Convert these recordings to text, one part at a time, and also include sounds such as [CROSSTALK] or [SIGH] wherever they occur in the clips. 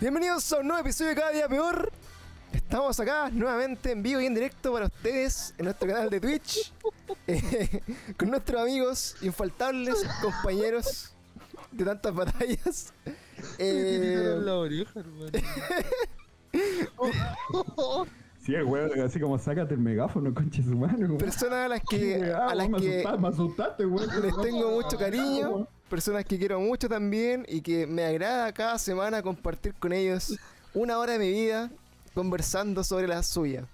Bienvenidos a un nuevo episodio de Cada Día Peor. Estamos acá nuevamente en vivo y en directo para ustedes en nuestro canal de Twitch. [LAUGHS] eh, con nuestros amigos infaltables, compañeros de tantas batallas. [LAUGHS] Eh, la oreja, hermano. [LAUGHS] Sí, el weón, así como sácate el megáfono, conche su mano. personas a las que, a las me, que asustaste, me asustaste, weón. les tengo mucho cariño, personas que quiero mucho también y que me agrada cada semana compartir con ellos una hora de mi vida conversando sobre la suya.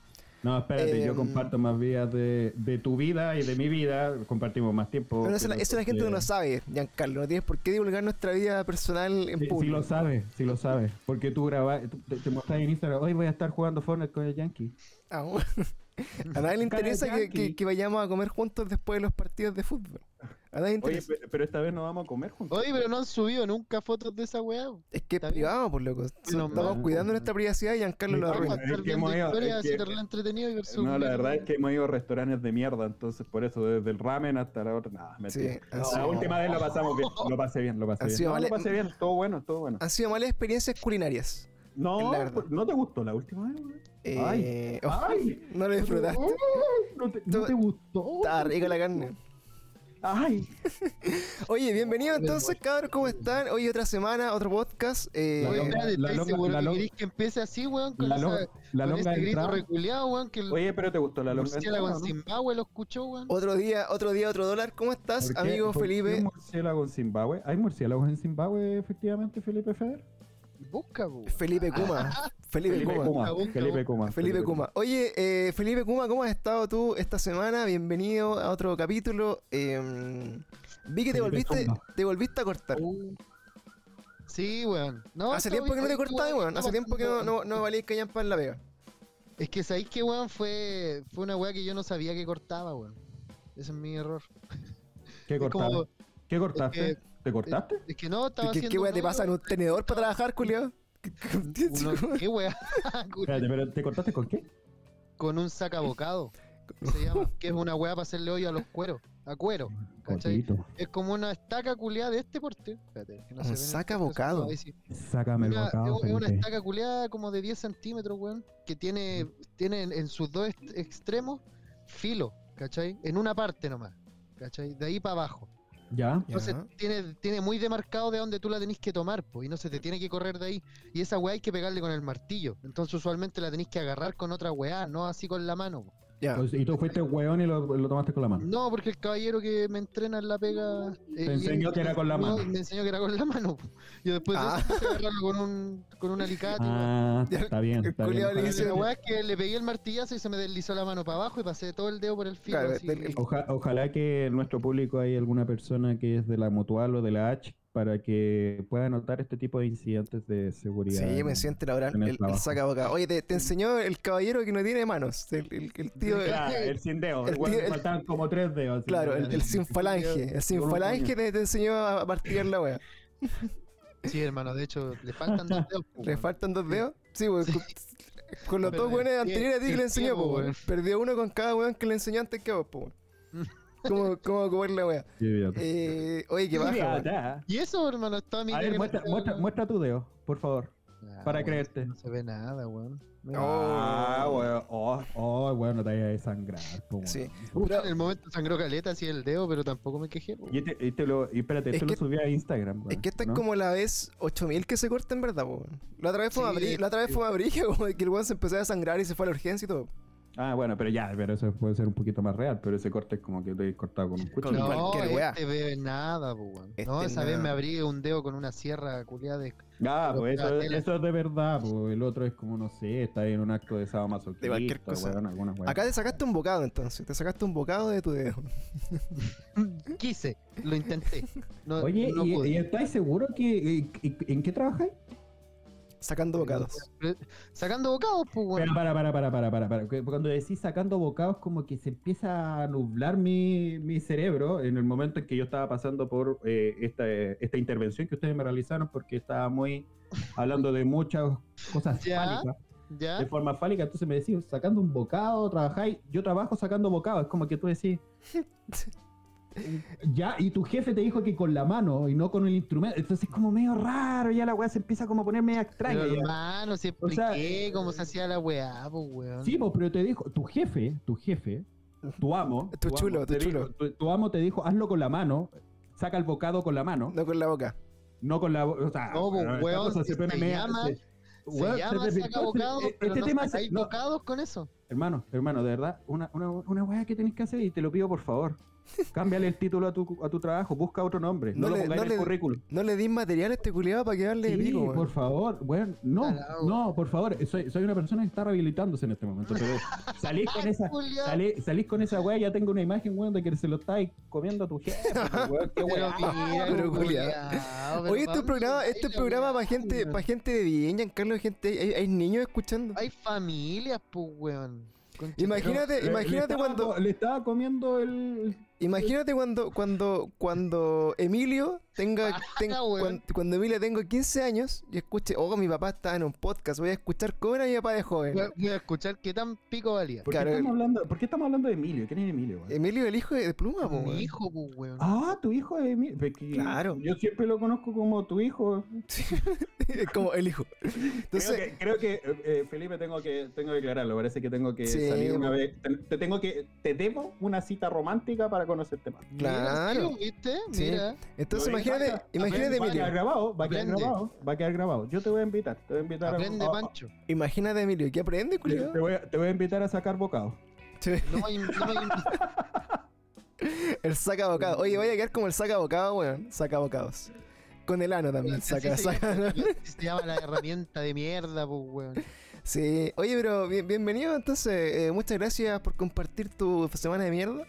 No, espérate, Eh, yo comparto más vías de, de tu vida y de mi vida. Compartimos más tiempo. Pero eso, la gente no porque- lo sabe, Giancarlo. No tienes por qué divulgar nuestra vida personal en Sí, sí público. lo sabes, sí lo sabes. Porque tú grabas, te, te mostras en Instagram, hoy voy a estar jugando Fortnite con el Yankee. Ah, bueno. [LAUGHS] A nadie le interesa que, que- que vayamos a comer juntos después de los partidos de fútbol. A nadie le Oye, interesa. pero esta vez no vamos a comer juntos. Oye, pero no han subido nunca fotos de esa weá. es que es está bien. privado, por loco. Estamos mal. cuidando nuestra privacidad y Giancarlo lo Vamos arruina. Estar Es que viendo hemos ido- historias es así que- terrible entretenido y ver su No, la mierda. verdad es que hemos ido a restaurantes de mierda, entonces por eso, desde el ramen hasta la otra, nada, mentira. Sí, la última vez lo pasamos bien, lo pasé bien, lo pasé Ha bien. sido No, vale- lo pasé bien, todo bueno, todo bueno. Han sido malas experiencias culinarias. No, la verdad. pues, ¿no te gustó la última vez? güey? Eh, Ay, [LAUGHS] oh, ay. no lo disfrutaste. No te, no te gustó. Estaba rica la carne. Ay, [LAUGHS] Oye, bienvenido entonces, cabros, ¿cómo están? Hoy otra semana, otro podcast. Eh, La longa- la ¿estás longa- seguro la que longa- querés que empiece así, weón? Con, La esa, lo- la con longa este grito entrada. reculeado, weón, que el oye, pero te gustó la longa murciélago en. Zimbabue lo escuchó, weón. otro día, otro día, otro dólar. ¿Cómo estás, ¿Por qué- amigo Felipe? murciélago en Zimbabue? ¿Hay murciélagos en Zimbabue, efectivamente, Felipe Feder? Busca. Felipe Kuma. [LAUGHS] Felipe Felipe Kuma. Kuma. Busca, Felipe. Kuma. Felipe Kuma. Oye, eh, Felipe Kuma, ¿cómo has estado tú esta semana? Bienvenido a otro capítulo. Eh, vi que te Felipe volviste, Kuma. te volviste a cortar. Uh. Sí, weón. No, Hace tiempo que no te cortabas, weón. Hace tiempo que no, no, no valías callampa en la vega. Es que sabéis que, weón, fue, fue una weá que yo no sabía que cortaba, weón. Ese es mi error. ¿Qué [LAUGHS] cortaste? ¿Qué cortaste? es ¿Te cortaste? Es que no, estaba ¿Qué, haciendo. qué weá te pasa en un tenedor para trabajar, [LAUGHS] uno- [LAUGHS] ¿Qué weá? [LAUGHS] Espérate, pero ¿te cortaste con qué? con un sacabocado. Se llama, que es una weá para hacerle hoyo a los cueros, a cuero, ¿cachai? Cortito. Es como una estaca culeada de este porte. Espérate, que no Un sacabocado. Sácame el bocado, es, es una estaca culeada como de 10 centímetros, weón, que tiene, tiene en, en sus dos extremos filo, ¿cachai? En una parte nomás, ¿cachai? De ahí para abajo. ¿Ya? Entonces Ya. tiene, tiene muy demarcado de dónde tú la tenés que tomar, pues, y no se te tiene que correr de ahí. Y esa weá hay que pegarle con el martillo. Entonces usualmente la tenés que agarrar con otra weá, no así con la mano. po. Ya. Pues, y tú fuiste weón y lo, lo tomaste con la mano. No, porque el caballero que me entrena en la pega. eh, enseñó y- que era con la no, mano. Me enseñó que era con la mano. Yo después de Ah. agarrarlo con un, con un alicate. Ah, está bien, el está bien. Ojalá- dice- La es que le pegué el martillazo y se me deslizó la mano para abajo y pasé todo el dedo por el filo. Claro, así. Oja- ojalá que en nuestro público hay alguna persona que es de la Mutual o de la H para que pueda notar este tipo de incidentes de seguridad. Sí, me siente laboral. en el El, el trabajo. sacabocado. Oye, te, te enseñó el caballero que no tiene manos. El, el- el tío. Claro, el sin dedo. El El, tío- el- faltaban como tres dedos. así. Claro, el, el sin [LAUGHS] falange. El sin falange te, te enseñó a partir la wea. Sí, hermano, de hecho, le faltan dos dedos. [LAUGHS] ¿Le faltan dos dedos? Sí, weón. Con, con los Pero dos weones anteriores a ti que le enseñó, weón. Perdió uno con cada weón que le enseñó antes que vos, weón. [LAUGHS] ¿Cómo, cómo comer la wea? Eh, oye, qué baja. Y eso, hermano, está mi A ver, muestra, muestra, muestra tu dedo, por favor. para creerte. No se ve nada, weón. Ah, weón. Oh, oh, weón, no te vayas a po, weón. Sí. Pero- en el momento sangró caleta así el dedo, pero tampoco me quejé. Y, este, y te lo, y espérate, Es esto que- lo subí a Instagram. Es weón, que esta ¿no? es como la vez 8000 que se corta en verdad, weón. La otra vez fue Sí, a abrir, la otra vez fue a abrir, como de que el weón se empezó a sangrar y se fue a la urgencia y todo. Ah, bueno, pero ya, pero eso puede ser un poquito más real, pero ese corte es como que lo he cortado con un cuchillo. No, cualquier weá. este nada, po, weón. Este no, esa vez me abrí un dedo con una sierra culiada de... Ah, Pero pues eso, es de verdad, pues el otro es como, no sé, está en un acto de sadomasoquista, De cualquier cosa. weón, alguna weá. Acá te sacaste un bocado entonces, te sacaste un bocado de tu dedo. [LAUGHS] Quise, lo intenté. No, Oye, no ¿y, y estáis seguro que eh, que- en qué trabajáis? Sacando bocados. Sacando bocados, pues, weón. Pero para, para, para, para, para, para. Cuando decís sacando bocados, como que se empieza a nublar mi, mi cerebro en el momento en que yo estaba pasando por eh, esta, esta intervención que ustedes me realizaron, porque estaba muy [LAUGHS] hablando de muchas cosas Ya. fálicas, ¿Ya? de forma fálica. Entonces me decís, sacando un bocado, trabajáis. Yo trabajo sacando bocados. Es como que tú decís, [LAUGHS] Ya, y tu jefe te dijo que con la mano y no con el instrumento. Entonces es como medio raro, ya la weá se empieza como a poner media extraña. Pero hermano, si O sea, expliqué cómo se hacía la weá, pues weón. Sí, pues, pero te dijo, tu jefe, tu jefe, tu amo, [LAUGHS] Tu amo chulo, te tu dijo- chulo. tu, tu amo te dijo, hazlo con la mano, saca el bocado con la mano, No con la boca. no con la, o sea, No, pues, weón, se media- llama- se- Se llama se- saca bocados, este pero no tema se- sacáis no, bocados con eso. Hermano, hermano, de verdad, una, una, una weá que tenés que hacer y te lo pido por favor. Cámbiale el título a tu, a tu trabajo, busca otro nombre, No no, lo le- pongas no en el le- currículum. No le di material a este culiado para que darle Sí, pico, por favor, bueno, no, no, por favor, soy, soy una persona que está rehabilitándose en este momento, [LAUGHS] pero salís con esa, salí- salís con esa weá, ya tengo una imagen, weón, de que se lo estáis comiendo a tu jefe, [LAUGHS] weón, qué weá. pero [LAUGHS] pero Oye, este programa, este programa para gente, para gente de bien, Giancarlo, gente, hay, hay niños escuchando. Hay familias, pues weón. Imagínate, Le- le imagínate estaba cuando, le estaba comiendo el imagínate cuando, cuando, cuando Emilio tenga, ten- weón. cuan- cuando, Emilio tenga 15 años y escuche, oh, mi papá está en un podcast, voy a escuchar cómo era mi papá de joven. Voy a- voy a escuchar qué tan pico valía. ¿Por qué, estamos hablando, ¿Por qué estamos hablando de Emilio? ¿Quién es Emilio? weón? Emilio, el hijo de Pluma, po, Mi hijo, weón. Ah, tu hijo es Emilio. Porque Claro. Yo siempre lo conozco como tu hijo. Es [LAUGHS] como el hijo. Creo Entonces, que, creo que eh, eh, Felipe, tengo que tengo que aclararlo. Parece que tengo que Sí, salir una vez. Te, te tengo que. Te debo una cita romántica para conocerte más. claro. Mira, ¿viste? Sí. Mira. entonces Lo imagínate, a- imagínate va a Emilio. grabado, va a quedar Aprende. grabado, va a quedar grabado. Yo te voy a invitar, te voy a invitar a- Aprende, a, a- Pancho. Imagínate Emilio, ¿qué aprende, culiado? te voy a, te voy a invitar a sacar bocado. No hay, no hay El saca bocado. Oye, vaya a quedar como el saca bocado, weón. Saca bocados. Con el ano también, saca, se saca. llama- se llama la herramienta de mierda, pues weón. Sí, oye, pero bien- bienvenido entonces. eh, muchas gracias por compartir tu semana de mierda.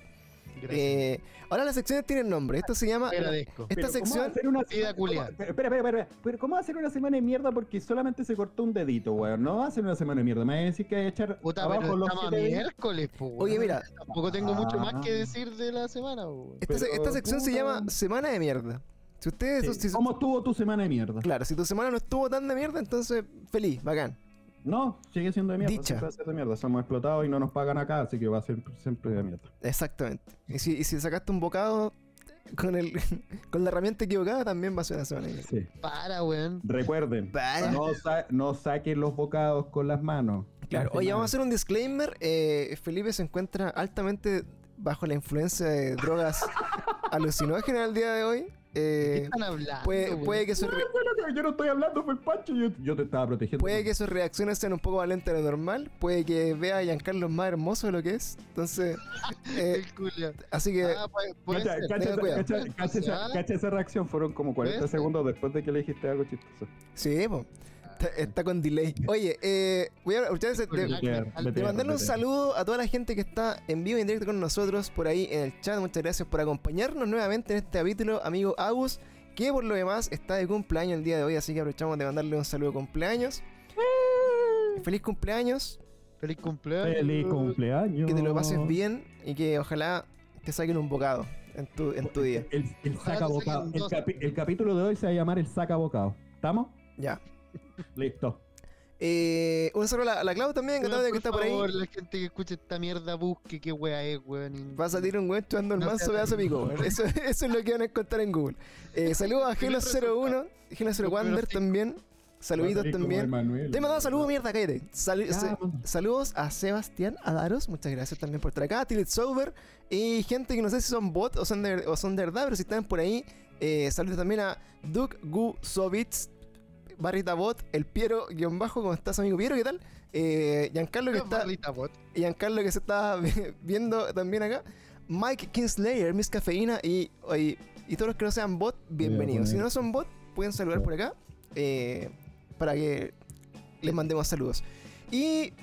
Eh, ahora las secciones tienen nombre. Esto se llama. Te agradezco. Esta Pero, ¿cómo va a sección. ser una Vida semana- culiao. ¿cómo- Espera, espera, espera, espera. Pero ¿cómo va a ser una semana de mierda porque solamente se cortó un dedito, weón? No va a ser una semana de mierda. Me va a decir que hay que echar Puta, abajo los estamos miércoles, pues weón. Oye, mira, Tampoco tengo mucho más que Ah. decir de la semana, weón. esta, se- pero, esta sección se llama Semana de Mierda. Si ustedes. Sí. si- ¿Cómo estuvo tu semana de mierda? claro, si tu semana no estuvo tan de mierda, entonces feliz, bacán. No, sigue siendo de mierda. Dicha. siempre va a ser de mierda. Somos explotados y no nos pagan acá, así que va a ser siempre de mierda. Exactamente. Y si, y si sacaste un bocado con, el, [LAUGHS] con la herramienta equivocada, también va a ser una semana. Sí. Para, weón. Recuerden, Para. no, sa- no saquen los bocados con las manos. Claro, oye, vamos a hacer un disclaimer. eh, Felipe se encuentra altamente bajo la influencia de drogas [LAUGHS] alucinógenas el día de hoy. ¿Qué Eh, están hablando? puede, puede, que sus yo no estoy hablando por Pancho, yo, yo te estaba protegiendo. puede que sus reacciones sean un poco más lentas de lo normal. Puede que vea a Giancarlo más hermoso de lo que es. Entonces, [LAUGHS] eh, así que Ah, puede, puede Cacha, esa, cacha- cacha reacción, fueron como 40 ¿Ves? segundos después de que le dijiste algo chistoso. sí, po, está, está con delay. Oye, eh, voy a aprovechar ese- de, mandarle un saludo a toda la gente que está en vivo y en directo con nosotros por ahí en el chat. Muchas gracias por acompañarnos nuevamente en este capítulo, amigo Agus, que por lo demás está de cumpleaños el día de hoy, así que aprovechamos de mandarle un saludo de cumpleaños. Feliz cumpleaños, Feliz cumpleaños. Feliz cumpleaños. que te lo pases bien y que ojalá te saquen un bocado en tu, en tu día. El, el Ojalá saca bocado. El, el capítulo de hoy se va a llamar el saca bocado. ¿Estamos? Ya. [LAUGHS] Listo. Eh, un saludo a la, Clau también, que, que por está por ahí. favor, la gente que escuche esta mierda busque qué wea es, weón. y- Va a salir un weón chupando el No manso pedazo de pico. Eso, [LAUGHS] eso es lo que van a encontrar en Google. Eh, [LAUGHS] saludos a Primer Gelo01, Gelo0 Los Wander primeros cinco. también. Saluditos también. Te he mandado saludos, mierda, cállate. Sal- saludos a Sebastián Adaros, muchas gracias también por estar acá. Tilit Sober y gente que no sé si son bot o son de, o son de verdad, pero si están por ahí, eh, saludos también a Duke Gusovitz, Barrita Bot, el Piero, guion bajo, ¿cómo estás, amigo Piero? ¿Qué tal? Eh, Giancarlo que está. Barrita bot. Giancarlo que se está [LAUGHS] viendo también acá. Mike Kingslayer, Miss Cafeína y, y, y todos los que no sean bot, bienvenidos. Si no son bot, pueden saludar por acá eh, para que les mandemos saludos. Y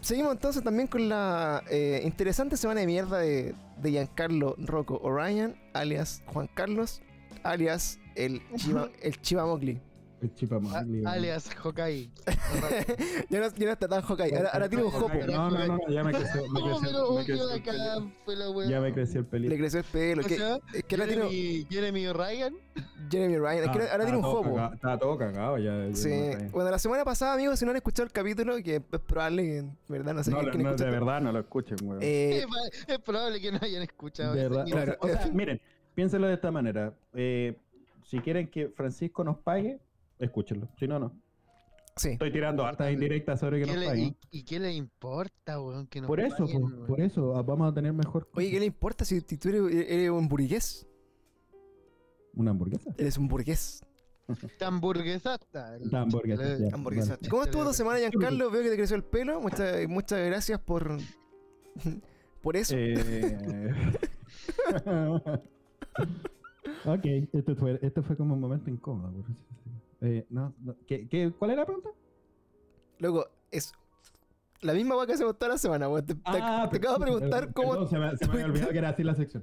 seguimos entonces también con la eh, interesante semana de mierda de, de Giancarlo Rocco Orion, alias Juan Carlos, alias el, Chiva, [LAUGHS] el Chivamocli. El alias Hokai. [LAUGHS] ya, no, ya no está tan Hawkeye. Ahora, ahora tiene un jopo. No, no, no, ya me creció, me [LAUGHS] ¿Cómo creció, me lo me ubió creció de el wea. Ya me creció el Le pelito. creció el pelo. ¿Cómo Que, se es que ahora tiene Jeremy, Jeremy Ryan. Jeremy Ryan. Es que ahora- ahora tiene un todo jopo. Estaba todo cagado ya. Sí. Bueno, la semana pasada, amigos, si no han escuchado el capítulo, que es probable que, en verdad, no sé No, no, de verdad no lo escuchen, weón. Eh, [LAUGHS] Es, probable que no hayan escuchado De eso. verdad. Y- O sea, Claro. o sea, miren, piénsenlo de esta manera. Eh, si quieren que Francisco nos pague, escúchenlo. Si no, no. sí. Estoy tirando hartas indirectas sobre que ¿Qué nos le- paguen. y, y qué le importa, weón? Que nos Por eso, paguen, por eso, ah, vamos a tener mejor. Oye, ¿qué le importa si, tú eres, eres un burgués? ¿Una hamburguesa? Eres un burgués. Ya. Hamburguesa. Vale. ¿Cómo estuvo tu semana, Sí, Giancarlo? Veo que te creció el pelo. Muchas, muchas gracias por, [LAUGHS] por eso. Eh... [LAUGHS] ok, esto fue, esto fue como un momento incómodo. por. Eh, no, no, ¿qué, qué, cuál era la pregunta? Luego, es la misma weá que hacemos toda la semana, weón. Te, te- te acabo de preguntar cómo. Perdón, se me, se me había [LAUGHS] olvidado que era así la sección.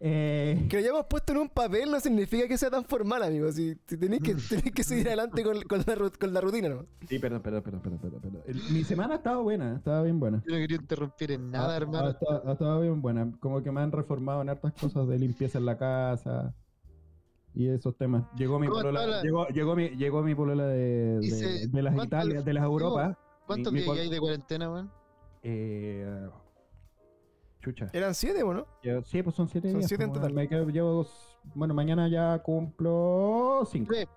Eh, Que lo hayamos puesto en un papel no significa que sea tan formal, amigo. Si, si tenéis que, [LAUGHS] tenéis que seguir adelante con, con la, con la rutina, ¿no? sí, perdón, perdón, perdón, perdón, perdón, perdón. El- Mi semana ha estado buena, estaba bien buena. Yo no quería interrumpir en nada, Ha- hermano. Ha, estado- ha estado bien buena. Como que me han reformado en hartas cosas de limpieza en la casa y esos temas. Llegó mi ¿Cómo polola, la- llegó, llegó mi, llegó mi polola de, de, se- de las ¿cuánto- Italias, de las Europas. ¿Cuántos días pol- hay de cuarentena, weón? Eh, chucha. Eran siete, ¿o ¿no? Yo- sí, pues son siete Son días. siete en pues, total. Me quedo, llevo, bueno, mañana ya cumplo cinco. Tres.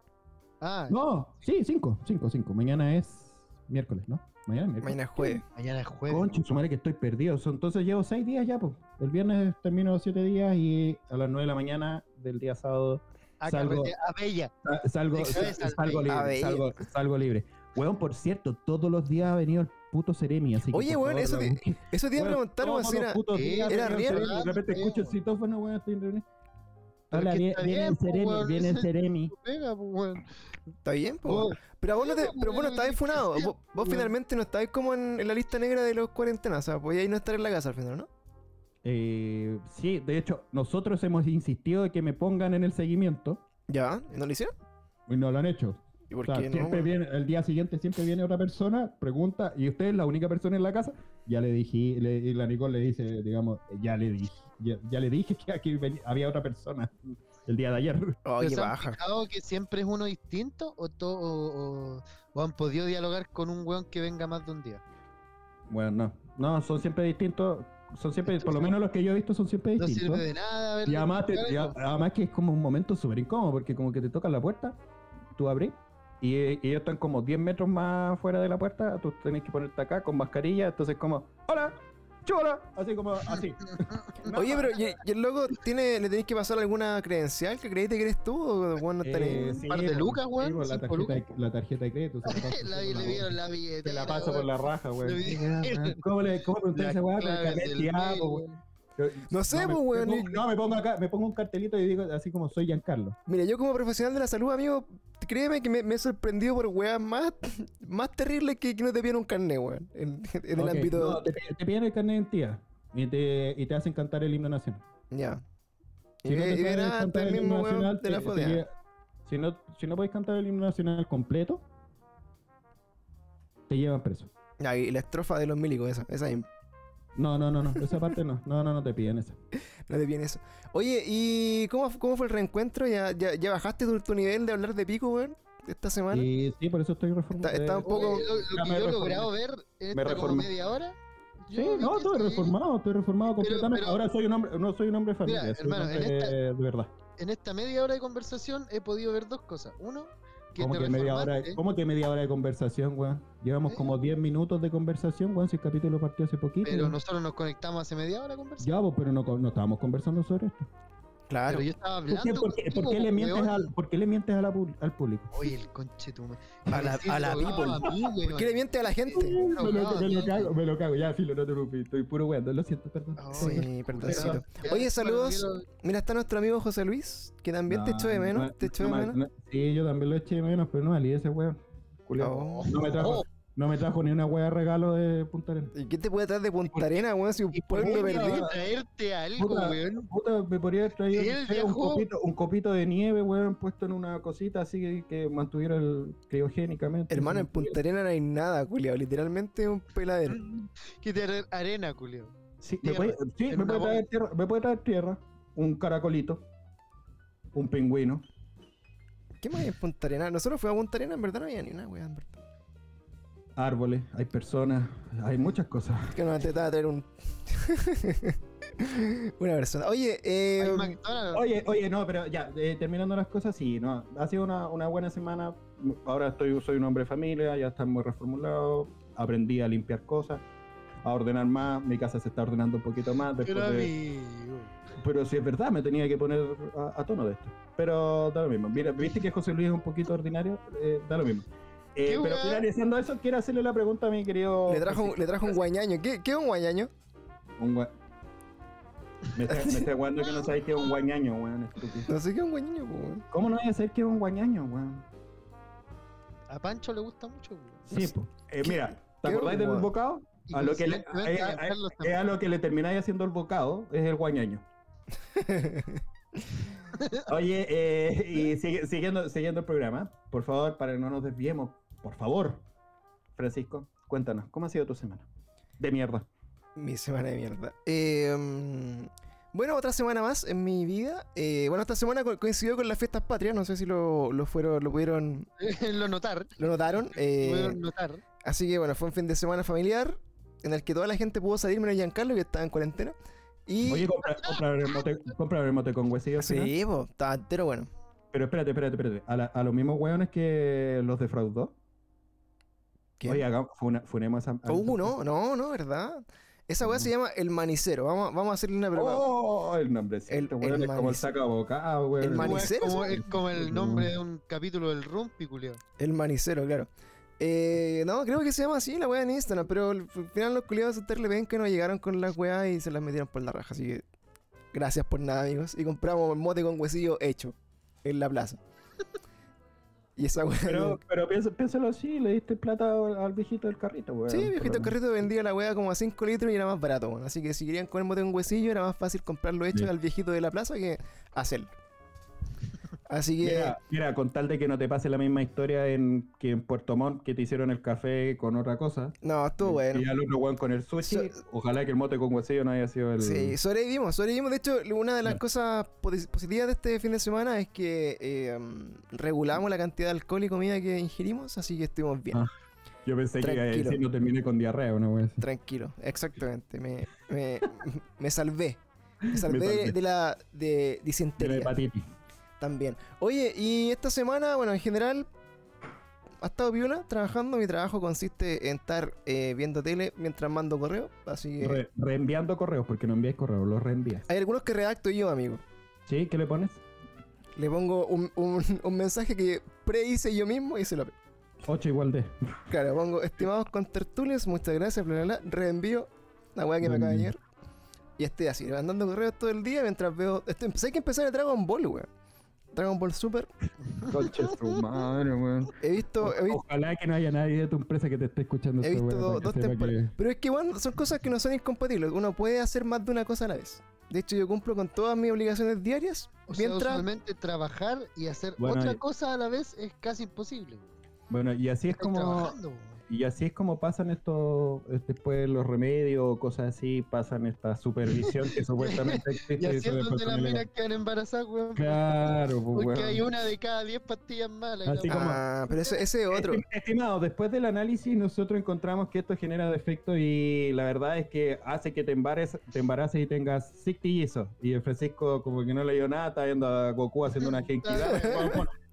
Ah, No, sí, cinco, cinco, cinco. Mañana es miércoles, ¿no? Mañana es miércoles. Mañana es jueves. mañana es jueves. Concha, su madre que estoy perdido. Son- Entonces llevo seis días ya, pues. El viernes termino los siete días y a las nueve de la mañana del día sábado salgo- a Bella. sa- salgo, salgo libre. Salgo, salgo libre. Weón, por cierto, todos los días ha venido el puto Ceremi, así que. Oye, weón, eso te-. Eso te iba a Weón, preguntar, weón, todos si era. era el. Ceremi, De repente escucho el citófono, weón, estoy en reunión. Hola, viene, bien, el Ceremi, weón, viene el ese- Ceremi. Pega, [LAUGHS] pues, weón. Está bien, po. Weón. Pero vos no te, pero vos no estabas funado. Vos, finalmente no estabas como en, en la lista negra de los cuarentenas. O sea, podíais no estar en la casa al final, ¿no? Eh, sí, de hecho, nosotros hemos insistido de que me pongan en el seguimiento Ya, ¿y ¿no lo hicieron? y no lo han hecho. ¿Y por O sea, qué no? siempre weón? viene, el día siguiente siempre viene otra persona, pregunta, ¿y usted es la única persona en la casa? Ya le dije, le- y la Nicole le dice, digamos, ya le dije, ya, ya le dije que aquí venía- había otra persona el día de ayer. Oh, ¿Pero qué se han baja. fijado que siempre es uno distinto o, to- o, o- o han podido dialogar con un weón que venga más de un día? Bueno, no, no, son siempre distintos, son siempre, por lo menos los que yo he visto son siempre No distintos. sirve de nada y además, te- y además que es como un momento súper incómodo, porque como que te tocan la puerta, tú abres, y, y ellos están como 10 metros más fuera de la puerta, tú tenés que ponerte acá con mascarilla, entonces como, hola, chola, así como, así. [LAUGHS] Oye, pero ¿y, y el loco tiene, le tenéis que pasar alguna credencial que creíste que eres tú o weón, no tenés? Eh, un par de pues, lucas, weón, sí, pues, la, tarjeta de, la tarjeta de crédito. [LAUGHS] se la paso La- por le la vieron boca. la billetera. Se la paso por weón. la raja, vi- ¿Cómo le cómo pregunté a La esa weá? Con el clave carnet del Tiago, mail, güey. weón. No sé, me- pues, weón, me pongo- No, me pongo acá, me pongo un cartelito y digo así como soy Giancarlo. Mira, yo como profesional de la salud, amigo, créeme que me, me he sorprendido por weas más, [LAUGHS] más terribles que, que no te pidieron un carnet, weón. En, en el ámbito. no, te, te piden el carnet de identidad y te, y te hacen cantar el himno nacional. Ya. Si y no te cantar el himno nacional, de la te- te si no, si no podéis cantar el himno nacional completo, te llevan preso. Y la estrofa de los milicos, esa, esa misma. No, no, no, no, esa parte no. No, no, no te piden esa. [LAUGHS] No te viene eso. Oye, ¿y cómo, cómo fue el reencuentro? ¿Ya, ya, ya bajaste tu, tu nivel de hablar de pico, weón? Esta semana. Y sí, por eso estoy reformando. Está- está un poco- Oye, lo, que me yo he reformé. logrado ver en Me esta como reformé. media hora. Sí, yo no, estoy reformado, estoy reformado completamente. pero- Ahora soy un hombre, no soy un hombre de familia, Mira, soy un hermano, en hombre esta- de verdad. En esta media hora de conversación he podido ver dos cosas. Uno, que ¿Cómo te que, media hora. ¿Cómo que media hora de conversación, weón? Llevamos ¿Eh? como 10 minutos de conversación, weón, si el capítulo partió hace poquito. Pero weón. nosotros nos conectamos hace media hora a conversar. Ya, pues, pero no, no estábamos conversando sobre esto. Claro. Pero yo estaba ¿Por qué, hablando. por qué- por contigo, qué le mientes, al, por qué le mientes a la al público? Oye, el conche tu. A la- a la people. ¿Por qué le miente a la gente? Me lo, me cago, me lo cago. Ya, filo, no te preocupes. Estoy puro weón, lo siento, perdón. Oh, Sí, perdóncito. Ya, Oye, saludos. Mira, está nuestro amigo José Luis, que también te echó de menos. no, te echó no de me- menos. no- sí, yo también lo eché de menos, pero no valí ese weón. Oh. No me trajo, No me trajo ni una wea de regalo de Punta Arenas. ¿Y qué te puede traer de Punta Arenas, weón? Si un ¿Y por pueblo qué perdido. traerte algo, Puta, weón? puta, me podría haber traído ¿Y no él sé, un, copito, un copito de nieve, weón, puesto en una cosita así que, que mantuviera el criogénicamente. Hermano, en Punta Arenas no hay nada, culiao. Literalmente un peladero. Que te arena, culio. Sí, me sí, puede traer tierra, me puede traer tierra, un caracolito, un pingüino. ¿Qué más hay en Punta Arenas? Nosotros fuimos a Punta Arenas, en verdad no había ni una, weón. en verdad. Árboles, hay personas, hay muchas cosas. Que nos intentaba traer un. [LAUGHS] una persona. Oye, eh. Oye, oye, no, pero ya, eh, terminando las cosas, sí, no, ha sido una, una buena semana. Ahora estoy, soy un hombre de familia, ya estamos reformulados, aprendí a limpiar cosas, a ordenar más, mi casa se está ordenando un poquito más. Después Pero de-. Pero si es verdad, me tenía que poner a, a tono de esto. Pero da lo mismo. Mira, viste que José Luis es un poquito ordinario, Eh, da lo mismo. Eh, ¿Qué pero finalizando eso, quiero hacerle la pregunta a mi querido. le, trajo, un- le trajo un guañaño. ¿Qué, ¿Qué es un guañaño? Un gua- Me está, me está jugando que no sabéis que es un guañaño, weón, estúpido. No sé qué es un guañaño, weón. ¿Cómo no voy a saber que es un guañaño, weón? A Pancho le gusta mucho, weón. Sí, po. Eh, mira, ¿te qué acordáis del bocado? A lo que le, a, coincidentemente, a- a- Giancarlo es a lo que le termináis haciendo el bocado, es el guañaño. [LAUGHS] Oye, eh, y sigue- siguiendo, siguiendo el programa, por favor, para que no nos desviemos, por favor, Francisco, cuéntanos, ¿cómo ha sido tu semana? De mierda. Mi semana de mierda. Eh, mm, bueno, otra semana más en mi vida. Eh, bueno, esta semana co- coincidió con las fiestas patrias. No sé si lo, lo fueron, lo pudieron, [LAUGHS] lo notar. lo notaron. Lo eh, pudieron notar. así que bueno, fue un fin de semana familiar en el que toda la gente pudo salir menos Giancarlo que estaba en cuarentena. Y Oye, compra, compra el mote, compra el mote con huesillo. al final. sí, pues, estaba entero bueno. Pero espérate, espérate, espérate. A, la- a los mismos hueones que los defraudó. ¿Quién? Oye, hagamos, funemos a. Uh, no, no, no, ¿verdad? Esa weá se llama el manicero. Vamos, vamos a hacerle una prueba. Oh, el nombrecito, El- weón, el es como el manicero. saca bocado, weón. El Como es, manicero, como, es como el nombre de un capítulo del Rumpi, culio. El manicero, claro. Eh, no, creo que se llama así la weá en Instagram, pero al final los culiados de Terle ven que no llegaron con las weas y se las metieron por la raja. Así que gracias por nada, amigos. Y compramos mote con huesillo hecho en la plaza. Y esa weá. Pero, pero piensa- piénsalo así, le diste plata al, viejito del carrito, weón. Sí, por viejito lo carrito vendía la weá como a 5 litros y era más barato, weón. Así que si querían comer mote con huesillo, era más fácil comprarlo hecho al viejito de la plaza que hacerlo. Así que. Mira, mira, con tal de que no te pase la misma historia en, que en Puerto Montt, que te hicieron el café con otra cosa. No, estuvo bueno. Y al otro weón con el sushi. So- Ojalá que el mote con huesillo no haya sido el. Sí, sobrevivimos, sobrevivimos. De hecho, una de las Ya. cosas posi- positivas de este fin de semana es que eh, regulamos la cantidad de alcohol y comida que ingerimos, así que estuvimos bien. Ah. Yo pensé que Tranquilo. decir no terminé con diarrea, así. Tranquilo, exactamente. Me, me, [LAUGHS] me salvé. Me salvé, de- salvé. de la de De la disentería hepatitis. También. Oye, y esta semana, bueno, en general, ha estado viola trabajando. Mi trabajo consiste en estar eh, viendo tele mientras mando correo, así que... Re- reenviando correos, porque no envías correos, los reenvías. Hay algunos que redacto yo, amigo. ¿Sí? ¿Qué le pones? Le pongo un, un, [LAUGHS] un mensaje que pre-hice yo mismo y se lo... 8 igual de. Claro, pongo, estimados contertulios, muchas gracias, bla, bla, bla, reenvío la weá que me acaba de llegar. Y estoy así, mandando correos todo el día mientras veo... Estoy, empecé que empezar el Dragon Ball, weón. Dragon Ball Super. Conche su madre, weón. He visto... He, vi- Ojalá que no haya nadie de tu empresa que te esté escuchando he visto do- dos temporadas. que- Pero es que, bueno, son cosas que no son incompatibles. Uno puede hacer más de una cosa a la vez. De hecho, yo cumplo con todas mis obligaciones diarias. O sea, mientras... usualmente trabajar y hacer Bueno, otra y- cosa a la vez es casi imposible. weón. Bueno, y así es como. trabajando. Y así es como pasan estos, eh, después los remedios o cosas así, pasan esta supervisión que [LAUGHS] supuestamente existe. Y así es donde las minas quedan embarazadas, weón. Claro, pues, Porque hay una de cada 10 pastillas malas. Así como-. Ah, pero ese, ese es otro. Estim- Estimado, después del análisis nosotros encontramos que esto genera defectos y la verdad es que hace que te embaraces, te embaraces y tengas sictillizos. Y el Francisco como que no le dio nada, está viendo a Goku haciendo una [LAUGHS] genkidama.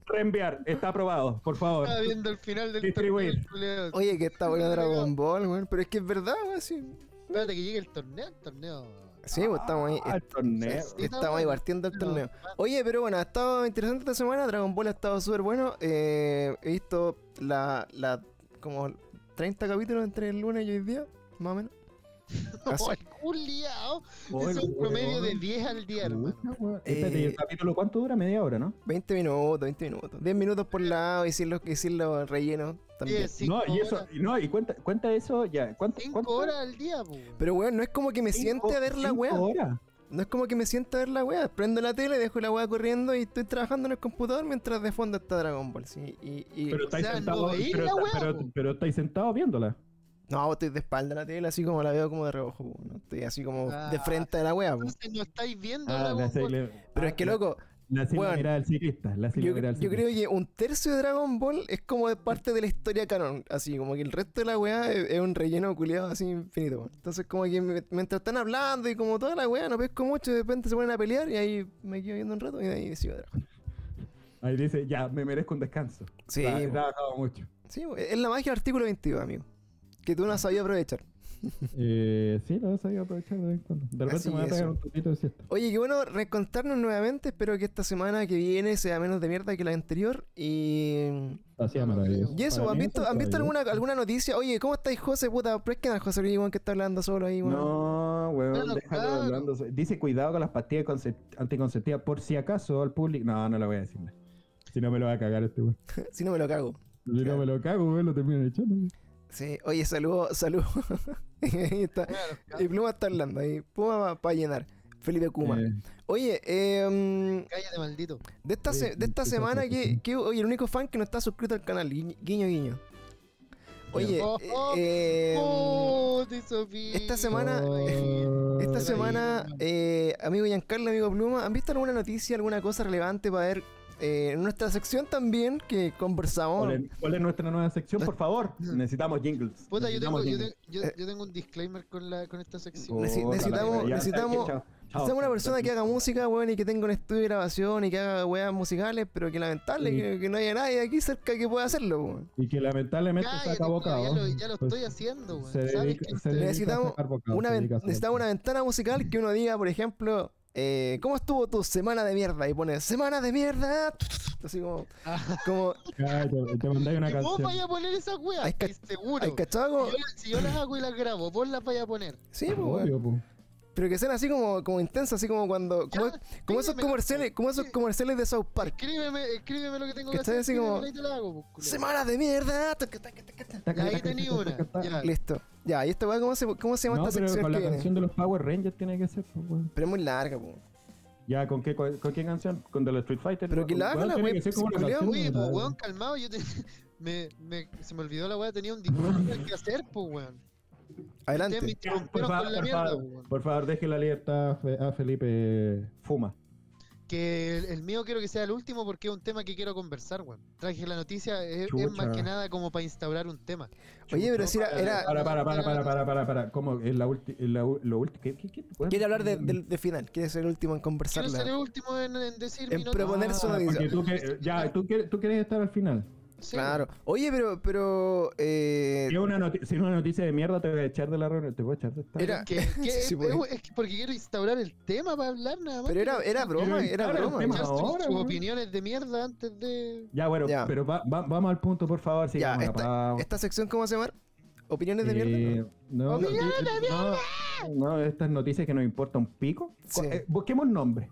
Reenviar, está aprobado, por favor. Estaba viendo el final del Distribuir. torneo. Oye, que está bueno Dragon Ball, weón. Pero es que es verdad, weón. Sí, Espérate que llegue el torneo, el torneo. sí pues, estamos ahí. Ah, el torneo. Sí, Estamos ahí partiendo el torneo. Oye, pero bueno, ha estado interesante esta semana. Dragon Ball ha estado súper bueno. Eh, he visto la, la como 30 capítulos entre el lunes y hoy día, más o menos. Oh, el culiao. Es un promedio de weón. 10 al día, hermano. Puta, weón. Espérate, ¿y Eh, el capítulo cuánto dura? Media hora, ¿no? 20 minutos, 20 minutos. 10 minutos por lado los, y sin los rellenos también. Diez, cinco no, y eso, horas- no, y cuenta, cuenta eso ya. ¿Cuánto? Cinco cuánto? horas al día, po. Pero weón, no es como que me Cinco- siente a ver la weá. horas. No es como que me sienta a ver la weá. Prendo la tele, dejo la weá corriendo y estoy trabajando en el computador mientras de fondo está Dragon Ball. Sí, y, y- Pero estáis sea, sentados pero, estáis sentados viéndola. No, estoy de espalda a la tele, así como la veo como de reojo. No estoy así como de Ah. frente a la weá. po. Entonces no estáis viendo Ah, la, Ball. la- Pero ah, es que la- loco, La weón, mirada del ciclista. La yo, mirada del yo creo ciclista. que un tercio de Dragon Ball es como de parte de la historia canon. Así como que el resto de la weá es, es un relleno culiado así infinito. Entonces, como que mientras están hablando y como toda la weá, no pesco mucho, de repente se ponen a pelear y ahí me quedo viendo un rato y de ahí sigo Dragon. Ahí dice, ya, me merezco un descanso. Sí, He trabajado mucho. Sí, es la magia del artículo 22, amigo. Que tú no has sabido aprovechar. Eh, sí, lo he sabido aprovechar de vez en cuando. De repente Así me voy a pegar un poquito de siesta. Oye, qué bueno reencontrarnos nuevamente. Espero que esta semana que viene sea menos de mierda que la anterior. Y. No maravilloso. Y eso, Para ¿han visto, es ¿han visto alguna, alguna noticia? Oye, ¿cómo estáis, José? Puta, pesquen al José Luis, que está hablando solo ahí, weón. No, weón, déjalo claro. hablando. Dice cuidado con las pastillas conce- anticonceptivas por si acaso al público. No, no lo voy a decir. Si no me lo va a cagar este weón. [LAUGHS] si no me lo cago. Si no me lo cago, weón, lo terminan echando. weón. Sí, oye, saludo, saludo. [LAUGHS] ahí está. Claro, Y Pluma está hablando ahí. Puma para llenar. Felipe Kuma. Eh, Oye, eh, cállate, maldito. de esta, se- de esta ¿qué semana, que, que- oye, el único fan que no está suscrito al canal, guiño, guiño. Oye, Oh, oh, eh, Oh, te Sofía. esta semana- oh, Esta Ahí, semana, eh, amigo Giancarlo, amigo Pluma, ¿han visto alguna noticia, alguna cosa relevante para ver eh, en nuestra sección también que conversamos? ¿Cuál es, cuál es nuestra nueva sección? Por favor, [LAUGHS] necesitamos jingles. Puta, yo tengo, Necesitamos yo, tengo un disclaimer con, la, con esta sección. Neci- Puta, necesitamos- ya, necesitamos- chao, chao. Necesitamos una persona que haga música, weón, y que tenga un estudio de grabación y que haga weas musicales, pero que lamentable Sí. que, que no haya nadie aquí cerca que pueda hacerlo, weón. Y que lamentablemente Cállate, saca culiao, bocado. ya lo, ya lo Pues, estoy haciendo, weón. se ¿Sabes dedica- que se estoy- dedica a Necesitamos se dedica a necesitamos una ventana musical que uno diga, por ejemplo, eh, ¿cómo estuvo tu semana de mierda? Y pone, semana de mierda. [LAUGHS] Así como, Ah, como Cállate, te mandáis una y vos canción. vayas a poner esas weas, seguro. ¿hay cachado? Como- Si yo, las- si yo las hago y las grabo, vos las vayas a poner. Sí, pues, weón. Obvio, po. Pero que sean así como, como intensas, así como cuando. Como, Ya, como esos comerciales, como esos comerciales de South Park. Escríbeme, escríbeme lo que tengo que ¿Cachai? hacer. Así como, y te lo hago, pues. Semana de mierda. ahí taca, tení taca, una. Ya. Listo. Ya, ¿y esta weá cómo se, cómo se llama No, esta pero sección con la que viene? canción de los Power Rangers tiene que ser, pues, weón. Pero es muy larga, po. Ya, ¿con qué, con, qué canción? ¿Con de los Street Fighter? Pero que la que una culiao. canción Oye, pues la- weón, calmado, yo te... [LAUGHS] me, me, se me olvidó la weá, tenía un disclaimer que hacer, pues weón. Ustedes me Adelante. Por favor, con la por mierda, favor, weón. por favor, deje la libertad a Fe- a Felipe Fuma. Que el, el mío quiero que sea el último porque es un tema que quiero conversar, weón. Traje la noticia, es, más que nada como para instaurar un tema. Oye, pero si era. era Para, para, para, para, para, para, para. ¿Cómo? Es la última. Lo último. ¿Qué, qué, qué? weón? quiere hablar de, del de final, quiere ser el último en Quiero conversarla. ser el último en, en decir En mi proponer su Ah, noticia. porque tú que- ya, tú quieres, tú quieres estar al final. Sí, Claro. Oye, pero. pero eh, Si es una, noti- si es una noticia de mierda, te voy a echar de la reunión. Te voy a echar de esta. Era- Que, [LAUGHS] que Sí, es, pues. es que porque quiero instaurar el tema para hablar nada más. pero era, era broma, era broma. sus- opiniones de mierda antes de. Ya, bueno, Ya. pero va- va- vamos al punto, por favor. Ya, esta, esta sección, ¿cómo se llama? ¿Opiniones de Eh, mierda? No, no, Opiniones eh, no, no, estas noticias que nos importa un pico. Sí. Eh, busquemos nombre.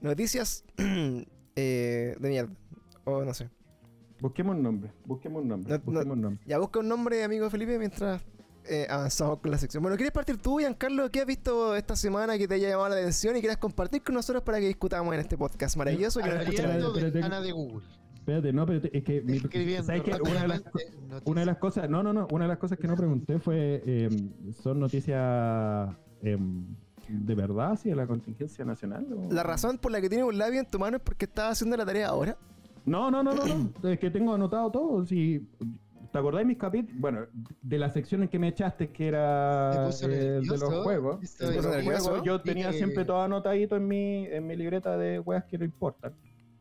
Noticias [CLEARS THROAT] eh, de mierda. O no sé. Busquemos nombre. Busquemos nombre. No- no- busquemos nombre. Ya busca un nombre, amigo Felipe, mientras eh, avanzamos con la sección. Bueno, ¿quieres partir tú, Giancarlo? ¿Qué has visto esta semana que te haya llamado la atención y quieras compartir con nosotros para que discutamos en este podcast maravilloso que de Google. Espérate, no, pero te- es que. mi-. Una de las, rápidamente una de noticias. las cosas. No, no, no. Una de las cosas que no pregunté fue. eh, ¿Son noticias. em, de verdad, de la contingencia nacional? o- La razón por la que tienes un labio en tu mano es porque estás haciendo la tarea ahora. No, no, no, no, no. [CLEARS THROAT] Es que tengo anotado todo. Si, ¿Te acordáis mis capítulos? Bueno, de la sección en que me echaste, que era de los juegos. estoy- de los nervioso. juegos, yo tenía siempre todo anotadito en mi, en mi libreta de weas que no importan.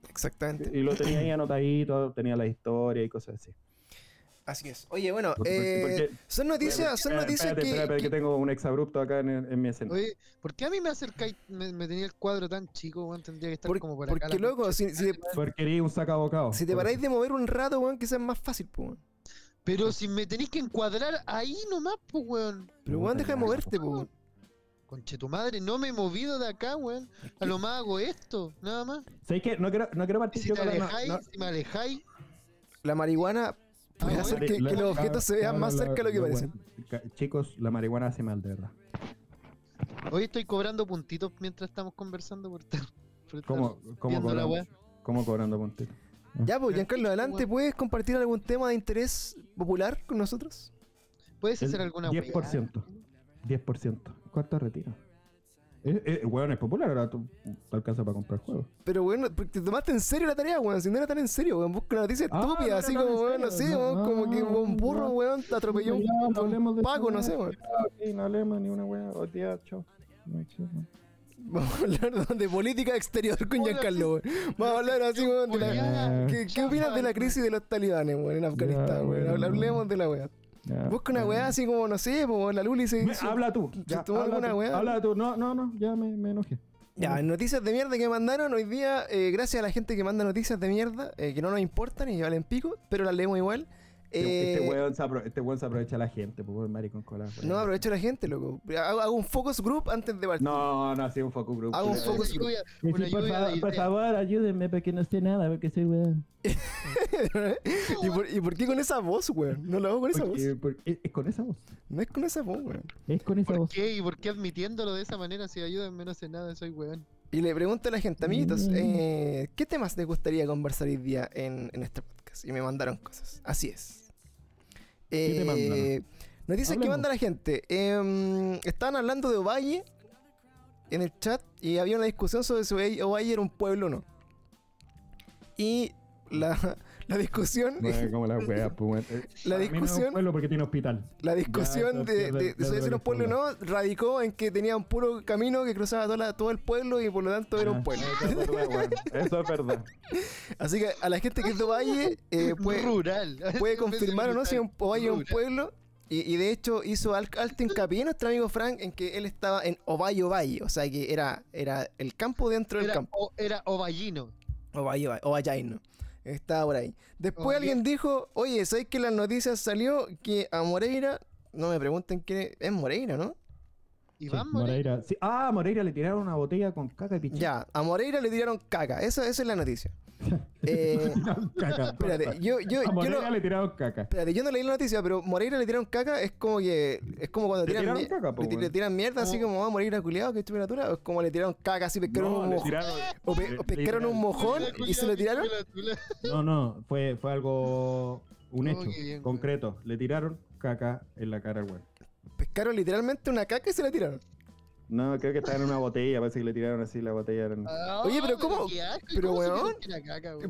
Exactamente. Y lo tenía ahí anotadito, tenía la historia y cosas así. Así es. Oye, bueno, Porque- eh, porque- son noticias, son noticias espérate, que, espérate, que que- tengo un exabrupto acá en, mi escena. Oye, ¿por qué a mí me acercáis? Me, me tenía el cuadro tan chico, weón. Tendría que estar por- como por acá. porque loco, si, si, [LAUGHS] Porque quería un sacabocado. si te paráis de mover un rato, weón, quizás es más fácil, pues. weón. Pero si me tenéis que encuadrar ahí nomás, pues, weón. Pero weón, deja de moverte, po. weón. Conche tu madre, no me he movido de acá, weón. A lo más hago esto, nada más. ¿Sabes qué? No quiero, no quiero partir si yo te con la- no- alejáis, no- si me alejáis, La marihuana puede hacer que, los objetos se vean más cerca de lo que parecen. Chicos, la marihuana hace mal, de verdad. hoy estoy cobrando puntitos mientras estamos conversando por estar. por estar ¿Cómo, cómo, la cobrando, weá. ¿Cómo cobrando puntitos? Ya, pues, Giancarlo, adelante. ¿puedes compartir algún tema de interés popular con nosotros? ¿Puedes El hacer alguna 10%. 10%. Cuarto retiro. Eh, eh, weón, es popular, ahora tú te alcanzas para comprar juegos. Pero, weón, porque te tomaste en serio la tarea, weón. Si no era tan en serio, weón. Busca una noticia Ah, estúpida, no así como, weón, no sé, weón. Como que un burro, no. weón, te atropelló Ya, no un, un paco, no sé, weón. Ok, no hablemos ni una weá. Hoy día, chao. No, sí, no. Vamos a hablar de política exterior con Giancarlo, weón. Vamos a hablar así, weón, de la... Julián. ¿Qué, qué opinas de la crisis de los talibanes, weón, en Afganistán, weón? weón. Hablemos de la weá. Busca una weá así como, no sé, pues la Luli se Me- hizo- habla tú. se Ya, tomó habla, alguna tú, weá. habla tú. No, no, no, ya me, me enojé. Ya, noticias de mierda que me mandaron hoy día, eh, gracias a la gente que manda noticias de mierda, eh, que no nos importan y valen pico, pero las leemos igual. Este, este Eh, weón se apro- este weón se aprovecha a la gente, pues weón, maricón cola. weón. no aprovecho a la gente, loco. Hago, hago un focus group antes de partir. No, no, así un focus group. Hago un focus Sí, sí, por, fa- por favor, ayúdenme porque no sé nada, porque soy weón. [LAUGHS] ¿Y, por, ¿Y por qué con esa voz, weón? No lo hago con esa voz. Es con esa voz. No es con esa voz, weón. Es con esa ¿Por voz. qué? ¿Y por qué admitiéndolo de esa manera? Si ayúdenme, no sé nada, soy weón. Y le pregunto a la gente, amiguitos, Mm. eh, ¿qué temas les gustaría conversar hoy día en, en este podcast? Y me mandaron cosas. Así es. ¿Qué te Eh, mandaron? Noticias que manda la gente. Em, estaban hablando de Ovalle en el chat y había una discusión sobre si Ovalle era un pueblo o no. Y la, la discusión, Bueno, como la [LAUGHS] wea, pues. Eh, La mí no es un discusión- pueblo porque tiene hospital. la discusión eso de, de, de era un pueblo o no radicó en que tenía un puro camino que cruzaba toda la- todo el pueblo y por lo tanto era un Ah, pueblo. Eso es verdad, weón. Eso es verdad. [LAUGHS] Así que a la gente que es de Ovalle eh, puede, rural. puede [LAUGHS] confirmar o no si un Ovalle es un pueblo. Y, y de hecho hizo al- alto hincapié nuestro amigo Frank en que él estaba en Ovalle Ovalle. O sea que era, era el campo dentro del Era, campo. o- era ovallino. Ovalle, Ovallaino. Estaba por ahí. Después alguien dijo, oye, ¿sabes que en las noticias salió que a Moreira, no me pregunten quién es, es Moreira, ¿no? Sí, Moreira. Moreira. Sí. Ah, Moreira le tiraron una botella con caca y pichín. Ya, a Moreira le tiraron caca. Esa, esa es la noticia. [LAUGHS] Eh, caca. [LAUGHS] espérate, yo, yo, A yo Moreira no, le tiraron caca. espérate, yo no leí la noticia, pero Moreira le tiraron caca, es como que. Es como cuando Le tiran, tiraron caca, po, le, le tiran mierda así como, ah, Moreira culiado, que temperatura. Es como le tiraron caca, así pescaron No, un mojón. O, pe- le- o pescaron un mojón y se lo tiraron. No, no, fue, fue algo, [LAUGHS] un Oh, hecho qué bien, concreto. Le tiraron caca en la cara al weón. Pescaron literalmente una caca y se la tiraron. No, creo que estaba en una botella, parece que le tiraron así la botella. Ah, Oye, pero ¿cómo- qué asco, ¿y pero, weón? weón?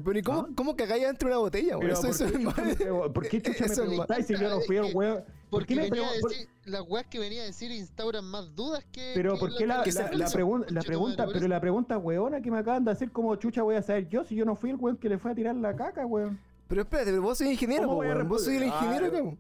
Pero ¿y cómo, ¿Ah? cómo cagáis dentro de una botella, weón? Eso, ¿por eso qué es chucha mal. me- ¿Por qué chucha me preguntáis si yo no fui el weón? ¿Por Porque qué me venía a decir, las weas que venía a decir instauran más dudas que. Pero que ¿por qué la, pregunta, pero la pregunta weona que me acaban de hacer, como chucha voy a saber yo si yo no fui el weón que le fue a tirar la caca, weón? Pero espérate, pero vos sois ingeniero, ¿Cómo po, voy a weón. Vos sois el ingeniero, Ah, acá, po.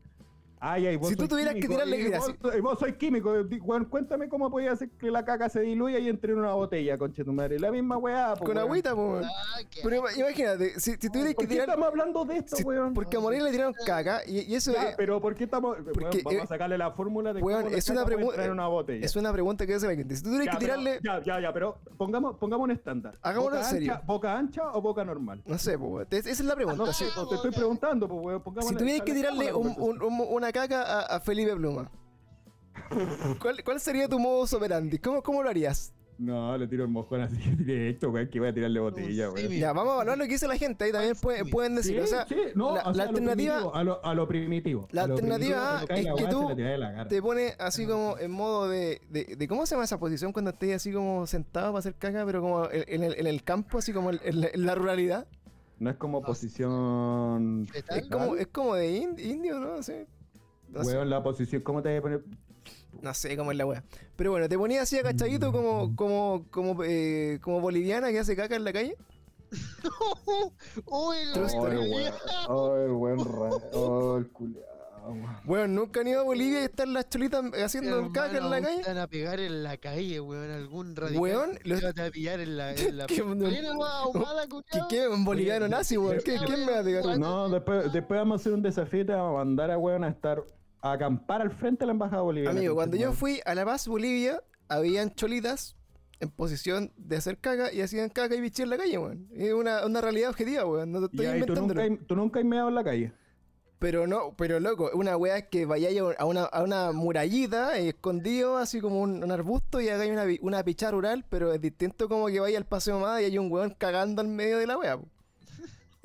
Ay, ay, vos Si tú tuvieras que tirarle- y vos, y vos sois químico, weón, cuéntame cómo podía hacer que la caca se diluya y entre en una botella, conche tu madre. La misma weá, po, Con weón. agüita, po, weón. Ah, Pero ima- imagínate, si, si tuvieras que ¿Por qué tirar. estamos hablando de esto, si- weón? porque a Moreira le tiraron caca y, y eso Ya, es, pero ¿por qué estamos...? weón, porque, vamos eh, a sacarle la fórmula de weón, cómo la es caca una puede pregu- entrar en una botella. es una pregunta que hace la gente. Si tú tuvieras Ya, que pero- tirarle. ya, ya, ya, pero pongamos, pongamos un estándar. Hagámoslo ¿Boca en serio. Ancha, ¿Boca ancha o boca normal? No sé, po, weón. Esa es la pregunta. No te estoy preguntando, pues, weón. si tuvieras que tirarle un- una caca a, a Felipe Pluma, ¿cuál, cuál sería tu modo operandi? ¿Cómo, ¿Cómo lo harías? No, le tiro el mojón así [LAUGHS] directo, weón, que voy a tirarle botella, sí, mi- Ya, vamos a evaluar lo que dice la gente. Ahí también pueden, pueden decir. Sí, o sea, sí, no, la- o sea, la a lo alternativa- A lo, a lo primitivo. la a lo alternativa primitivo, es la que tú te pone así como en modo de, de, de- ¿Cómo se llama esa posición cuando estés así como sentado para hacer caca, pero como en, en el, en el campo, así como en, en la, en la ruralidad? No es como posición. ¿Fetal? Es como, es como de ind- indio, ¿no? Sé. Weón, la posición, ¿cómo te vas a poner? No sé cómo es la wea. Pero bueno, te ponías así agachadito como, como, como, eh, como boliviana que hace caca en la calle. [LAUGHS] ¡Oh, el. Oh, el weón. Oh, el weón Oh, el culiao. Weón, nunca han ido a Bolivia y están las cholitas haciendo Hermano, caca en la calle. Te van a pegar en la calle, weón. Algún radical. Weón, te los- va a pillar en la. En [LAUGHS] la ¿Qué-. ¿Un boliviano nazi, weón? ¿Qué- ¿Quién me va a pegar? No, después, después vamos a hacer un desafío y te vamos a mandar a weón a estar a acampar al frente de la embajada boliviana. Amigo, cuando yo fui a La Paz, Bolivia, habían cholitas en posición de hacer caca y hacían caca y bichi en la calle, weón. Es una, una realidad objetiva, weón. No te estoy Ya, y tú inventando. nunca, tú nunca has meado en la calle. Pero no, pero loco, una weá es que vayáis a una, a una murallita eh, escondido, así como un, arbusto, y hagáis una, una picha rural, pero es distinto como que vaya al paseo más y hay un weón cagando al medio de la weá.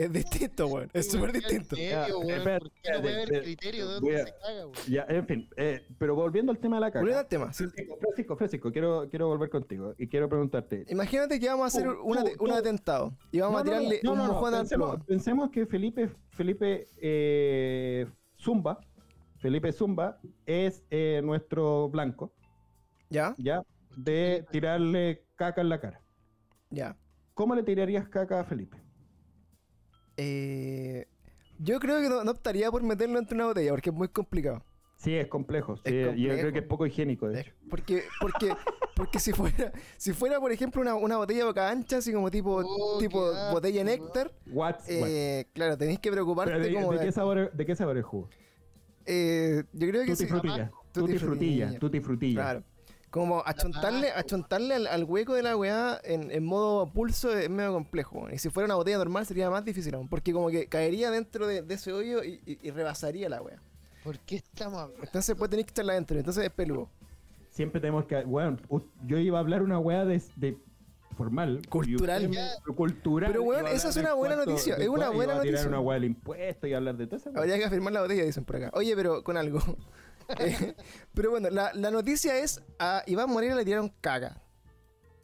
Es distinto, weón. Es súper distinto. Ya, Criterio, weón, espérate, ¿Por qué no puede espérate, haber criterio de dónde se caga, weón? Ya, en fin, eh, pero volviendo al tema de la caca. Volviendo al tema. Francisco, Francisco, Francisco, quiero, quiero volver contigo y quiero preguntarte. Imagínate que vamos a hacer Tú, un, un atentado y vamos No, a no, no, tirarle no, un no, no, mojón al pensemos, pensemos que Felipe, Felipe eh, Zumba, Felipe Zumba es eh, nuestro blanco, ¿Ya? ¿ya? De tirarle caca en la cara. Ya. ¿Cómo le tirarías caca a Felipe? Eh, yo creo que no, no optaría por meterlo entre una botella porque es muy complicado. Sí, es complejo. sí, Es Yo creo que es poco higiénico, de hecho. Porque, porque, [LAUGHS] porque si fuera, si fuera, por ejemplo, una, una botella boca ancha, así como tipo, Oh, tipo botella weón. nécter, What's, eh, claro, tenéis que preocuparte Pero de, como de de- qué sabor, ¿De qué sabor es el jugo? eh, yo creo que Tutti sí. frutilla. Tutti Tutti frutilla. frutilla. Tutti frutilla. Claro. Como achontarle, achontarle al, al hueco de la weá en, en modo pulso es medio complejo. Y si fuera una botella normal sería más difícil aún. Porque como que caería dentro de, de ese hoyo y, y- y rebasaría la weá. ¿Por qué estamos hablando? Entonces pues tenéis que echarla adentro. Entonces es peludo. Siempre tenemos que. Bueno, yo iba a hablar una weá de, de formal. Cultural. usted me- cultural. Pero, weón, esa es una buena cuarto- noticia, es una buena iba a tirar noticia. una weá del impuesto y hablar de todo eso. Habría que afirmar la botella, dicen por acá. Oye, pero con algo. Eh, pero bueno, la, la noticia es a Iván Moreira le tiraron caca.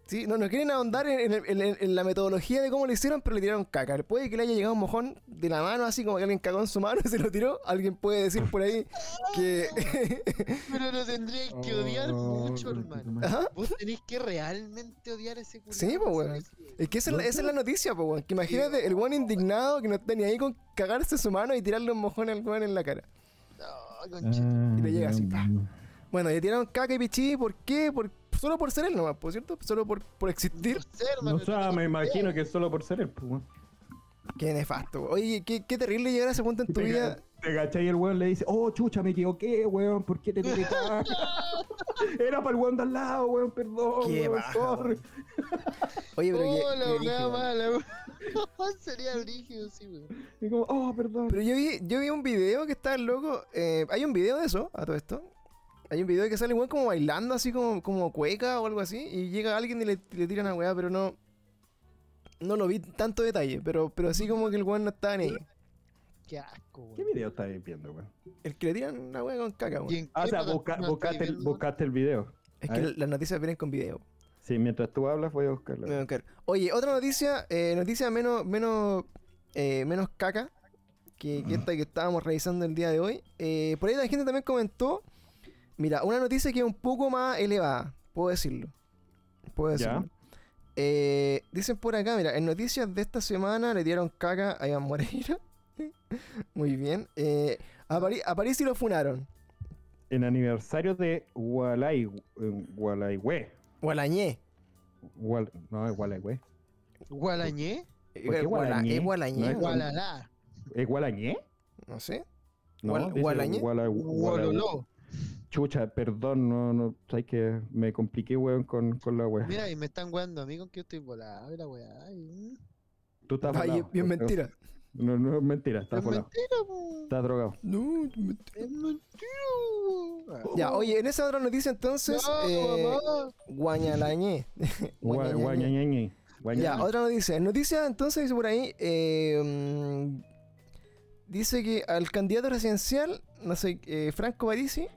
¿Sí? No, no quieren ahondar en, en- en- en la metodología de cómo lo hicieron, pero le tiraron caca. Puede que le haya llegado un mojón de la mano, así como que alguien cagó en su mano y [LAUGHS] se lo tiró. Alguien puede decir por ahí que... [LAUGHS] Pero lo tendríais que odiar Oh, mucho, hermano. Ajá. Vos tenéis que realmente odiar a ese culo. Sí, pues, weón. Es que esa es, la, esa es la noticia, pues, weón. Que imagínate el weón indignado que no está ni ahí con cagarse su mano y tirarle un mojón al weón en la cara. Y le llega así, pa. Bueno, le tiraron caca y pichí, ¿por qué? Por, solo por ser él nomás, por cierto, solo por, por existir. Por ser, No sé, no me imagino que es solo por ser él. Pues. Qué nefasto. Oye, qué, qué terrible llegar a ese punto en tu Te vida. Te cachai y el weón le dice, oh chucha, me equivoqué, weón, ¿por qué te tiré? [LAUGHS] Era para el weón de al lado, weón, perdón, Qué weón, baja. Oye, pero Oh, qué la brígido, weá weón. mala, weón. [LAUGHS] Sería brígido, sí, weón. Y como, oh, perdón. Pero yo vi, yo vi un video que está el loco. eh, hay un video de eso, a todo esto. Hay un video que sale weón como bailando así como, como cueca o algo así. Y llega alguien y le, le tira una weá, pero no. No lo vi tanto detalle, pero, pero así como que el weón no estaba ni ahí. Qué asco, ¿Qué weón. video estás viendo, weón? El que le tiran una weá con caca, ¿Y weón. Ah, o qué sea, busca- estáis buscaste, el, buscaste el video. Es A que las noticias vienen con video. Sí, mientras tú hablas voy a buscarlo. Voy a buscar. Oye, otra noticia, eh, noticia menos, menos, eh, menos caca que, que esta que estábamos revisando el día de hoy. Eh, por ahí la gente también comentó, mira, una noticia que es un poco más elevada, puedo decirlo. Puedo decirlo. Dicen por acá, mira, en noticias de esta semana le dieron caca a Iván Moreira. [LAUGHS] Muy bien. A, Pari- a París sí lo funaron. En aniversario de Gualay, Gualaihue. Gualañé. Gual, no, es Gualaihue. ¿Gualañé? ¿Por qué Gualañé? ¿Es Gualañé? No es o- Gualalá. ¿Es Gualañé? No sé. No, Gualañé. Guala- Guala- Gualoló. Chucha, perdón, no, no, sabes que me compliqué, weón, con, con la weá. Mira, y me están weando a mí con que yo estoy volado, la weá. ay, Tú estás volado. bien porque- mentira. No, no es mentira, Es estás volado. mentira, po. Estás drogado. No, mentira. Es mentira. Ya, oye, en esa otra noticia entonces, No, eh. Guañalañé. [LAUGHS] Gua- Guañañañé. Guañañañe. Ya, otra noticia. Noticia entonces dice por ahí, eh, mm, dice que al candidato presidencial, no sé, eh, Franco Parisi,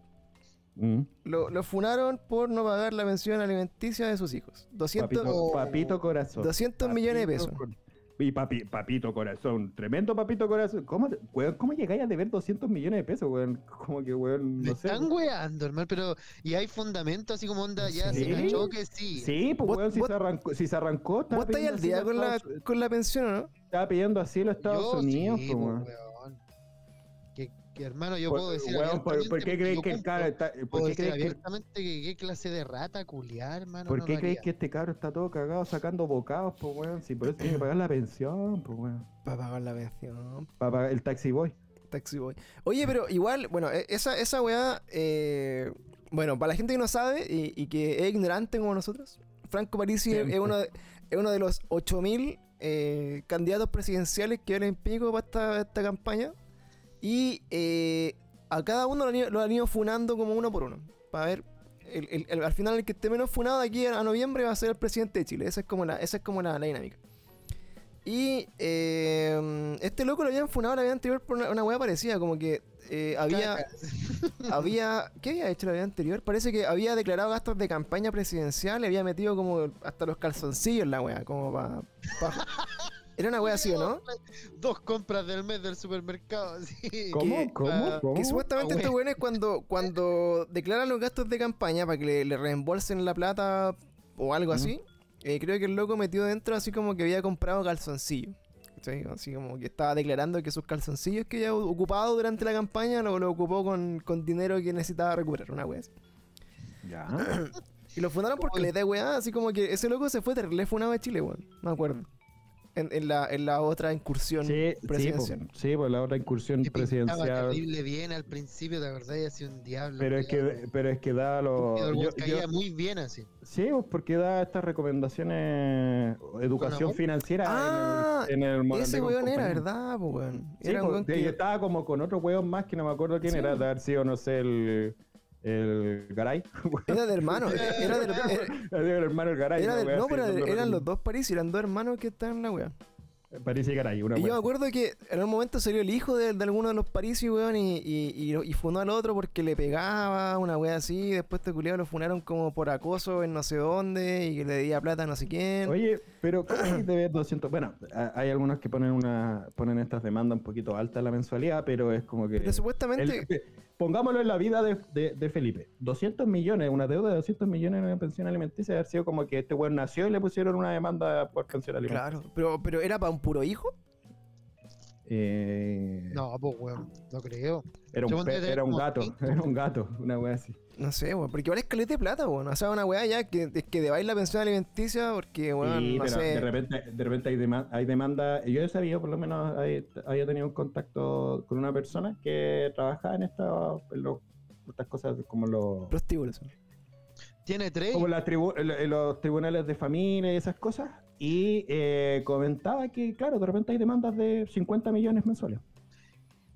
Mm. lo, lo funaron por no pagar la pensión alimenticia de sus hijos. 200, Papito, papito corazón. 200 millones de pesos. cor- Y papi, papito corazón, tremendo papito corazón. ¿Cómo, weón, ¿cómo llegáis a deber 200 millones de pesos, weón? Como que, weón, no sé. están weando, hermano, pero y hay fundamento así como onda, ya ¿Sí? se cachó que sí. Sí, pues, weón, si, se arrancó, si se arrancó, ¿Vos estáis pidiendo al día con la, Estados- con la pensión o no? estaba pidiendo asilo a Estados Yo Unidos, sí, pues, po, weón. weón. Que, hermano, yo Por- puedo decir weón, ¿por, por qué yo que el cabro está, por Puedo qué decir crees que, abiertamente que qué clase de rata culiar, hermano. por no qué haría. que este cabro está todo cagado sacando bocados, pues weón? Si por eso tiene que pagar la pensión, pues weón. Para pagar la pensión. Para pagar el taxi boy. Taxi Boy. Oye, pero igual, bueno, e- esa, esa weá, eh, bueno, para la gente que no sabe y, y que es ignorante como nosotros, Franco Parisi es, uno de, es uno de los 8000 eh, candidatos presidenciales que valen pico para esta, esta campaña. Y eh, a cada uno lo han, ido, lo han ido funando como uno por uno. Para ver, el- el- el- al final el que esté menos funado de aquí a noviembre va a ser el presidente de Chile. Esa es como la, esa es como la, la dinámica. Y eh, este loco lo habían funado la vez anterior por una, una weá parecida, como que eh, había, [LAUGHS] había. ¿Qué había hecho la vez anterior? Parece que había declarado gastos de campaña presidencial, le había metido como hasta los calzoncillos en la weá, como para. [LAUGHS] Era una weá así, ¿o no? Dos compras del mes del supermercado. [LAUGHS] así. ¿Cómo? que- ¿Cómo? ¿Cómo? Que supuestamente estos weones cuando, cuando declaran los gastos de campaña para que le, le reembolsen la plata o algo así, eh, creo que el loco metió dentro así como que había comprado calzoncillos. ¿cachai? Así como que estaba declarando que sus calzoncillos que había ocupado durante la campaña lo, lo ocupó con, con dinero que necesitaba recuperar, una wea así. Ya. Y lo fundaron porque le da weá, así como que ese loco se fue terrible funado de Chile, weón. No me acuerdo. En, en la, en la otra incursión Sí, sí, presidencial. sí, pues la otra incursión Que pintaba presidencial. terrible bien al principio, ¿te acordás? Y hacía un diablo. Pero es que, pero es que da el yo- caía yo- muy bien así. sí, pues porque da estas recomendaciones, educación financiera Ah, en el, en el Ese weón era. ¿verdad, po, weón? Sí, Era un weón de- que- estaba como con otro weón más que no me acuerdo quién Sí. era, de haber sido, no sé, el. El Garay. [LAUGHS] Era de hermano. [LAUGHS] Era del, era, el hermano el Garay. era una del- wea no, pero eran los dos París, eran dos hermanos que estaban en la wea. París y Garay, una Y yo me acuerdo que en un momento salió el hijo de, de alguno de los Parisi, weón, y, y, y, y fundó al otro porque le pegaba, una wea así. y Después este culiado lo funaron como por acoso en no sé dónde y que le debía plata a no sé quién. Oye, pero ¿cómo de ver 200? Bueno, a- hay algunos que ponen una ponen estas demandas un poquito altas la mensualidad, pero es como que... pero supuestamente. el- pongámoslo en la vida de, de- de Felipe. 200 millones, una deuda de 200 millones en una pensión alimenticia, haber sido como que este weón nació y le pusieron una demanda por pensión alimenticia. Claro, pero, pero era para un puro hijo. Eh, No, pues weón, no creo. era, un pe- era un gato, [LAUGHS] era un gato, una wea así. No sé, weón, porque igual es caleta de plata, weón. O sea, una weá ya que, es que debáis la pensión alimenticia porque, weón, Sí, no pero de repente, de repente hay, dema- hay demanda. Yo he sabido, por lo menos, hay- había tenido un contacto con una persona que trabajaba en, esta, en los- estas cosas como los, Prostíbulos. Tiene tres. como las tribu- los tribunales de familia y esas cosas. Y eh, comentaba que, claro, de repente hay demandas de 50 millones mensuales.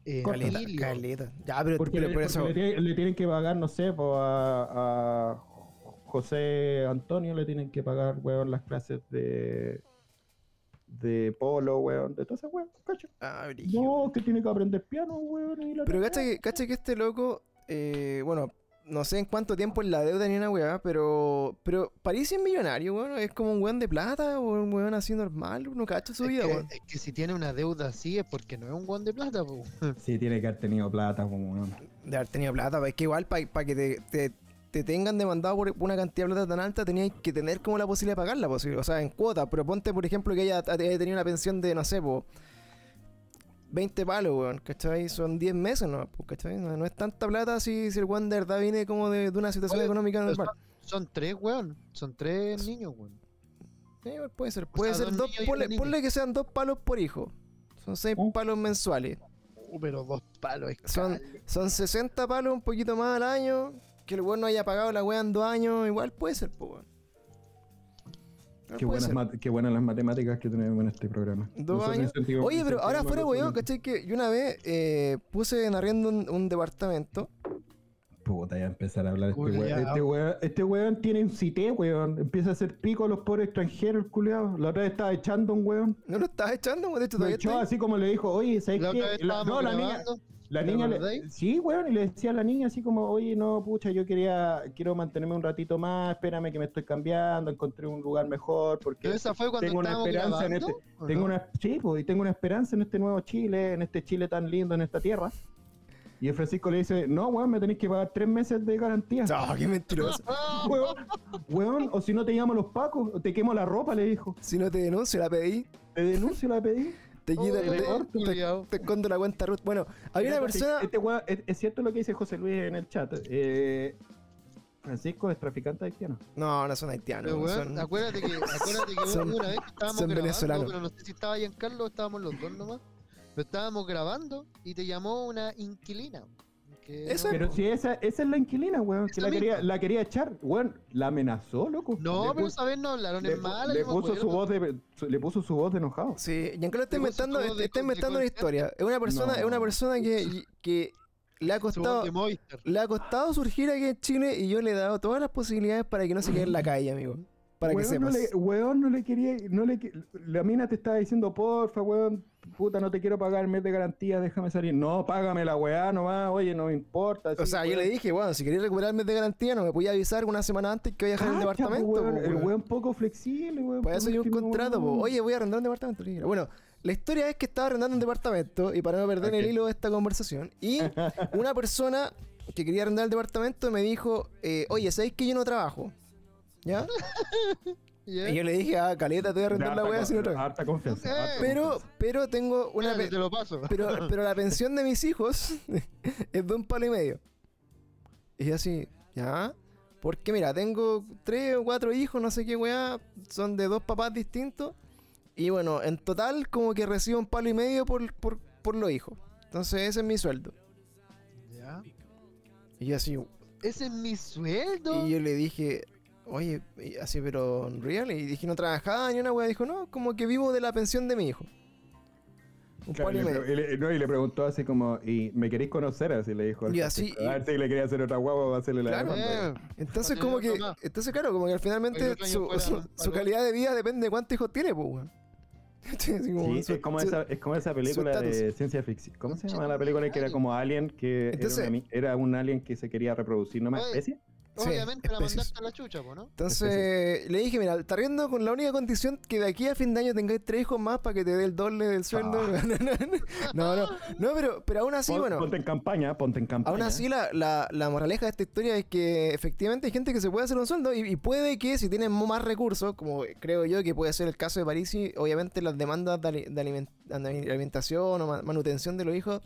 Eh, Caleta, caleta. Ya, pero, Porque, pero le, por eso. le tienen, le tienen que pagar, no sé, a, a José Antonio le tienen que pagar, weón, las clases de de polo, weón, de todas esas weón, cacho. Ah. No, que tiene que aprender piano, weón. y la Pero cacha que, cacha que este loco, eh, bueno, no sé en cuánto tiempo en la deuda ni una weá, pero, pero París es millonario, weón. Es como un weón de plata o un weón así normal, uno cacha su Es vida, que, weón. es que si tiene una deuda así es porque no es un guan de plata, pues. [LAUGHS] Sí, tiene que haber tenido plata, como weón. De haber tenido plata, pa- es que igual para que te, te, te tengan demandado por una cantidad de plata tan alta, tenías que tener como la posibilidad de pagarla, pues, o sea, en cuota. Pero ponte, por ejemplo, que ella haya tenido una pensión de, no sé, po, 20 palos, weón, ¿cachai? Son 10 meses, ¿no? Pues, ¿cachai? No, no es tanta plata si, si el weón de verdad viene como de, de una situación Oye, económica normal. Son tres, weón. Son tres niños, weón. Sí, igual puede ser. Puede sea, ser dos dos, ponle, que sean dos palos por hijo. Son seis Oh. palos mensuales. Uh, pero dos palos es Son, son 60 palos, un poquito más al año. Que el weón no haya pagado la weá en dos años, igual puede ser, pues weón. Qué buenas, qué buenas las matemáticas que tenemos en este programa. Dos años. Oye, pero ahora fuera weón. ¿cachai? Que yo una vez eh, puse en arriendo un, un departamento. Puta, ya empezar a hablar de este weón. Este weón, este weón tiene un cité, weón. Empieza a hacer pico a los pobres extranjeros, el culiado. La otra vez estaba echando un weón. No lo estás echando, weón. De hecho, Lo todavía echó así como le dijo, oye, ¿sabes La qué? La- no, la niña, la ¿te niña le, sí, weón, y le decía a la niña así como, oye, no, pucha, yo quería, quiero mantenerme un ratito más, espérame que me estoy cambiando, encontré un lugar mejor, porque Pero esa fue cuando tengo una esperanza en este, ¿o tengo no? una, sí, pues, y tengo una esperanza en este nuevo Chile, en este Chile tan lindo, en esta tierra. Y el Francisco le dice, no, weón, me tenéis que pagar tres meses de garantía. Ah, qué mentiroso. [LAUGHS] Weón, weón, o si no te llamo los pacos, te quemo la ropa, le dijo. si no te denuncio, la pedí. Te denuncio, la pedí. Te quita, Oh, te, te- te esconde la cuenta root. Bueno, había una Mira, persona. Este es, es cierto lo que dice José Luis en el chat. Eh, Francisco es traficante haitiano. No, no son haitianos. Pero, weón, weón, son- acuérdate que, acuérdate que [LAUGHS] Son- una vez que estábamos son grabando, venezolanos. pero no sé si estaba Giancarlo o estábamos los dos nomás. Pero estábamos grabando y te llamó una inquilina. No- Pero si esa, esa es la inquilina, weón, que Esa la quería, la quería echar. Weón, la amenazó, loco. No, Le pero esa vez no hablaron en mala. le puso su voz de, su- le puso su voz de enojado. Sí, Giancarlo está inventando, está inventando una historia. Es una persona, es una persona que, que le ha costado, le ha costado surgir aquí en Chile y yo le he dado todas las posibilidades para que no se quede en la calle, amigo. Para que weón, no sepas. le, weón, no le quería, no le, que- la mina te estaba diciendo, porfa, weón, puta, no te quiero pagar el mes de garantía, déjame salir. No, págame la weá nomás, oye, no me importa. O sea, yo weón. le dije, bueno, si querías recuperar el mes de garantía, no me podía avisar una semana antes que voy a dejar el departamento. po, po, weón, el weón. weón poco flexible, weón. Para eso hay un contrato, po. weón. Oye, voy a arrendar un departamento. le. Bueno, la historia es que estaba arrendando un departamento y para no perder el hilo de esta conversación. Y [LAUGHS] una persona que quería arrendar el departamento me dijo, eh, oye, ¿sabéis que yo no trabajo? [LAUGHS] ¿Ya? Y yo le dije, ah, caleta, te voy a De arrendar la si no trabajo. Harta confianza. Harta Pero, confianza. pero tengo una... Espérate, pe- te lo paso. pero, [LAUGHS] pero la pensión de mis hijos [LAUGHS] es de un palo y medio. Y yo así, ¿ya? Porque mira, tengo tres o cuatro hijos, no sé qué weá, son de dos papás distintos. Y bueno, en total como que recibo un palo y medio por, por, por los hijos. Entonces ese es mi sueldo. Ya. Y yo así, Ese es mi sueldo. y yo le dije, oye, así pero real. Y dije, no trabajaba ni una weá. Dijo, no, como que vivo de la pensión de mi hijo. Un Claro, palo y le, y no, y le preguntó así como, ¿y me queréis conocer? Así le dijo. Y así-. A ver si le quería hacer otra guagua para hacerle la Claro. demanda. Eh, Entonces, como que. Entonces, claro, como que finalmente su, calidad de vida depende de cuántos hijos tiene, pues, weón. [LAUGHS] Como Sí, su- es como, su- esa, es como esa película de ciencia ficción. ¿Cómo se llama la película que era como Alien, que era, Entonces- una mi- era un alien que se quería reproducir, ¿no más Oye, Sí, Obviamente la mandaste a la chucha, po, ¿no? Entonces, le dije, mira, está riendo con la única condición que de aquí a fin de año tengáis tres hijos más para que te dé el doble del sueldo. [LAUGHS] no, no, no, pero, pero aún así, Pon- bueno. Ponte en campaña, ponte en campaña. Aún así, la, la, la moraleja de esta historia es que efectivamente hay gente que se puede hacer un sueldo y, y puede que si tienen más recursos, como creo yo que puede ser el caso de Parisi, obviamente las demandas de, ali- de aliment- de alimentación o ma- manutención de los hijos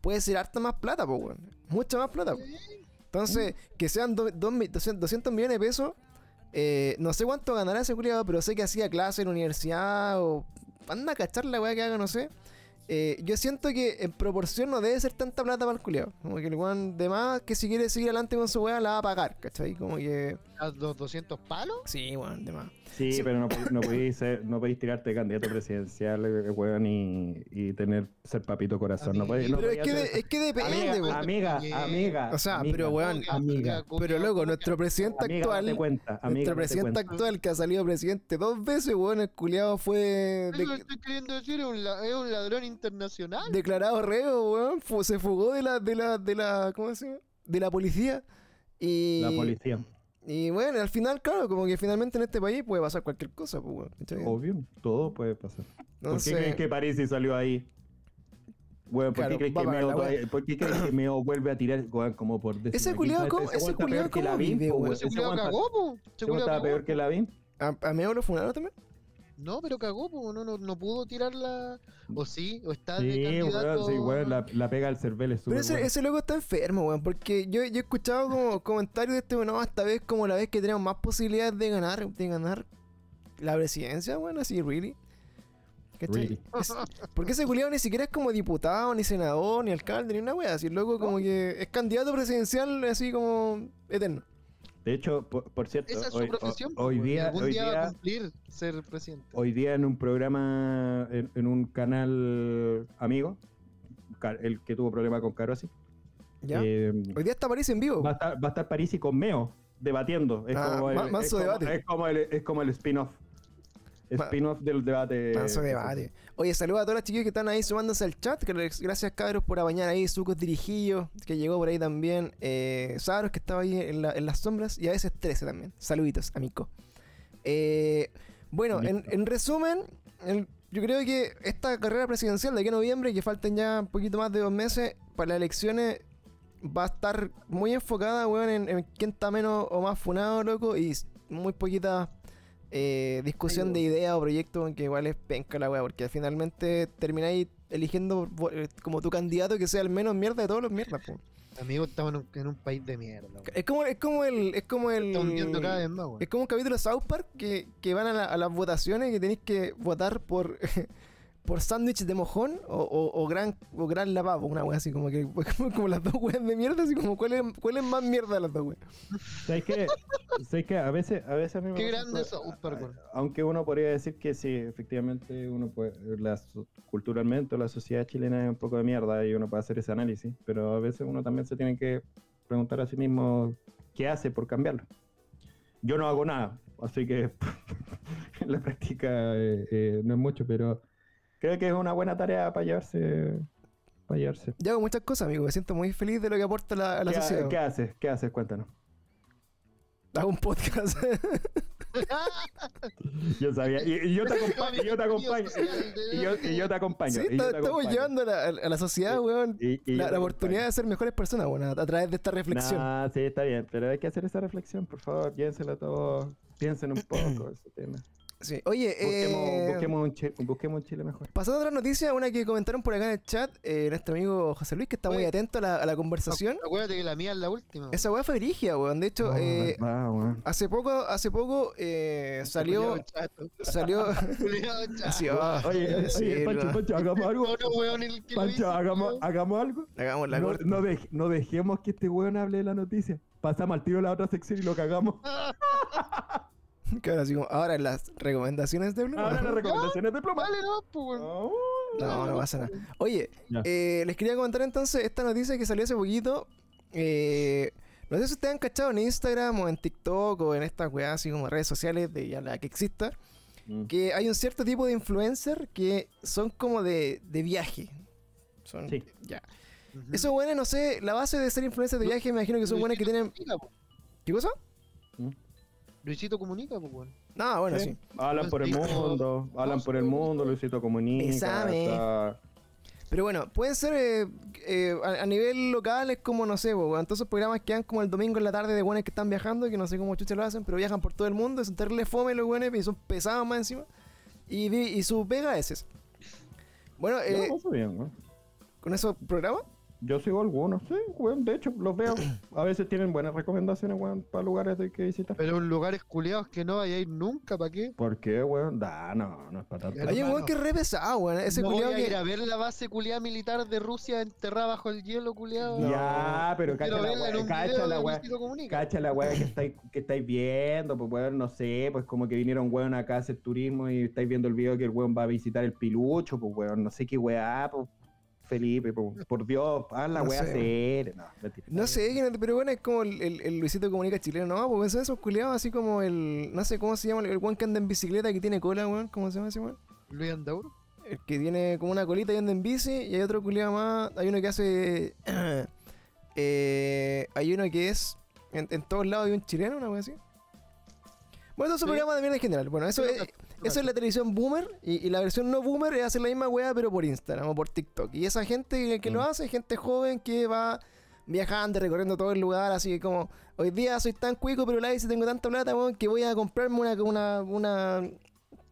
puede ser harta más plata, pues, weón. Mucha más plata. po. Entonces, que sean do- dos mi- 200, 200 millones de pesos, eh, no sé cuánto ganará ese culiado, pero sé que hacía clase en la universidad o anda a cachar la weá que haga, no sé. Eh, yo siento que en proporción no debe ser tanta plata para el culiado. Como que el weón de más que si quiere seguir adelante con su weá la va a pagar, ¿cachai? Como que. ¿A los 200 palos? Sí, weón, de más. Sí, Sí. pero no, [LAUGHS] no podéis ser- no tirarte de candidato presidencial, eh, weón, y, y tener ser papito corazón. No podéis, no Pero es que, de- es que depende, Amiga, weón. amiga, amiga. O sea, amiga, pero weón, amiga. Pero loco, nuestro presidente amiga, actual. cuenta, amiga, nuestro presidente actual que ha salido presidente dos veces, weón, el culiado fue de- Eso estoy queriendo decir, es un, la- es un ladrón internacional. declarado reo, weón. fu- se fugó de la, de la, de la, ¿cómo se llama? De la policía. Y, La policía, y bueno, al final, claro, como que finalmente en este país puede pasar cualquier cosa, pues, obvio, todo puede pasar. ¿Por qué creen que París salió ahí? Weón, ¿por Claro, qué crees que Meo la wea. todavía- ¿por qué crees que [COUGHS] Meo vuelve a tirar weón, como por décima Ese vez? ¿cómo- Ese que cómo vive. Ese está- cagó, po. Ese cagó. peor que Lavín. ¿a, a Meo lo funaron también? No, pero cagó, po. No, no, no pudo tirar la. O sí, o está de Sí, candidato. weón, sí, weón, la, la pega al cervel es Pero ese, ese loco está enfermo, weón. Porque yo, yo he escuchado como [LAUGHS] comentarios de este, weón, no, esta vez como la vez que tenemos más posibilidades de ganar, de ganar la presidencia, weón, así, really. Really. Es- porque ese culiado ni siquiera es como diputado, ni senador, ni alcalde, ni una wea. Así, el loco como que es candidato presidencial así como eterno. De hecho, por, por cierto, Esa es hoy, su profesión. hoy po, y día, algún hoy día va a cumplir ser presidente. hoy día en un programa, en, en un canal amigo, el que tuvo problema con Carosi, ¿Ya? eh, Hoy día está París en vivo. va, a estar, va a estar París y con Meo debatiendo. Es Ah, como el, ma- manso es como- debate. es como el, es como el spin-off. Spin-off del debate. Manso debate. Oye, saludos a todas las chiquillas que están ahí sumándose al chat. Gracias, cabros, por apañar ahí. Sucos Dirigillo, que llegó por ahí también. Eh, Sabros, que estaba ahí en, la- en las sombras. Y a veces 13 también. Saluditos, amigo. Eh, bueno, en, resumen, el- yo creo que esta carrera presidencial de aquí a noviembre, que faltan ya un poquito más de dos meses para las elecciones, va a estar muy enfocada, weón, en, en quién está menos o más funado, loco. Y muy poquitas eh, discusión de ideas o proyectos en que igual es penca la weá, porque finalmente termináis eligiendo eh, como tu candidato que sea el menos mierda de todos los mierdas, po. Amigo, estamos en un, en un país de mierda. Es como, es como el. Es como el. Está cada vez más. Es como un capítulo de South Park que, que van a, la- a las votaciones y que tenéis que votar por [LAUGHS] por sándwich de mojón o, o, o gran o gran lavabo, una wea así como que [LAUGHS] como las dos weas de mierda, así como cuál es, cuál es más mierda de las dos weas. ¿Sabes qué? ¿Sabes qué? A veces, a veces a mí me Qué grande eso, weón. Aunque uno podría decir que sí, efectivamente, uno puede, la culturalmente la sociedad chilena es un poco de mierda y uno puede hacer ese análisis, pero a veces uno también se tiene que preguntar a sí mismo qué hace por cambiarlo. Yo no hago nada, así que [LAUGHS] en la práctica eh, eh, no es mucho, pero creo que es una buena tarea para llevarse. Para llevarse. Yo hago muchas cosas, amigo, me siento muy feliz de lo que aporta la, a la ¿Qué, ha- sociedad. ¿Qué haces? ¿Qué haces? Cuéntanos. Hago un podcast. [LAUGHS] Yo sabía. Y, y yo te acompaño. Y yo te acompaño. Y yo, y yo te acompaño. sí, y yo está- te estamos acompaño. llevando a la, a la sociedad, weón, Y- y yo la, oportunidad de ser mejores personas, weón, a, través de esta reflexión. Nah, sí, está bien. Pero hay que hacer esa reflexión, por favor. Piénselo todo. Piensen un poco ese tema. Sí. Oye, Busquemos, eh, busquemos, un Chile, busquemos un Chile mejor. Pasando a otra noticia, una que comentaron por acá en el chat, eh, nuestro amigo José Luis, que está muy atento a la, a la conversación. Acuérdate que la mía es la última. Esa weá fue brigia, weón. De hecho, Oh, eh, verdad, weón. hace poco, hace poco eh, salió, salió. [LAUGHS] [LAUGHS] Sí, ah, Oye, sí, oye, Pancho. Pancho, hagamos algo. No, no, Pancho, hagamos, hagamos algo. Hagamos la No, corta. no, dej- no dejemos que este weón hable de la noticia. Pasamos al tiro a la otra sección y lo cagamos. [LAUGHS] [LAUGHS] Que ahora, las recomendaciones de Blue. Ahora las recomendaciones de pluma. Vale, no, pues, weón. Oh. No, no pasa nada. Oye, eh, les quería comentar entonces esta noticia que salió hace poquito. Eh, no sé si ustedes han cachado en Instagram o en TikTok o en estas weas así como redes sociales de ya la que exista. Mm. Que hay un cierto tipo de influencer que son como de, de viaje. Son, Sí. ya. Ujú. Esos buenos, no sé, la base de ser influencer de viaje me imagino que son buenos que tienen... ¿Qué cosa? Luisito comunica, pues, weón. No, bueno, Sí. sí. Hablan por el mundo, hablan por el mundo, Luisito Comunica. Pero bueno, pueden ser eh, eh, a, a nivel local, es como, no sé, pues, entonces programas que dan como el domingo en la tarde de buenos que están viajando, que no sé cómo chucha lo hacen, pero viajan por todo el mundo, son terrible fome los buenos y son pesados más encima. Y, vi- y su pega es esa. Bueno, eh, paso bien, con esos programas, Yo sigo algunos, sí, weón. De hecho, los veo. [CLEARS THROAT] A veces tienen buenas recomendaciones, weón, para lugares de que visitar. Pero en lugares culiados que no vaya a ir nunca, ¿para qué? ¿Por qué, weón? Da, no, no es para tanto. Pero- hay un hermano, weón que es re pesado, weón. Ese no voy ir que. a ver la base culiada militar de Rusia enterrada bajo el hielo, culiado. Ya, pero cacha la un cacha la Comunica. Cacha la weá que estáis, que estáis viendo, pues weón, no sé, pues como que vinieron weón acá a hacer turismo y estáis viendo el video que el weón va a visitar el pilucho, pues weón, no sé qué weá, pues Felipe, por Dios, haz la No weá seria. No, mentira. No sé, pero bueno, es como el, el, el Luisito Comunica chileno, no, pues son esos culiados así como el. No sé cómo se llama, el weón que anda en bicicleta que tiene cola, weón. ¿Cómo se llama ese weón? Luis Andauro. El que tiene como una colita y anda en bici, y hay otro culiado más. Hay uno que hace. [CLEARS THROAT] eh, hay uno que es. En, en todos lados hay un chileno, una wea así. Bueno, eso es un Sí. programa de mierda en general. Bueno, eso es, eso es la televisión boomer y, y la versión no boomer es hacer la misma weá pero por Instagram o por TikTok. Y esa gente que, lo Mm. hace es gente joven que va viajando, recorriendo todo el lugar, así que como hoy día soy tan cuico pero la vez tengo tanta plata, weón, que voy a comprarme una, una, una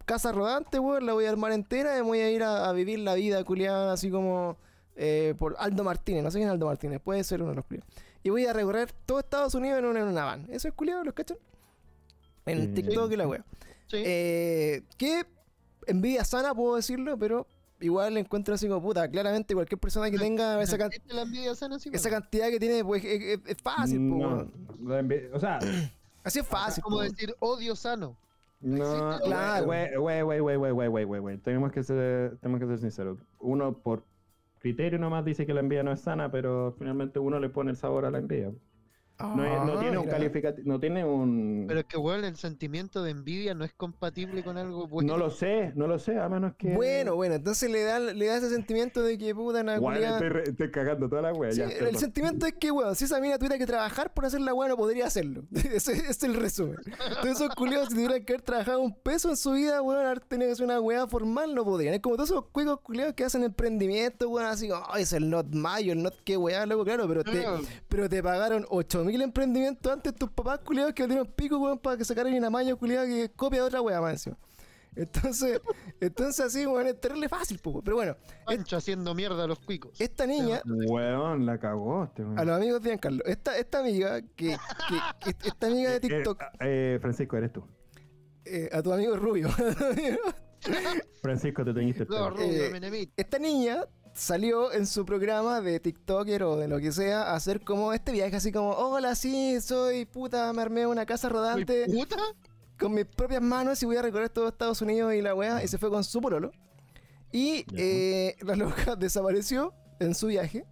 casa rodante, weón, la voy a armar entera y voy a ir a, a vivir la vida culiada así como eh, por Aldo Martínez, no sé quién es Aldo Martínez, puede ser uno de los culiados. Y voy a recorrer todo Estados Unidos en una, en una van. Eso es culiado, ¿los cachan? En Sí. TikTok y la wea. Sí. Eh, que envidia sana, puedo decirlo, pero igual le encuentro así como puta. Claramente, cualquier persona que tenga [LAUGHS] esa, can esa cantidad que tiene, pues es, fácil. O sea, [CLEARS THROAT] así es fácil. Como decir odio sano. No, claro. Tenemos que ser, tenemos que ser sinceros. Uno por criterio nomás dice que la envidia no es sana, pero finalmente uno le pone el sabor a la envidia. No, es- no tiene un calificativo, no tiene un... Pero es que, weón, el sentimiento de envidia no es compatible con algo bueno. no lo sé, no lo sé, a menos que... Bueno, bueno, entonces le da, le da ese sentimiento de que puta una estoy, estoy cagando toda la wea. Sí, ya, el perdón. sentimiento es que, weón, si esa mina tuviera que trabajar por hacer la weá, no podría hacerlo. [LAUGHS] Ese, es el resumen. Entonces, esos culiados, si tuvieran que haber trabajado un peso en su vida, weón, haber tenido que hacer una weá formal, no podrían. Es como todos esos cuicos culiados que hacen emprendimiento, weón, así, oh, es el not mayo, el not qué weá, loco, claro, pero te, pero te pagaron 8 mil emprendimientos antes tus papás culiados que tienen pico, weón, para que sacaran una maña culiada que es copia de otra weá más encima. Entonces, [LAUGHS] entonces así, weón, es terrible fácil, po, pero bueno, Pancho haciendo mierda a los cuicos. esta niña, Weón, la cagó este weón. a los amigos de Giancarlo, esta, esta amiga, que, que- que- esta amiga de [LAUGHS] Eh, TikTok, eh, Francisco, eres tú. eh, a tu amigo Rubio, [LAUGHS] Francisco, te teñiste el No, rubio, Eh, esta niña salió en su programa de TikToker o de lo que sea a hacer como este viaje así como, hola, sí, soy puta, me armé una casa rodante ¿Soy puta? con mis propias manos y voy a recorrer todo Estados Unidos y la weá, y se fue con su pololo. Y eh, la loca [LAUGHS] desapareció en su viaje,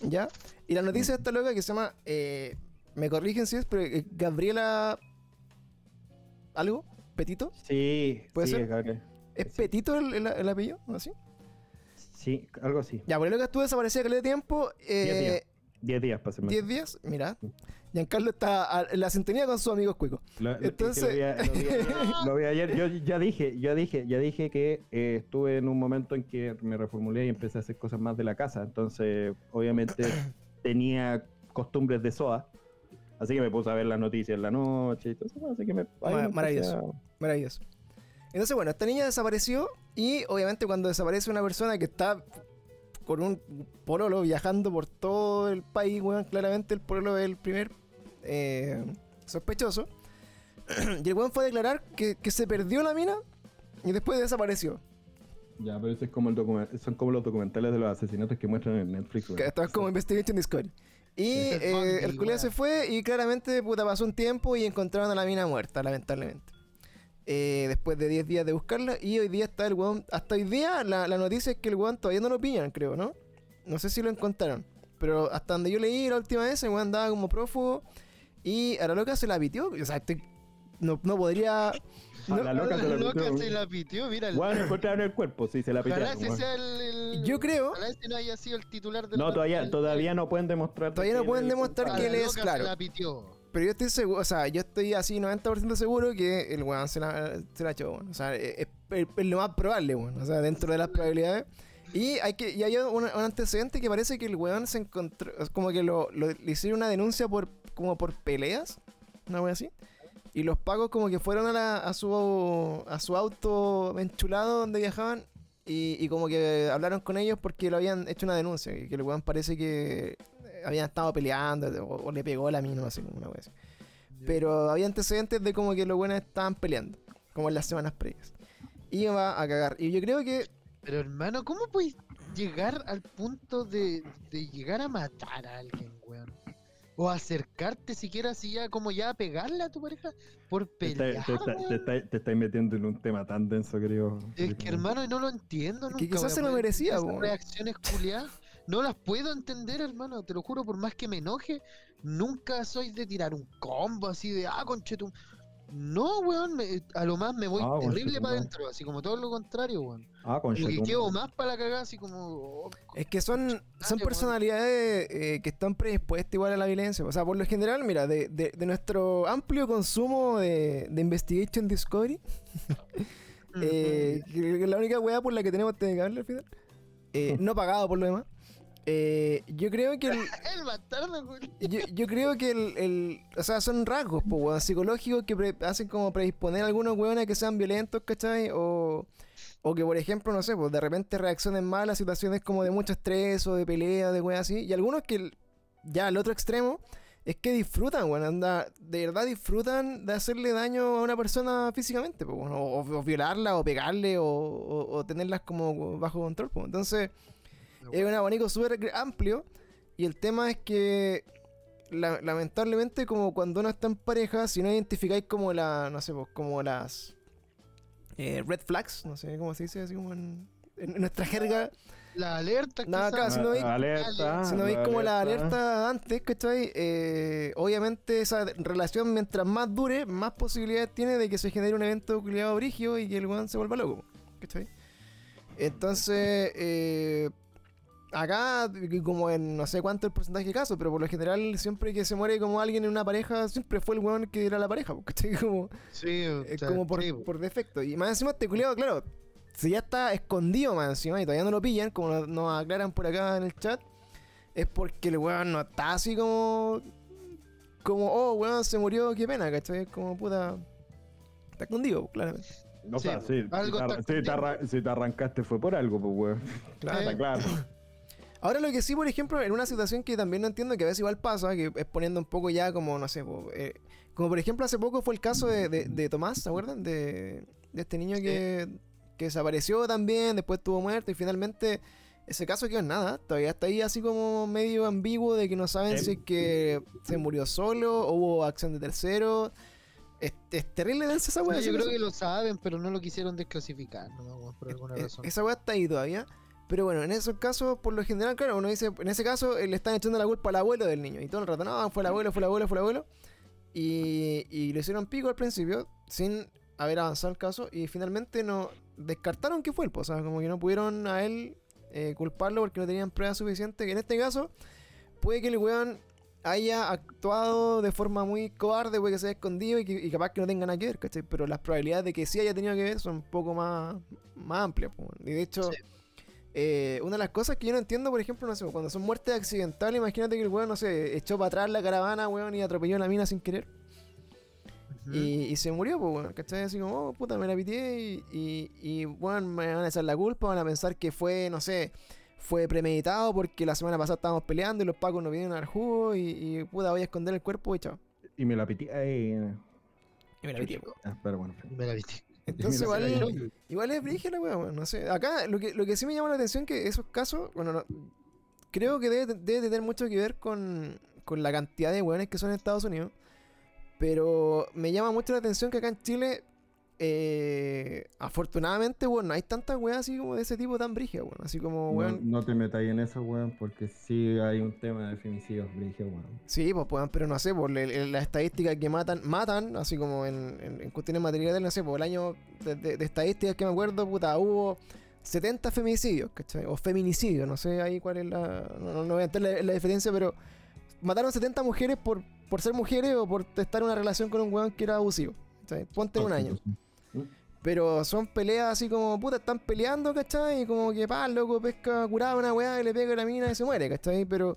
¿ya? Y la noticia de esta loca que se llama, eh, me corrigen si es, pero eh, Gabriela... ¿Algo? ¿Petito? Sí, ¿Puede sí, ser? Gabriel. ¿Es Sí. Petito el, el- el apellido? ¿O así? Sí, algo así. Ya, pues la loca estuvo desaparecida que de tiempo. Diez Eh, días. 10 días para ser más. 10 días, mira. Giancarlo está en la sintonía con sus amigos cuicos. Lo, lo- es que Entonces- lo vi, lo vi ayer, [LAUGHS] lo vi ayer. Yo ya dije, yo dije, ya dije que eh, estuve en un momento en que me reformulé y empecé a hacer cosas más de la casa. Entonces, obviamente, [COUGHS] tenía costumbres de SOA. Así que me puse a ver las noticias en la noche y todo eso. Así que me. maravilloso. Maravilloso. Entonces, bueno, esta niña desapareció y obviamente cuando desaparece una persona que está con un pololo viajando por todo el país, weón, claramente el pololo es el primer eh, sospechoso. [CLEARS THROAT] y el weón fue a declarar que, que se perdió la mina y después desapareció. Ya, pero eso es como el document- son como los documentales de los asesinatos que muestran en Netflix. Que weón. esto es como Investigation Discovery. Y eh, el culiao weón. se fue y claramente puta, pasó un tiempo y encontraron a la mina muerta, lamentablemente. Eh, después de 10 días de buscarla y hoy día está el weón. Hasta hoy día la, la noticia es que el weón todavía no lo pillan, creo, ¿no? No sé si lo encontraron. Pero hasta donde yo leí la última vez, el weón andaba como prófugo y a la loca se la pitió. O sea, estoy- no, no podría. no- la loca se la loca pitió. se la pitió, mira. el- Bueno, encontraron el cuerpo, sí, se la Ojalá pitearon. ese weón. sea el, el- Yo creo- Ojalá ese no haya sido el titular del No, todavía, del- todavía no pueden demostrar. Todavía no que pueden demostrar A que la él es, loca claro. Se la pitió. Pero yo estoy seguro, o sea, yo estoy así 90% seguro que el weón se la, se la echó. O sea, es, es- lo más probable, weón. O sea, dentro de las probabilidades. Y hay que y hay un, antecedente que parece que el weón se encontró, como que lo, le hicieron una denuncia por como por peleas, una wea así. Y los pagos como que fueron a, la- a su a su auto enchulado donde viajaban y, como que hablaron con ellos porque lo habían hecho una denuncia, y que el weón parece que habían estado peleando o, o le pegó a la mina, así como una wea así. Pero había antecedentes de como que los buenos estaban peleando, como en las semanas previas. Y va a cagar. Y yo creo que Pero hermano, ¿cómo puedes llegar al punto de, de llegar a matar a alguien, weón? O acercarte siquiera así ya como ya a pegarle a tu pareja por pelear, te, está- weón? te está- te estáis metiendo en un tema tan denso, creo. Es que hermano, no lo entiendo nunca. Que quizás se lo merecía. Esas reacciones culiadas, no las puedo entender, hermano. Te lo juro, por más que me enoje, nunca soy de tirar un combo así de, ah, conchetum. No, weón, me- a lo más me voy Ah, terrible para adentro, así como todo lo contrario, weón. Ah, Como que quedo más para la cagada, así como. oh, es que son, son personalidades eh, que están predispuestas igual a la violencia. O sea, por lo general, mira, de, de- de nuestro amplio consumo de, de Investigation Discovery, [LAUGHS] eh, que es la única weá por la que tenemos este cable al final, eh, [LAUGHS] no pagado por lo demás. Eh, yo creo que el, [LAUGHS] El bastardo, weón. yo, yo creo que el, el- O sea, son rasgos, po, weón, psicológicos que pre- hacen como predisponer a algunos weones a que sean violentos, ¿cachai? O, o que, por ejemplo, no sé, pues de repente reaccionen mal a situaciones como de mucho estrés o de pelea, de weas así. Y algunos que ya al otro extremo es que disfrutan, weón, anda, de verdad disfrutan de hacerle daño a una persona físicamente, po, weón, o, o violarla, o pegarle, o, o- o tenerlas como bajo control, pues. Entonces. Es un abanico súper amplio. Y el tema es que, la- lamentablemente, como cuando uno está en pareja, si no identificáis como la, no sé, pues, como las eh, red flags, no sé cómo se dice, así como en, en nuestra jerga. La alerta, No, acá, si no veis-. Si no veis como la alerta antes, ¿cachai? Eh, obviamente esa relación, mientras más dure, más posibilidades tiene de que se genere un evento culiado brigio y que el weón se vuelva loco, ¿cachai? Entonces, eh, acá, como en no sé cuánto el porcentaje de casos, pero por lo general, siempre que se muere como alguien en una pareja, siempre fue el weón que era la pareja, [LAUGHS] ¿cachai? Como, Sí, o es sea, como por, sí, por defecto. Y más encima este culiado, claro, si ya está escondido más encima y todavía no lo pillan, como nos, aclaran por acá en el chat, es porque el weón no está así como como, oh, weón, se murió, qué pena, ¿cachai? Es como, puta. Está escondido, claramente. O Sí, sea, sí, si, algo te, si te arrancaste fue por algo, pues, weón. Claro. Está claro. Ahora lo que sí, por ejemplo, en una situación que también no entiendo, que a veces igual pasa, que es poniendo un poco ya como, no sé, eh, como por ejemplo hace poco fue el caso de, de- de Tomás, ¿se acuerdan? De, de este niño que, que desapareció también, después estuvo muerto y finalmente ese caso quedó en nada. Todavía está ahí así como medio ambiguo de que no saben Sí. si es que se murió solo o hubo acción de tercero. Es, es terrible densa esa No, weá. yo creo que lo saben, pero no lo quisieron desclasificar, no, por alguna razón. Esa weá está ahí todavía. Pero bueno, en esos casos, por lo general, claro, uno dice, en ese caso eh, le están echando la culpa al abuelo del niño. Y todo el rato, no, fue el abuelo, fue el abuelo, fue el abuelo. Y, y le hicieron pico al principio, sin haber avanzado el caso. Y finalmente no descartaron que fue él. pues, O sea, como que no pudieron a él eh, culparlo porque no tenían pruebas suficientes. Que en este caso, puede que el weón haya actuado de forma muy cobarde, puede que se haya escondido y, que- y capaz que no tenga nada que ver, ¿cachai? Pero las probabilidades de que sí haya tenido que ver son un poco más, más amplias. pues, Y de hecho, Sí. Eh, una de las cosas que yo no entiendo, por ejemplo, no sé, cuando son muertes accidentales, imagínate que el weón, no sé, echó para atrás la caravana, weón, y atropelló a la mina sin querer. Y, y se murió, pues, weón, ¿cachai? Así como, oh, puta, me la pitié y, y, y, weón, me van a echar la culpa, van a pensar que fue, no sé, fue premeditado porque la semana pasada estábamos peleando y los pacos nos vinieron al jugo y, y puta, voy a esconder el cuerpo y chao. Y me la pití. Ay, Y me la pitié, po. ah, pero bueno. Me la viste. Entonces, igual, igual es brígida la weá, weón, no sé. Acá lo que, lo que sí me llama la atención que esos casos, bueno, no- creo que debe, debe tener mucho que ver con, con la cantidad de weones que son en Estados Unidos. Pero me llama mucho la atención que acá en Chile, eh, afortunadamente, bueno, no hay tantas weas así como de ese tipo tan brígidas, weón. Así como, No, weón. no te metas en eso, weón, porque sí hay un tema de femicidios, brígido, weón. Sí, pues, weón, pero no sé, por la, la estadística que matan, matan, así como en, en- en cuestiones materiales, no sé, por el año de, de- de estadísticas que me acuerdo, puta, hubo 70 femicidios, ¿cachai? O feminicidios, no sé ahí cuál es la. No, no- no voy a entrar en la, en la diferencia, pero mataron 70 mujeres por, por ser mujeres o por estar en una relación con un weón que era abusivo. ¿cachai? Ponte un año. Pero son peleas así como, puta, están peleando, ¿cachai? Y como que, pa, loco, pesca curado una weá y le pega a la mina y se muere, ¿cachai? Pero,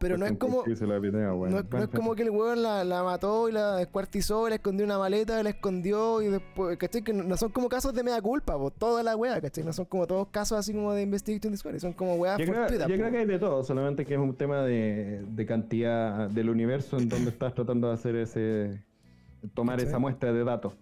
pero no es como. La pitea. No, es- no es [LAUGHS] como que el weón la, la mató y la descuartizó, la escondió una maleta, la escondió y después, ¿cachai? Que no, son como casos de mea culpa, po, toda la weá, ¿cachai? No son como todos casos así como de investigation discovery, son como Yo creo, fortuitas, yo creo que hay de todo, solamente que es un tema de, de cantidad del universo en donde estás tratando de hacer ese. tomar ¿Cachai? esa muestra de datos.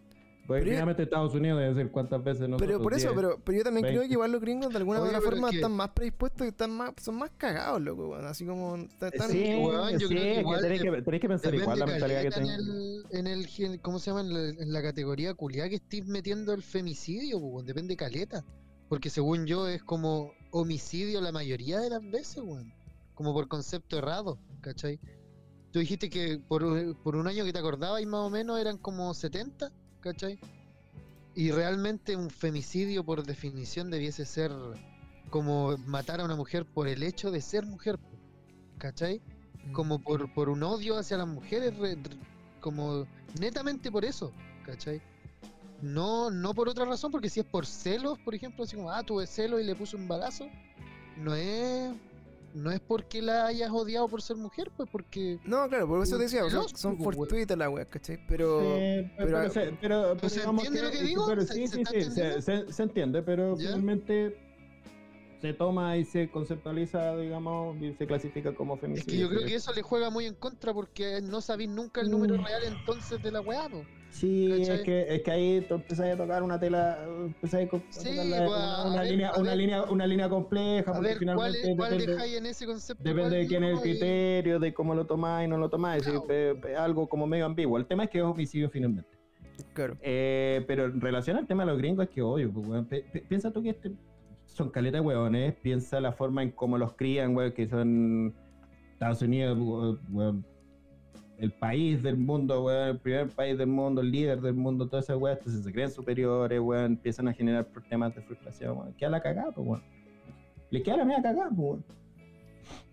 Finalmente Estados Unidos debe ser cuántas veces nosotros. Pero por eso, 10, pero, pero yo también creo 20. que igual los gringos de alguna Oye, otra forma es que- están más predispuestos y están más, son más cagados, loco, weón. Así como. están- Sí, Weón, yo sí, creo que es que igual tenéis de- que, tenéis que pensar igual la mentalidad que caleta en tenés. el, en el ¿cómo se llama? En la, en la categoría culiada que estés metiendo el femicidio, pues, weón, depende caleta. Porque según yo es como homicidio la mayoría de las veces, weón. Como por concepto errado, ¿cachai? Tú dijiste que por, un- por un año que te acordabas y más o menos eran como 70, ¿cachai? Y realmente un femicidio por definición debiese ser como matar a una mujer por el hecho de ser mujer, ¿cachai? Mm. como por, por un odio hacia las mujeres, re- re- como netamente por eso, ¿cachai? No, no por otra razón, porque si es por celos, por ejemplo, así como, ah, tuve celos y le puse un balazo, no es, no es porque la hayas odiado por ser mujer, pues porque No, claro, por eso te decía, son, pues, fortuitas las weas, ¿cachai? Pero. Sí, pero- pero, se, pero, pero ¿se digamos entiende lo que es digo? pero ¿Se- sí, se sí, sí, se, entendiendo? se- se entiende, pero ¿Ya? finalmente se toma y se conceptualiza, digamos, y se clasifica como es femicidio. que yo creo que eso le juega muy en contra porque no sabéis nunca el número Mm. real entonces de la weá, po. Sí, es que, es que ahí tú empezás a tocar una tela, empezás a Sí, tocar la- pues, una, a una ver, línea, a una, ver. línea, una línea compleja, A porque ver, ¿cuál, es- cuál depende, dejáis en ese concepto? depende ¿Cuál de quién es el? Y- criterio, de cómo lo tomáis y no lo tomáis, Claro. algo como medio ambiguo. El tema es que es homicidio finalmente. Claro. Eh, pero en relación al tema de los gringos es que obvio, pues, weón, pi- pi- piensa tú que este son caletas de hueones, piensa la forma en cómo los crían, weón, que son Estados Unidos, weón, weón, el país del mundo, weón, el primer país del mundo, el líder del mundo, todas esas weas, se creen superiores, weón, empiezan a generar problemas de frustración, weón. Queda la cagada, pues, weón. Le queda la media cagada, pues, weón.